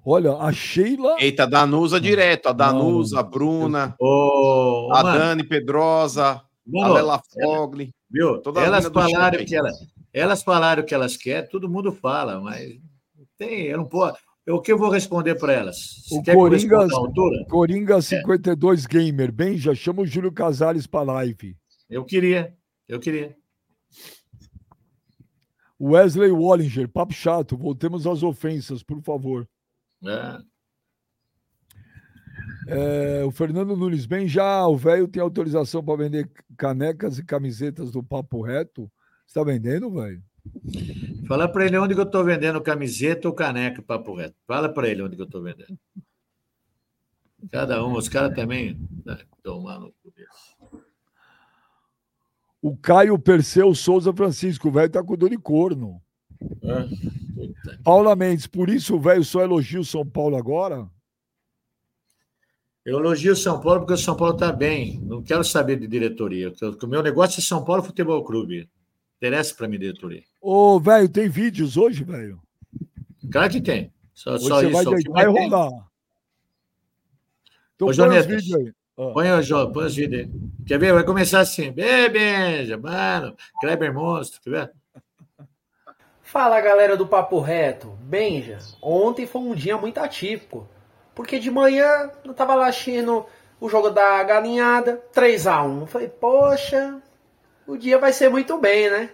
Olha, a Sheila. Eita, Danusa direto. A Danusa, a Bruna, Ô, a mano, Dani Pedrosa, mano, a Lela Fogli. viu? toda a Elas falaram que ela, elas falaram que elas querem, todo mundo fala, mas tem, eu não posso. Eu, o que eu vou responder para elas? O quer Coringa-? Coringa 52 Gamer. Bem, já chama o Júlio Casares para live. Eu queria, eu queria. Wesley Wallinger, papo chato. Voltemos às ofensas, por favor. É. É, o Fernando Nunes, bem, já o velho tem autorização para vender canecas e camisetas do Papo Reto? Está vendendo, velho? Fala para ele onde que eu estou vendendo camiseta ou caneca, papo reto. Fala para ele onde que eu estou vendendo. Cada um, os caras também. né, Tomar no. O Caio Perseu Souza Francisco, o velho tá com dor de corno. É. Paula Mendes, por isso o velho só elogia o São Paulo agora? Eu elogio o São Paulo porque o São Paulo está bem. Não quero saber de diretoria. O meu negócio é São Paulo Futebol Clube. Interessa para mim diretoria. Ô, velho, tem vídeos hoje, velho? Claro que tem. Só, Hoje só você isso. vai só o que deitar tem. rodar. Então Ô, põe os vídeos aí. Ah. Põe o põe os vídeos aí. Quer ver? Vai começar assim. Benja, mano. Kleber Monstro, quer ver? Fala galera do Papo Reto, Benja, ontem foi um dia muito atípico, porque de manhã eu tava lá assistindo o jogo da galinhada, 3x1, eu falei, poxa, o dia vai ser muito bem, né?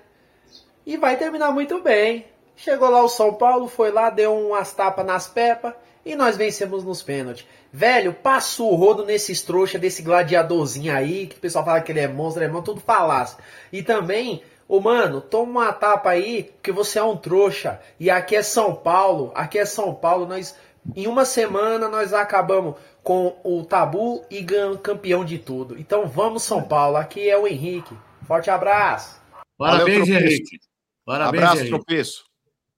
E vai terminar muito bem. Chegou lá o São Paulo, foi lá, deu umas tapas nas pepas e nós vencemos nos pênaltis. Velho, passa o rodo nesses trouxa desse gladiadorzinho aí, que o pessoal fala que ele é monstro, é monstro, tudo falácia. E também, ô mano, toma uma tapa aí, porque você é um trouxa. E aqui é São Paulo, aqui é São Paulo, nós em uma semana nós acabamos com o tabu e campeão de tudo. Então vamos São Paulo, aqui é o Henrique. Forte abraço. Parabéns, tropeço. Henrique. Parabéns, Abraço, Henrique. tropeço.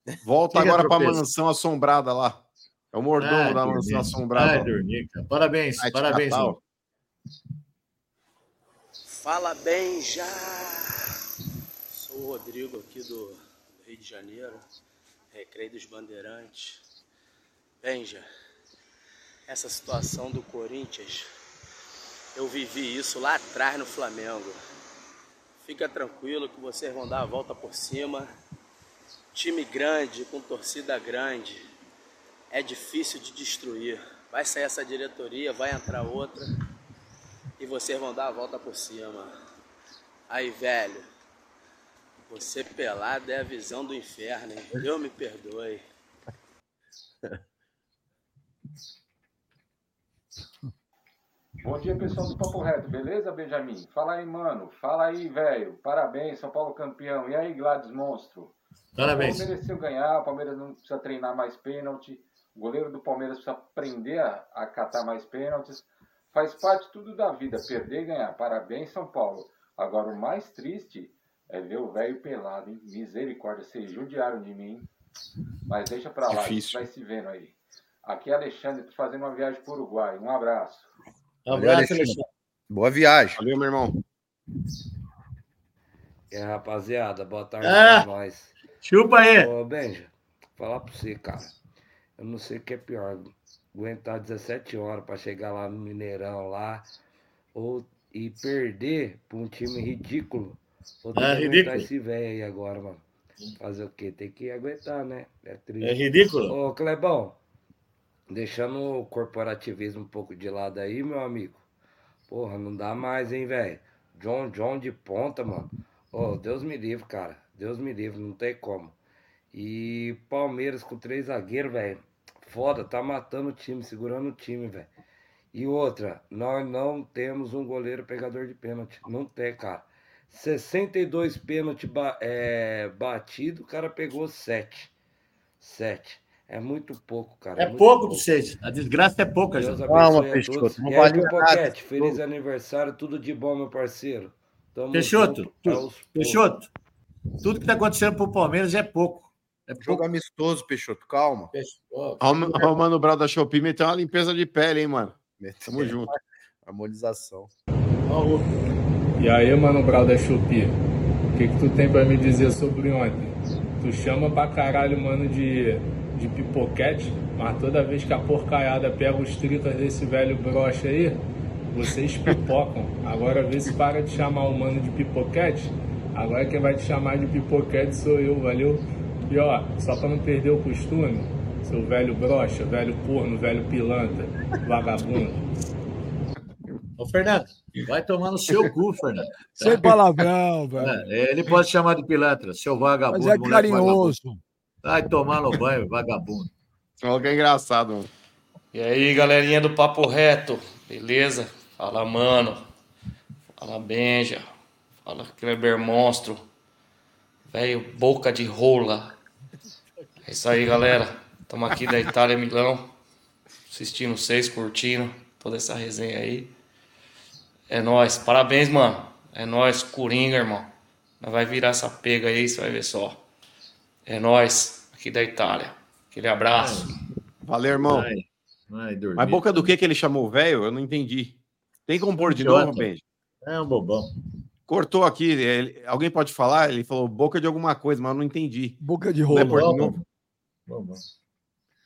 Volta é agora para a mansão assombrada lá. É o mordomo Ai, da dormir. mansão Ai, assombrada. dormir, cara. Parabéns, te parabéns. Fala bem já! Sou o Rodrigo aqui do Rio de Janeiro, Recreio dos Bandeirantes. Benja, essa situação do Corinthians, eu vivi isso lá atrás no Flamengo. Fica tranquilo que vocês vão dar a volta por cima. Time grande, com torcida grande, é difícil de destruir. Vai sair essa diretoria, vai entrar outra e vocês vão dar a volta por cima. Aí, velho, você pelado é a visão do inferno, hein? Deus me perdoe. Bom dia, pessoal do Papo Reto, beleza, Benjamin? Fala aí, mano. Fala aí, velho. Parabéns, São Paulo campeão. E aí, Gladys Monstro? Parabéns. O Palmeiras mereceu ganhar, o Palmeiras não precisa treinar mais pênalti. O goleiro do Palmeiras precisa aprender a, a catar mais pênaltis. Faz parte tudo da vida, perder e ganhar. Parabéns, São Paulo. Agora, o mais triste é ver o velho pelado, hein? Misericórdia, vocês judiaram de mim. hein? Mas deixa pra lá, Difícil. vai se vendo aí. Aqui é Alexandre, tô fazendo uma viagem pro Uruguai. Um abraço. Um abraço, Alexandre. Alexandre. Boa viagem. Valeu, meu irmão. É, rapaziada, boa tarde Ah, pra nós. Chupa aí. Ô, Benja, falar pra você, cara. Eu não sei o que é pior. Aguentar 17 horas pra chegar lá no Mineirão lá. Ou e perder pra um time ridículo. Ou ter É que ridículo. esse velho aí agora, mano. Fazer o quê? Tem que aguentar, né? É triste. É ridículo. Ô, Clebão, deixando o corporativismo um pouco de lado aí, meu amigo. Porra, não dá mais, hein, velho? John John de ponta, mano. Ô, Deus me livre, cara. Deus me livre, não tem como. E Palmeiras com três zagueiros, velho. Foda, tá matando o time, segurando o time, velho. E outra, nós não temos um goleiro pegador de pênalti. Não tem, cara. 62 pênalti ba é, batido, o cara pegou 7. 7. É muito pouco, cara. É pouco pra vocês. A desgraça é pouca, Deus gente. Calma, Peixoto, não E valia nada feliz jogo. aniversário, tudo de bom, meu parceiro. Tamo Peixoto, poucos. Peixoto, tudo que tá acontecendo pro Palmeiras é pouco. É Jogo pouco. amistoso, Peixoto, calma. Peixoto. O- o Mano Brau da Shopee meteu uma limpeza de pele, hein, mano? Tamo junto. Harmonização. E aí, mano Brau da Chupi, o que, que tu tem pra me dizer sobre ontem? Tu chama pra caralho, mano, de, de pipoquete, mas toda vez que a porcaiada pega os tricas desse velho brocha aí, vocês pipocam. Agora vê se para de chamar o mano de pipoquete. Agora quem vai te chamar de pipoquete sou eu, valeu? E ó, só pra não perder o costume, seu velho brocha, velho corno, velho pilantra, vagabundo. Ô, Fernando, vai tomar no seu cu, Fernando. Sem palavrão, velho. É, ele pode chamar de pilantra, seu vagabundo. Mas é moleque vagabundo. Vai tomar no banho, vagabundo. Olha que é engraçado, mano. E aí, galerinha do Papo Reto, beleza? Fala, mano. Fala, Benja. Fala, Kleber Monstro. Velho, boca de rola. É isso aí, galera. Estamos aqui da Itália, Milão. Assistindo vocês, curtindo toda essa resenha aí. É nóis. Parabéns, mano. É nóis, Coringa, irmão. Nós vai virar essa pega aí, você vai ver só. É nóis, aqui da Itália. Aquele abraço. Valeu, irmão. Vai, vai dormir. Mas boca do que que ele chamou o velho? Eu não entendi. Tem como pôr de Idiota. novo, Benji? É um bobão. Cortou aqui. ele- alguém pode falar? Ele falou boca de alguma coisa, mas eu não entendi. Boca de Vai pôr rola. de novo? Bobão.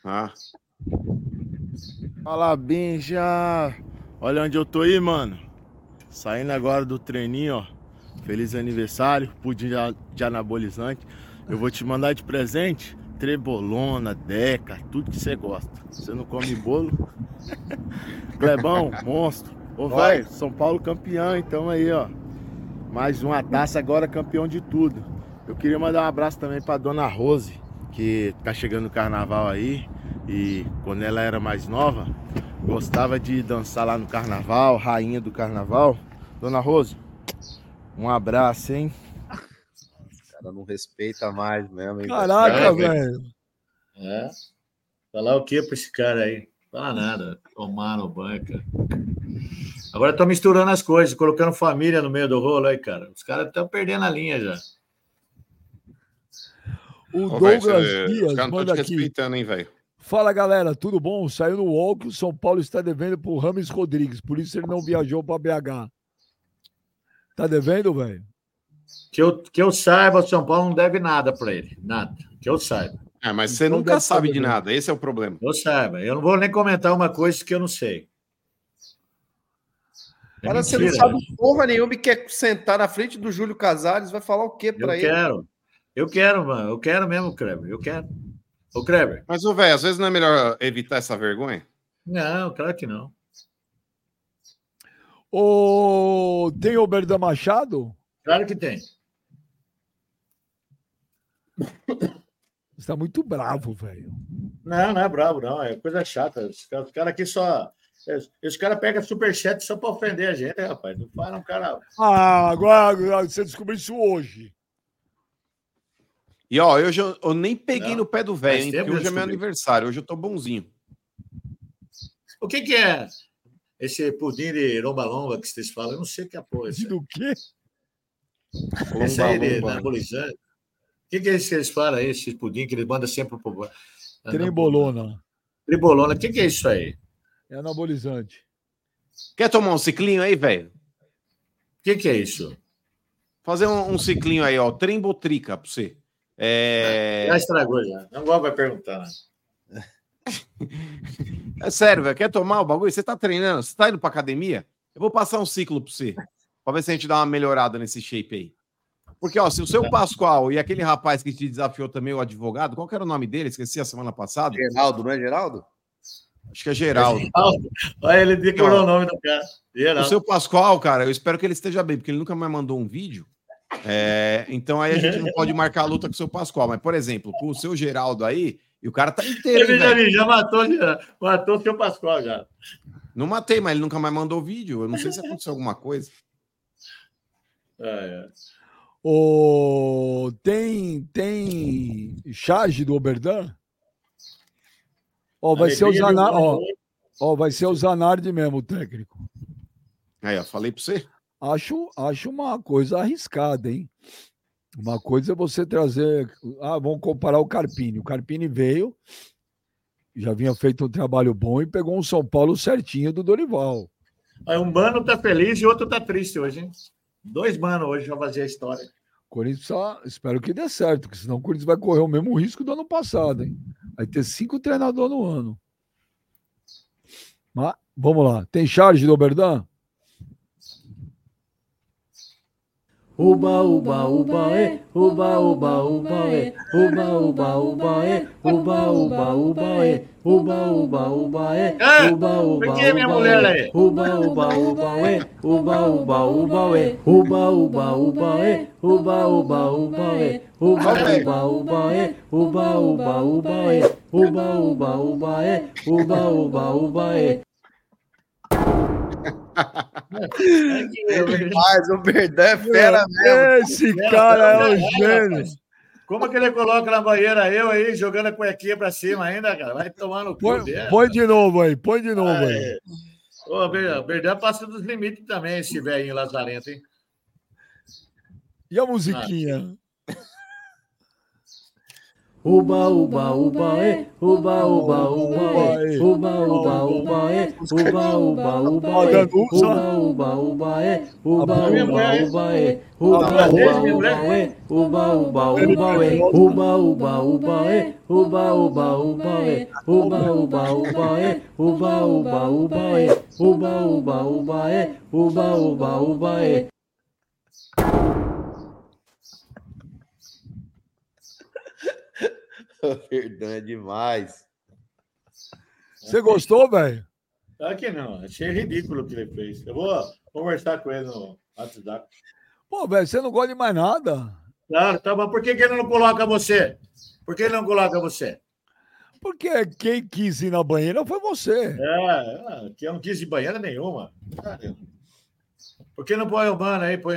Ah. Fala, Benja! Olha onde eu tô aí, mano. Saindo agora do treininho, ó. Feliz aniversário, pudim de anabolizante. Eu vou te mandar de presente trebolona, deca, tudo que você gosta. Você não come bolo? Clebão, monstro. Ô, Vai. São Paulo campeão, então aí, ó. Mais uma taça agora, campeão de tudo. Eu queria mandar um abraço também pra dona Rose, que tá chegando o carnaval aí. E quando ela era mais nova, gostava de dançar lá no carnaval, rainha do carnaval. Dona Rose, um abraço, hein? Cara não respeita mais mesmo. hein, Caraca, velho. É. Falar o que pra esse cara aí? Fala nada. Tomar no cara. Agora estão misturando as coisas, colocando família no meio do rolo aí, cara. Os caras estão perdendo a linha já. O Ô, Douglas os Dias caras não manda aqui. respeitando, hein, velho? Fala galera, tudo bom? Saiu no UOL que o São Paulo está devendo pro Rames Rodrigues, por isso ele não viajou para BH. Tá devendo, velho? Que eu, que eu saiba, o São Paulo não deve nada para ele. Nada. Que eu saiba. É, mas você nunca sabe de nada. Esse é o problema. Eu saiba. Eu não vou nem comentar uma coisa que eu não sei. É Cara, você não mentira, sabe né? porra nenhuma e quer sentar na frente do Júlio Casares, vai falar o quê Eu pra ele? quero. Eu quero, mano. Eu quero mesmo, Kleber. Eu quero. Ô, Kleber. Mas, ô, velho, às vezes não é melhor evitar essa vergonha? Não, claro que não. O... Tem o Berdan Machado? Claro que tem. Você tá muito bravo, velho. Não, não é bravo, não. É coisa chata. Os caras os caras aqui só. Os caras pegam superchat só para ofender a gente, rapaz. Não fala um cara. Ah, agora agora você descobriu isso hoje. E ó, eu, já, eu nem peguei Não, no pé do velho, hein? Porque hoje eu é meu aniversário. Hoje eu tô bonzinho. O que, que é esse pudim de lomba-lomba que vocês falam? Eu não sei o que é porra. Do quê? Esse aí Lomba-lomba. anabolizante. O que, que é isso que eles falam aí, esse pudim que eles mandam sempre pro. Trembolona. Tribolona. O que, que é isso aí? É anabolizante. Quer tomar um ciclinho aí, velho? O que, que é isso? Fazer um, um ciclinho aí, ó. Trembotrica pra você. É... Já estragou já. Não vou vai perguntar. né? É sério, velho. Quer tomar o bagulho? Você tá treinando? Você tá indo pra academia? Eu vou passar um ciclo pra você. Pra ver se a gente dá uma melhorada nesse shape aí. Porque, ó, se o seu Pascoal e aquele rapaz que te desafiou também, o advogado, qual que era o nome dele? Esqueci a semana passada. Geraldo, não é Geraldo? Acho que é Geraldo. Olha, ele decorou o nome do cara. O Geraldo. seu Pascoal, cara, eu espero que ele esteja bem, porque ele nunca mais mandou um vídeo. É, então aí a gente não pode marcar a luta com o seu Pascoal. Mas, por exemplo, com o seu Geraldo aí, e o cara tá inteiro. hein, Ele já, já matou, já matou o seu Pascoal já. Não matei, mas ele nunca mais mandou vídeo. Eu não sei se aconteceu alguma coisa. É, é. O... Tem, tem charge do Oberdan? Ó, vai ser o Zanardi. Ó, ó, vai ser o Zanardi mesmo, o técnico. Aí, ó, falei pra você. Acho, acho uma coisa arriscada, hein? Uma coisa é você trazer. Ah, vamos comparar o Carpini. O Carpini veio, já vinha feito um trabalho bom e pegou um São Paulo certinho do Dorival. Aí um mano tá feliz e outro tá triste hoje, hein? Dois manos hoje já fazer a história. O Corinthians precisa, espero que dê certo, porque senão o Corinthians vai correr o mesmo risco do ano passado, hein? Vai ter cinco treinadores no ano. Mas, vamos lá. Tem charge do Oberdan? Uba, uba, uba, é, uba, uba, uba, é, uba, uba, uba, é, uba, uba, uba, é, uba, uba, uba, é, uba, uba, uba, é, uba, uba, uba, é, uba, uba, uba, é, uba, uba, uba, é, uba, uba, uba, é, uba, uba, uba, é, uba, uba, uba, é, uba, uba, uba, é, uba, uba, uba, é. Mas o Verdão é fera mesmo. Esse cara é um gênio. Como que ele coloca na banheira eu aí, jogando a cuequinha pra cima ainda, cara? Vai tomar no cu Põe, põe de novo aí, põe de novo Ah, aí. é. Ô, o Ber- o Berdão passa dos limites também, esse velhinho lazarento, hein? E a musiquinha? Uba, uba, uba, é, uba, uba, uba, é, uba, uba, uba, é, uba, uba, uba, é, uba, uba, uba, é, uba, uba, uba, é, uba, uba, uba, é, uba, uba, uba, é, uba, uba, uba, é, uba, uba, uba, é, uba, uba, uba, é, uba, uba, uba, é, uba, uba, uba, é, uba, uba, uba, é. O Verdão é demais. Você gostou, velho? Claro que não, achei ridículo o que ele fez. Eu vou conversar com ele no WhatsApp. Pô, velho, você não gosta de mais nada? Claro, tá, mas por que, que ele não coloca você? Por que ele não coloca você? Porque quem quis ir na banheira foi você. É, é, que eu não quis de banheira nenhuma. Por que não põe o mano aí? Põe,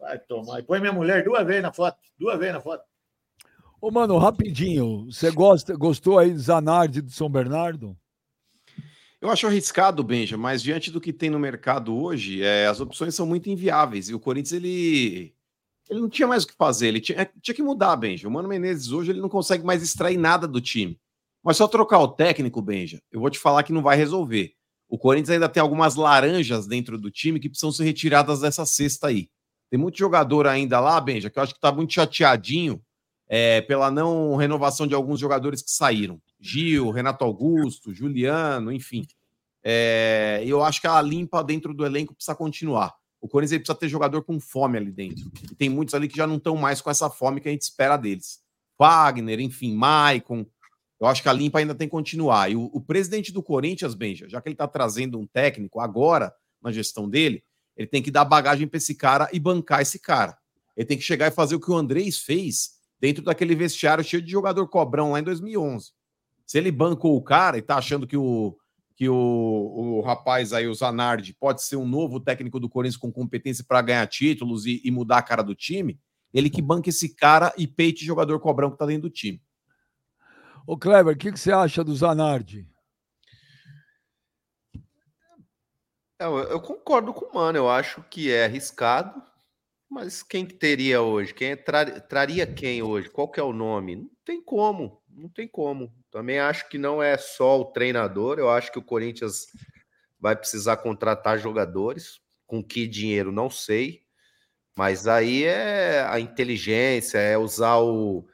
vai tomar. Põe minha mulher duas vezes na foto. Duas vezes na foto. Ô, mano, rapidinho. Você gosta, gostou aí de Zanardi do São Bernardo? Eu acho arriscado, Benja, mas diante do que tem no mercado hoje, é, as opções são muito inviáveis. E o Corinthians, ele, ele não tinha mais o que fazer. Ele tinha, tinha que mudar, Benja. O Mano Menezes hoje ele não consegue mais extrair nada do time. Mas só trocar o técnico, Benja, eu vou te falar que não vai resolver. O Corinthians ainda tem algumas laranjas dentro do time que precisam ser retiradas dessa cesta aí. Tem muito jogador ainda lá, Benja, que eu acho que tá muito chateadinho é, pela não renovação de alguns jogadores que saíram. Gil, Renato Augusto, Juliano, enfim. É, eu acho que a limpa dentro do elenco precisa continuar. O Corinthians precisa ter jogador com fome ali dentro. E tem muitos ali que já não estão mais com essa fome que a gente espera deles. Wagner, enfim, Maicon. Eu acho que a limpa ainda tem que continuar. E o, o presidente do Corinthians, Benja, já que ele está trazendo um técnico agora na gestão dele, ele tem que dar bagagem para esse cara e bancar esse cara. Ele tem que chegar e fazer o que o Andrés fez dentro daquele vestiário cheio de jogador cobrão lá em 2011. Se ele bancou o cara e tá achando que o que o, o rapaz aí, o Zanardi, pode ser um novo técnico do Corinthians com competência para ganhar títulos e, e mudar a cara do time, ele que banca esse cara e peite jogador cobrão que tá dentro do time. Ô, Kleber, o que, que você acha do Zanardi? É, Eu, eu concordo com o Mano, eu acho que é arriscado, mas quem que teria hoje? Quem é tra- traria quem hoje? Qual que é o nome? Não tem como, não tem como. Também acho que não é só o treinador, eu acho que o Corinthians vai precisar contratar jogadores. Com que dinheiro, não sei. Mas aí é a inteligência, é usar o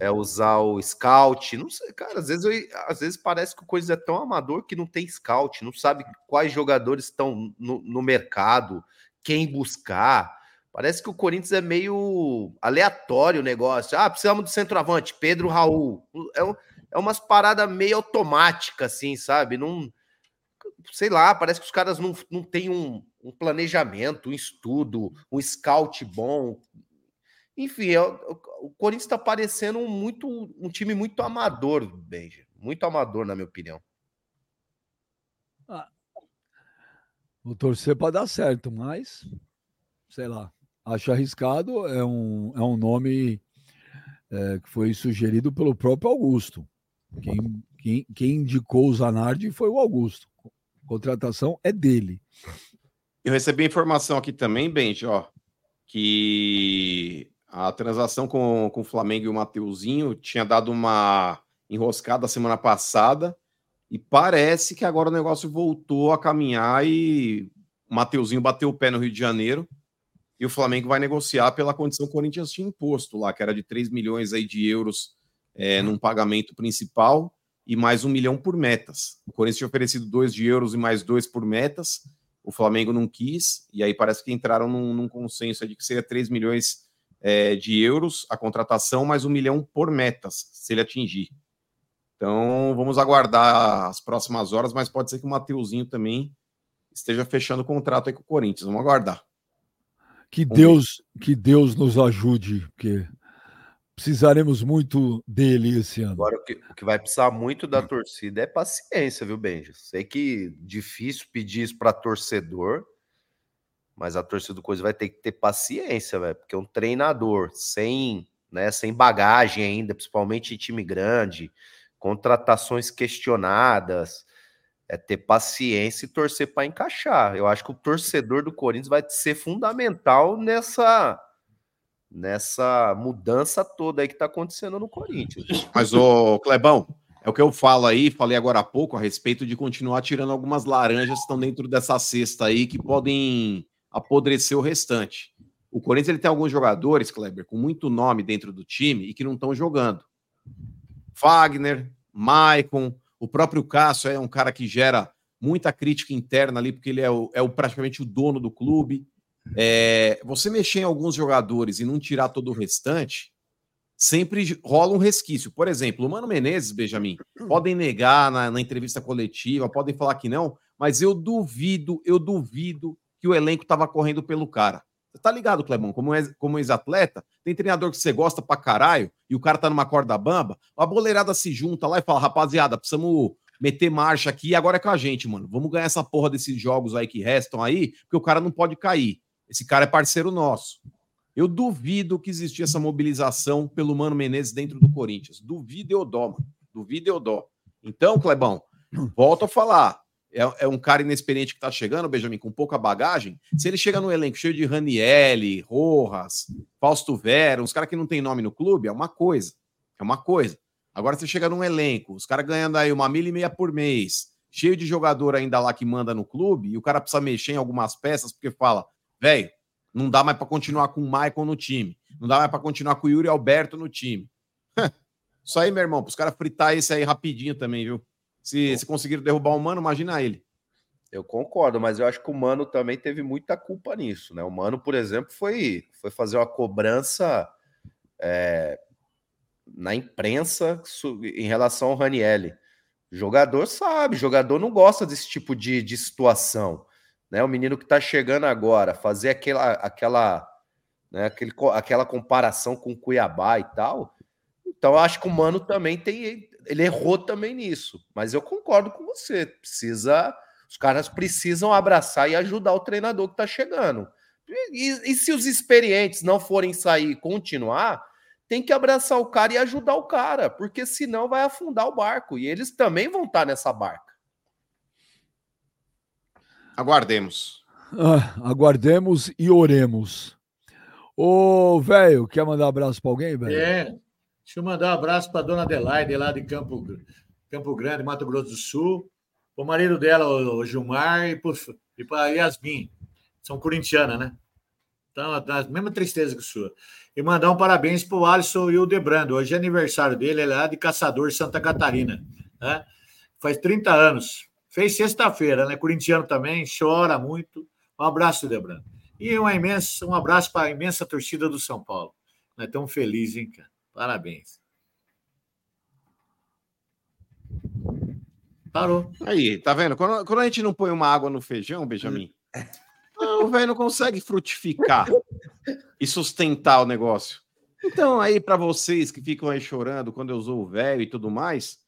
é usar o scout, não sei, cara, às vezes eu, às vezes parece que o coisa é tão amador que não tem scout, não sabe quais jogadores estão no, no mercado, quem buscar. Parece que o Corinthians é meio aleatório o negócio. Ah, precisamos do centroavante, Pedro Raul. É, um, é umas paradas meio automáticas, assim, sabe? Não, sei lá, parece que os caras não, não têm um, um planejamento, um estudo, um scout bom. Enfim, é, o Corinthians está parecendo um, muito, um time muito amador, Benji. Muito amador, na minha opinião. Ah, vou torcer para dar certo, mas sei lá. Acho arriscado, é um, é um nome é, que foi sugerido pelo próprio Augusto. Quem, quem, quem indicou o Zanardi foi o Augusto. A contratação é dele. Eu recebi informação aqui também, Benji, ó, que a transação com, com o Flamengo e o Mateuzinho tinha dado uma enroscada semana passada e parece que agora o negócio voltou a caminhar e o Mateuzinho bateu o pé no Rio de Janeiro e o Flamengo vai negociar pela condição que o Corinthians tinha imposto lá, que era de 3 milhões aí de euros é, num pagamento principal e mais um milhão por metas. O Corinthians tinha oferecido dois de euros e mais dois por metas o Flamengo não quis, e aí parece que entraram num, num consenso de que seria 3 milhões é, de euros a contratação, mais um milhão por metas, se ele atingir. Então vamos aguardar as próximas horas, mas pode ser que o Mateuzinho também esteja fechando o contrato aí com o Corinthians. Vamos aguardar. Que Deus, que Deus nos ajude, porque precisaremos muito dele esse ano. Agora, o que, o que vai precisar muito da torcida é paciência, viu, Benji? Sei que difícil pedir isso para torcedor, mas a torcida do Coisa vai ter que ter paciência, velho, porque um treinador sem, né, sem bagagem ainda, principalmente em time grande, contratações questionadas, é ter paciência e torcer para encaixar. Eu acho que o torcedor do Corinthians vai ser fundamental nessa nessa mudança toda aí que está acontecendo no Corinthians. Mas, o Clebão, é o que eu falo aí, falei agora há pouco, a respeito de continuar tirando algumas laranjas que estão dentro dessa cesta aí que podem apodrecer o restante. O Corinthians ele tem alguns jogadores, Kleber, com muito nome dentro do time e que não estão jogando. Fagner, Maicon, o próprio Cássio é um cara que gera muita crítica interna ali, porque ele é, o, é o, praticamente o dono do clube. É, você mexer em alguns jogadores e não tirar todo o restante, sempre rola um resquício. Por exemplo, o Mano Menezes, Benjamin, podem negar na, na entrevista coletiva, podem falar que não, mas eu duvido, eu duvido que o elenco estava correndo pelo cara. Tá ligado, Clebão? Como, como ex-atleta, tem treinador que você gosta pra caralho e o cara tá numa corda bamba, a boleirada se junta lá e fala, rapaziada, precisamos meter marcha aqui e agora é com a gente, mano. Vamos ganhar essa porra desses jogos aí que restam aí, porque o cara não pode cair. Esse cara é parceiro nosso. Eu duvido que existia essa mobilização pelo Mano Menezes dentro do Corinthians. Duvido eu dó, mano. Duvido eu dó. Então, Clebão, volto a falar. É, é um cara inexperiente que tá chegando, Benjamin, com pouca bagagem. Se ele chega no elenco cheio de Ranielli, Rojas, Fausto Vera, uns caras que não tem nome no clube, é uma coisa. É uma coisa. Agora você chega num elenco, os caras ganhando aí uma milha e meia por mês, cheio de jogador ainda lá que manda no clube, e o cara precisa mexer em algumas peças, porque fala, velho, não dá mais para continuar com o Michael no time. Não dá mais para continuar com o Yuri Alberto no time. Isso aí, meu irmão, para os caras fritar esse aí rapidinho também, viu? Se, se conseguiram derrubar o Mano, imagina ele. Eu concordo, mas eu acho que o Mano também teve muita culpa nisso, né? O Mano, por exemplo, foi, foi fazer uma cobrança é, na imprensa em relação ao Ranielli. O jogador sabe, jogador não gosta desse tipo de, de situação né? O menino que está chegando agora, fazer aquela, aquela, né, aquele, aquela comparação com o Cuiabá e tal. Então, eu acho que o Mano também tem. Ele errou também nisso. Mas eu concordo com você. Precisa. Os caras precisam abraçar e ajudar o treinador que está chegando. E, e, se os experientes não forem sair e continuar, tem que abraçar o cara e ajudar o cara, porque senão vai afundar o barco. E eles também vão estar tá nessa barca. Aguardemos. Ah, aguardemos e oremos. Ô, velho, quer mandar um abraço para alguém, velho? É. Deixa eu mandar um abraço para dona Adelaide, lá de Campo, Campo Grande, Mato Grosso do Sul. pro marido dela, o Gilmar, e, pra Yasmin. São corintianas, né? Então, a mesma tristeza que sua. E mandar um parabéns pro Alisson e o Debrando. Hoje é aniversário dele, ele é lá de Caçador, Santa Catarina. Né? Faz 30 anos. Fez sexta-feira, né? Corintiano também, chora muito. Um abraço, Debrando. E um abraço para a imensa torcida do São Paulo. Nós estamos felizes, hein, cara? Parabéns. Parou. Aí, tá vendo? Quando, quando a gente não põe uma água no feijão, Benjamin, o velho não consegue frutificar e sustentar o negócio. Então, aí, para vocês que ficam aí chorando quando eu uso o velho e tudo mais,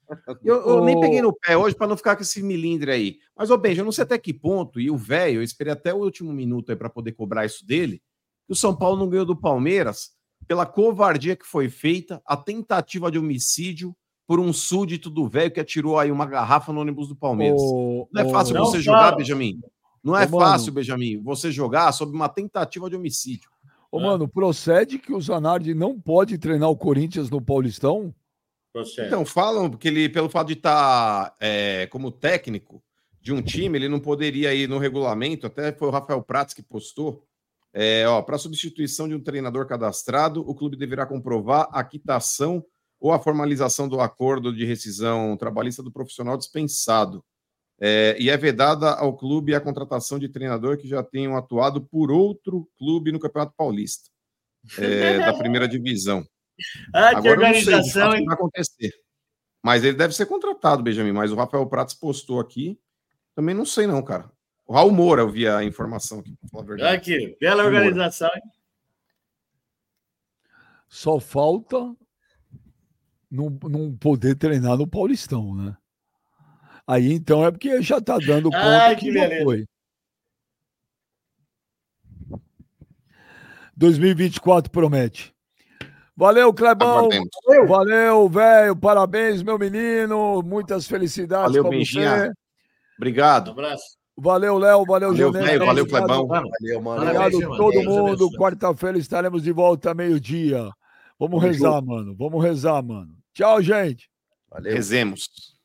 eu, eu nem peguei no pé hoje para não ficar com esse milindre aí. Mas, ô Benja, eu não sei até que ponto, e o velho, eu esperei até o último minuto aí para poder cobrar isso dele, que o São Paulo não ganhou do Palmeiras pela covardia que foi feita, a tentativa de homicídio por um súdito do velho que atirou aí uma garrafa no ônibus do Palmeiras. Ô, não é fácil não você fala. jogar, Benjamin. Não é mano. fácil, Benjamin, você jogar sob uma tentativa de homicídio. Ô, mano, procede que o Zanardi não pode treinar o Corinthians no Paulistão? Então, falam que ele, pelo fato de estar como técnico de um time, ele não poderia ir no regulamento, até foi o Rafael Prats que postou. É, ó, para substituição de um treinador cadastrado, o clube deverá comprovar a quitação ou a formalização do acordo de rescisão trabalhista do profissional dispensado. É, e é vedada ao clube a contratação de treinador que já tenham atuado por outro clube no Campeonato Paulista, é, da primeira divisão. Ah, que Agora eu não sei organização, vai acontecer. Mas ele deve ser contratado, Benjamin. Mas o Rafael Pratos postou aqui. Também não sei, não, cara. O Raul Moura, eu vi a informação aqui, pra falar a verdade. Aqui, bela organização, hein? Só falta não, não poder treinar no Paulistão, né? Aí então é porque já tá dando conta Ai, que, que beleza. foi. 2024 promete. Valeu, Clebão. Aguardemos. Valeu, velho. Parabéns, meu menino. Muitas felicidades Valeu, Benjinha. você. Obrigado. Um abraço. Valeu, Léo. Valeu, Valeu. Valeu. Clebão. Valeu, mano. Obrigado a todo Deus mundo. Quarta-feira estaremos de volta meio-dia. Vamos rezar, mano. Vamos rezar, mano. Tchau, gente. Valeu. Rezemos.